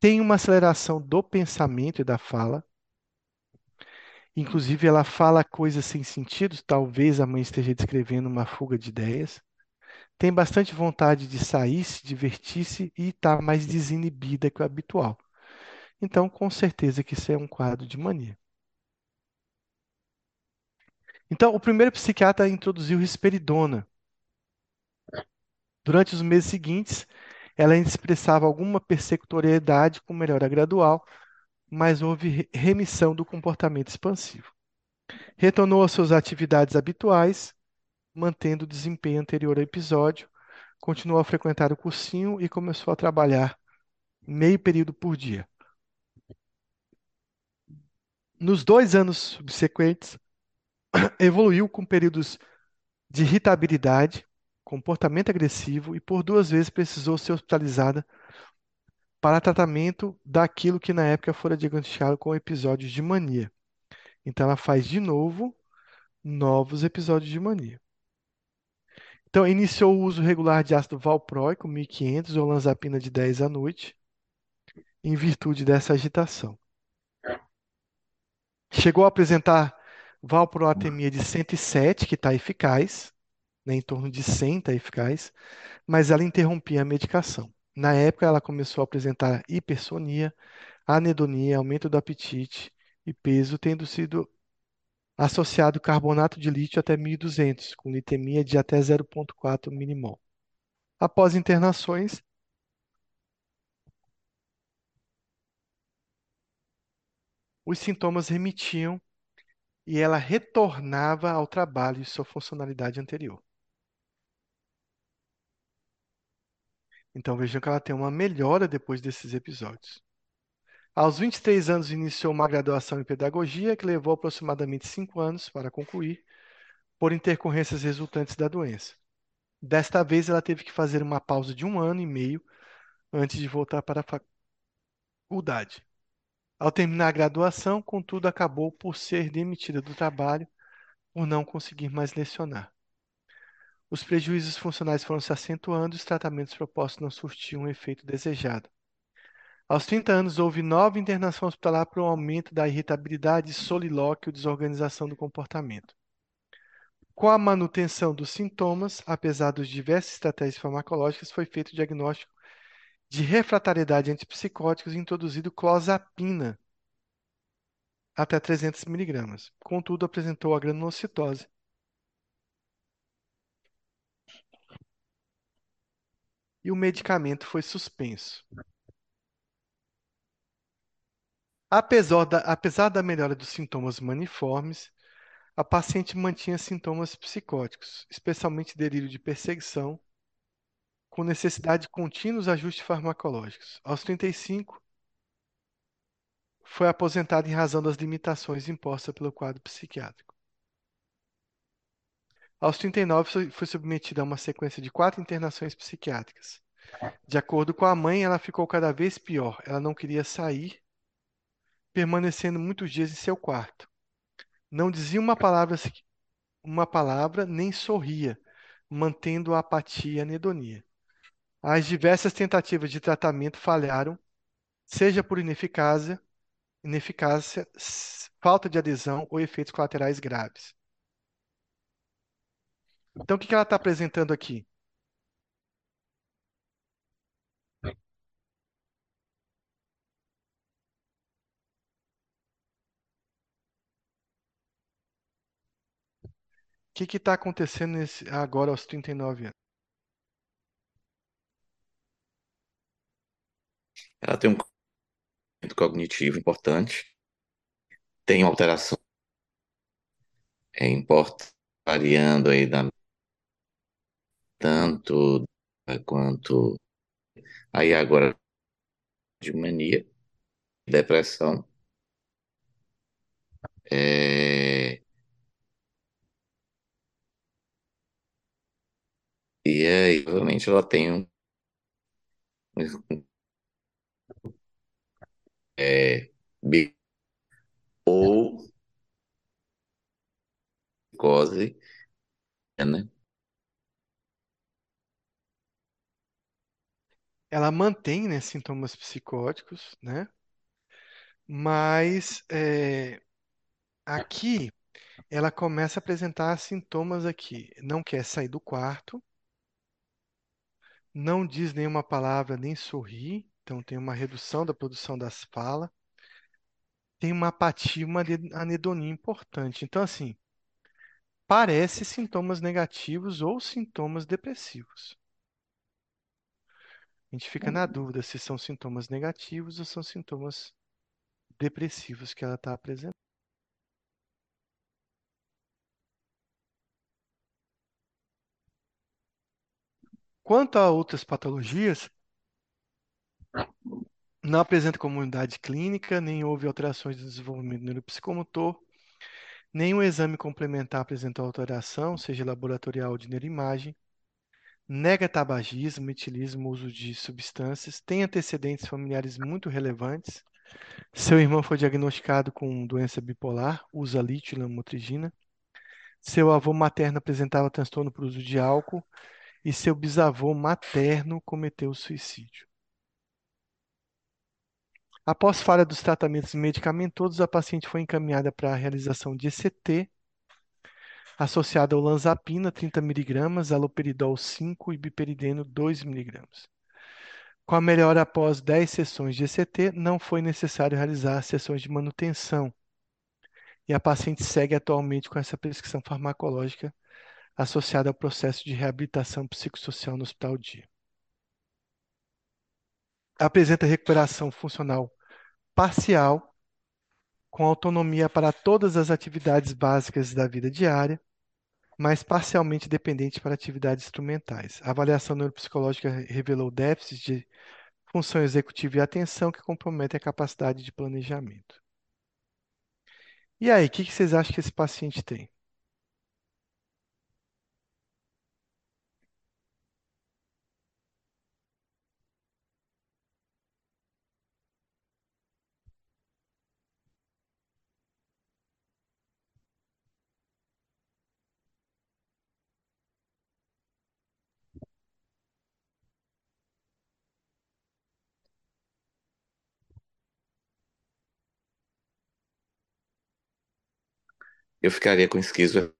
Tem uma aceleração do pensamento e da fala. Inclusive, ela fala coisas sem sentido, talvez a mãe esteja descrevendo uma fuga de ideias. Tem bastante vontade de sair, se divertir-se e está mais desinibida que o habitual. Então, com certeza que isso é um quadro de mania. Então, o primeiro psiquiatra introduziu risperidona. Durante os meses seguintes, ela expressava alguma persecutoriedade com melhora gradual, mas houve remissão do comportamento expansivo. Retornou às suas atividades habituais, mantendo o desempenho anterior ao episódio, continuou a frequentar o cursinho e começou a trabalhar meio período por dia. Nos dois anos subsequentes, evoluiu com períodos de irritabilidade, comportamento agressivo e por duas vezes precisou ser hospitalizada para tratamento daquilo que na época fora diagnosticado com episódios de mania. Então ela faz de novo novos episódios de mania. Então iniciou o uso regular de ácido valproico 1500 ou lanzapina de 10 à noite, em virtude dessa agitação. Chegou a apresentar valproatemia de 107, que está eficaz, né, em torno de 100 está eficaz, mas ela interrompia a medicação. Na época, ela começou a apresentar hipersonia, anedonia, aumento do apetite e peso, tendo sido associado carbonato de lítio até 1.200, com litemia de até 0,4 milimol. Após internações, os sintomas remitiam e ela retornava ao trabalho e sua funcionalidade anterior. Então vejam que ela tem uma melhora depois desses episódios. Aos 23 anos, iniciou uma graduação em pedagogia que levou aproximadamente cinco anos para concluir, por intercorrências resultantes da doença. Desta vez, ela teve que fazer uma pausa de um ano e meio antes de voltar para a faculdade. Ao terminar a graduação, contudo, acabou por ser demitida do trabalho por não conseguir mais lecionar. Os prejuízos funcionais foram se acentuando e os tratamentos propostos não surtiam o efeito desejado. Aos 30 anos, houve nova internação hospitalar por um aumento da irritabilidade, solilóquio e desorganização do comportamento. Com a manutenção dos sintomas, apesar dos diversas estratégias farmacológicas, foi feito o diagnóstico de refratariedade antipsicóticos e introduzido clozapina até 300 miligramas. Contudo, apresentou a granulocitose. E o medicamento foi suspenso. Apesar da, apesar da melhora dos sintomas maniformes, a paciente mantinha sintomas psicóticos, especialmente delírio de perseguição, com necessidade de contínuos ajustes farmacológicos. Aos 35, foi aposentada em razão das limitações impostas pelo quadro psiquiátrico. Aos 39, foi- submetida a uma sequência de quatro internações psiquiátricas. De acordo com a mãe, ela ficou cada vez pior. Ela não queria sair, permanecendo muitos dias em seu quarto. Não dizia uma palavra, uma palavra nem sorria, mantendo a apatia e a anedonia. As diversas tentativas de tratamento falharam, seja por ineficácia, ineficácia, falta de adesão ou efeitos colaterais graves. Então, o que que ela está apresentando aqui? O que está acontecendo nesse- agora aos 39 anos? Ela tem um comportamento cognitivo importante, tem uma alteração é, importante, variando aí da, tanto quanto aí agora de mania, depressão, é, e aí, obviamente, ela tem um, é, ou psicose, né? Ela mantém, né, sintomas psicóticos, né? Mas é, aqui ela começa a apresentar sintomas aqui. Não quer sair do quarto, não diz nenhuma palavra, nem sorri. Então tem uma redução da produção das falas. Tem uma apatia, uma ane- anedonia importante. Então, assim, parece sintomas negativos ou sintomas depressivos. A gente fica na dúvida se são sintomas negativos ou são sintomas depressivos que ela está apresentando. Quanto a outras patologias, não apresenta comunidade clínica, nem houve alterações de desenvolvimento neuropsicomotor, nenhum exame complementar apresentou alteração, seja laboratorial ou de neuroimagem, nega tabagismo, metilismo, uso de substâncias, tem antecedentes familiares muito relevantes. Seu irmão foi diagnosticado com doença bipolar, usa lítio e lamotrigina. Seu avô materno apresentava transtorno por uso de álcool e seu bisavô materno cometeu suicídio. Após falha dos tratamentos medicamentosos, a paciente foi encaminhada para a realização de ECT, associada ao lanzapina 30 mg, aloperidol 5 e biperideno 2 mg. Com a melhora após 10 sessões de ECT, não foi necessário realizar sessões de manutenção. E a paciente segue atualmente com essa prescrição farmacológica associada ao processo de reabilitação psicossocial no hospital dia. Apresenta recuperação funcional parcial, com autonomia para todas as atividades básicas da vida diária, mas parcialmente dependente para atividades instrumentais. A avaliação neuropsicológica revelou déficits de função executiva e atenção que comprometem a capacidade de planejamento. E aí, o que que vocês acham que esse paciente tem? Eu ficaria com esquizo.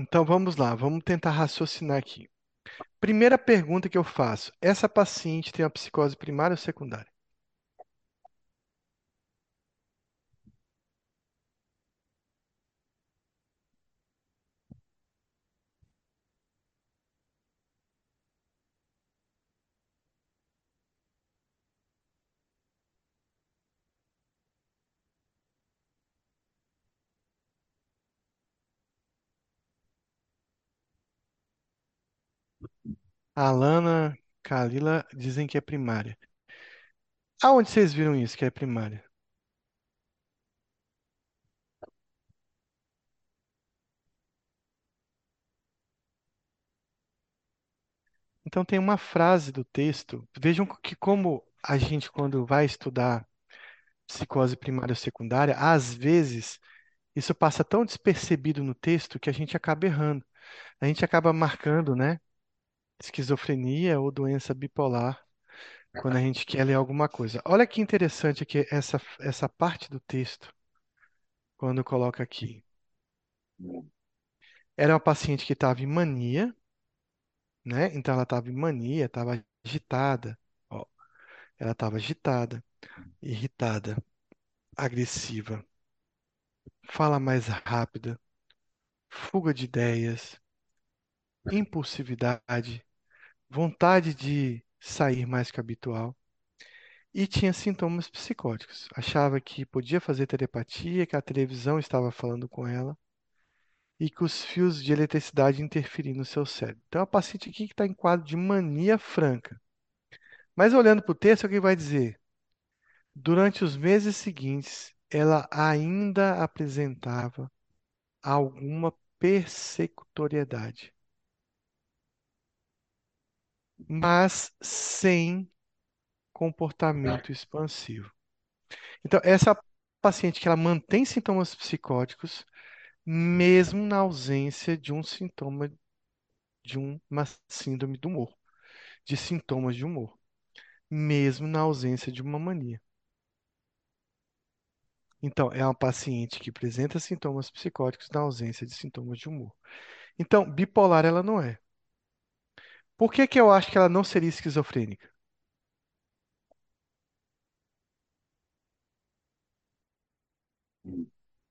Então vamos lá, vamos tentar raciocinar aqui. Primeira pergunta que eu faço: essa paciente tem uma psicose primária ou secundária? Alana, Kalila dizem que é primária. Aonde vocês viram isso que é primária? Então tem uma frase do texto. Vejam que como a gente quando vai estudar psicose primária ou secundária, às vezes isso passa tão despercebido no texto que a gente acaba errando. A gente acaba marcando, né, esquizofrenia ou doença bipolar quando a gente quer ler alguma coisa. Olha que interessante aqui essa, essa parte do texto, quando coloca aqui. Era uma paciente que estava em mania, né? Então ela estava em mania, estava agitada. Ó, ela estava agitada, irritada, agressiva, fala mais rápida, fuga de ideias, impulsividade, vontade de sair mais que o habitual. E tinha sintomas psicóticos. Achava que podia fazer telepatia, que a televisão estava falando com ela e que os fios de eletricidade interferiam no seu cérebro. Então, a paciente aqui que está em quadro de mania franca. Mas olhando para o texto, que vai dizer? Durante os meses seguintes, ela ainda apresentava alguma persecutoriedade, mas sem comportamento expansivo. Então, essa paciente que ela mantém sintomas psicóticos, mesmo na ausência de um sintoma de uma síndrome do humor, de sintomas de humor, mesmo na ausência de uma mania. Então, é uma paciente que apresenta sintomas psicóticos na ausência de sintomas de humor. Então, bipolar ela não é. Por que que eu acho que ela não seria esquizofrênica?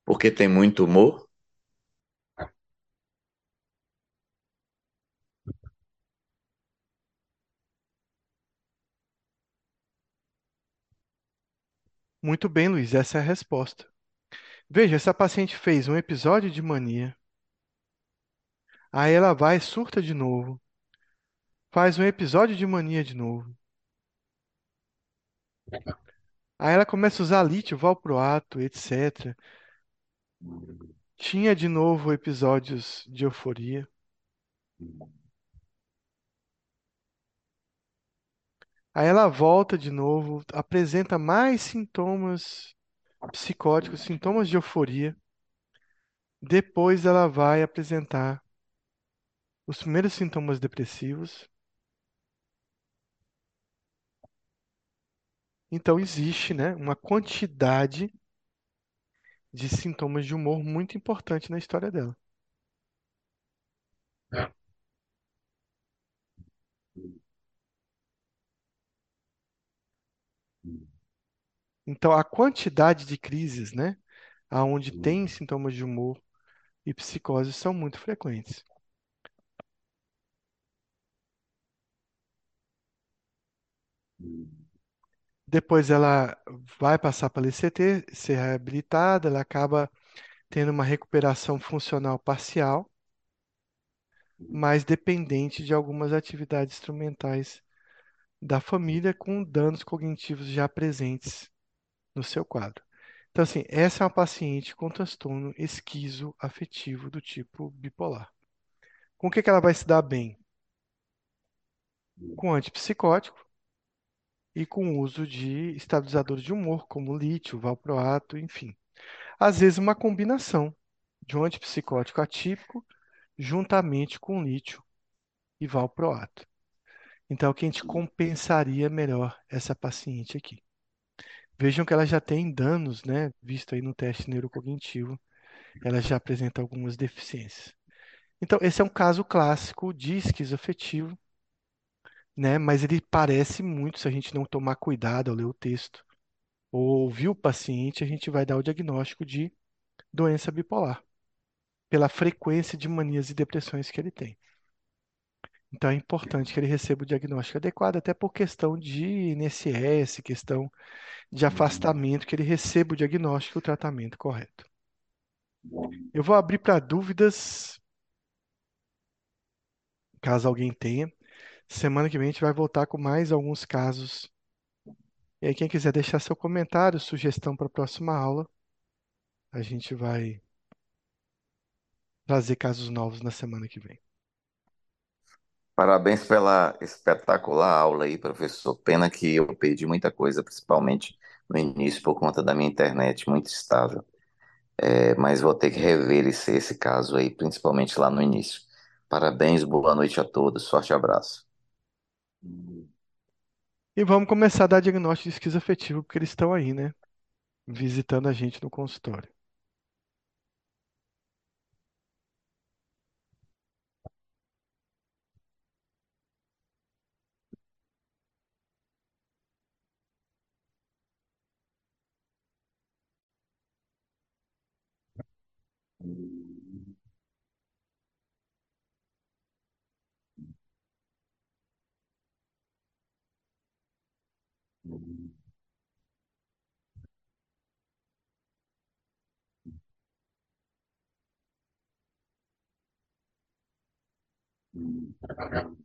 Porque tem muito humor? Muito bem, Luiz, essa é a resposta. Veja, essa paciente fez um episódio de mania, aí ela vai, surta de novo, faz um episódio de mania de novo. Aí ela começa a usar lítio, valproato, etc. Tinha de novo episódios de euforia. Aí ela volta de novo, apresenta mais sintomas psicóticos, sintomas de euforia. Depois ela vai apresentar os primeiros sintomas depressivos. Então existe, né, uma quantidade de sintomas de humor muito importante na história dela. Então a quantidade de crises, né, aonde tem sintomas de humor e psicose são muito frequentes. Depois ela vai passar para a LCT, ser reabilitada, ela acaba tendo uma recuperação funcional parcial, mas dependente de algumas atividades instrumentais da família com danos cognitivos já presentes no seu quadro. Então, assim, essa é uma paciente com transtorno esquizoafetivo do tipo bipolar. Com o que que ela vai se dar bem? Com antipsicótico e com o uso de estabilizadores de humor, como lítio, valproato, enfim. Às vezes, uma combinação de um antipsicótico atípico juntamente com lítio e valproato. Então, que a gente compensaria melhor essa paciente aqui. Vejam que ela já tem danos, né? Visto aí no teste neurocognitivo, ela já apresenta algumas deficiências. Então, esse é um caso clássico de esquizoafetivo, né? Mas ele parece muito se a gente não tomar cuidado ao ler o texto ou ouvir o paciente, a gente vai dar o diagnóstico de doença bipolar, pela frequência de manias e depressões que ele tem. Então é importante que ele receba o diagnóstico adequado, até por questão de INSS, questão de afastamento, que ele receba o diagnóstico e o tratamento correto. Eu vou abrir para dúvidas, caso alguém tenha. Semana que vem a gente vai voltar com mais alguns casos. E aí, quem quiser deixar seu comentário, sugestão para a próxima aula, a gente vai trazer casos novos na semana que vem. Parabéns pela espetacular aula aí, professor. Pena que eu perdi muita coisa, principalmente no início, por conta da minha internet muito estável. É, mas vou ter que rever esse, esse caso aí, principalmente lá no início. Parabéns, boa noite a todos, forte abraço. E vamos começar a dar diagnóstico de esquizoafetivo, porque eles estão aí, né? Visitando a gente no consultório. Um,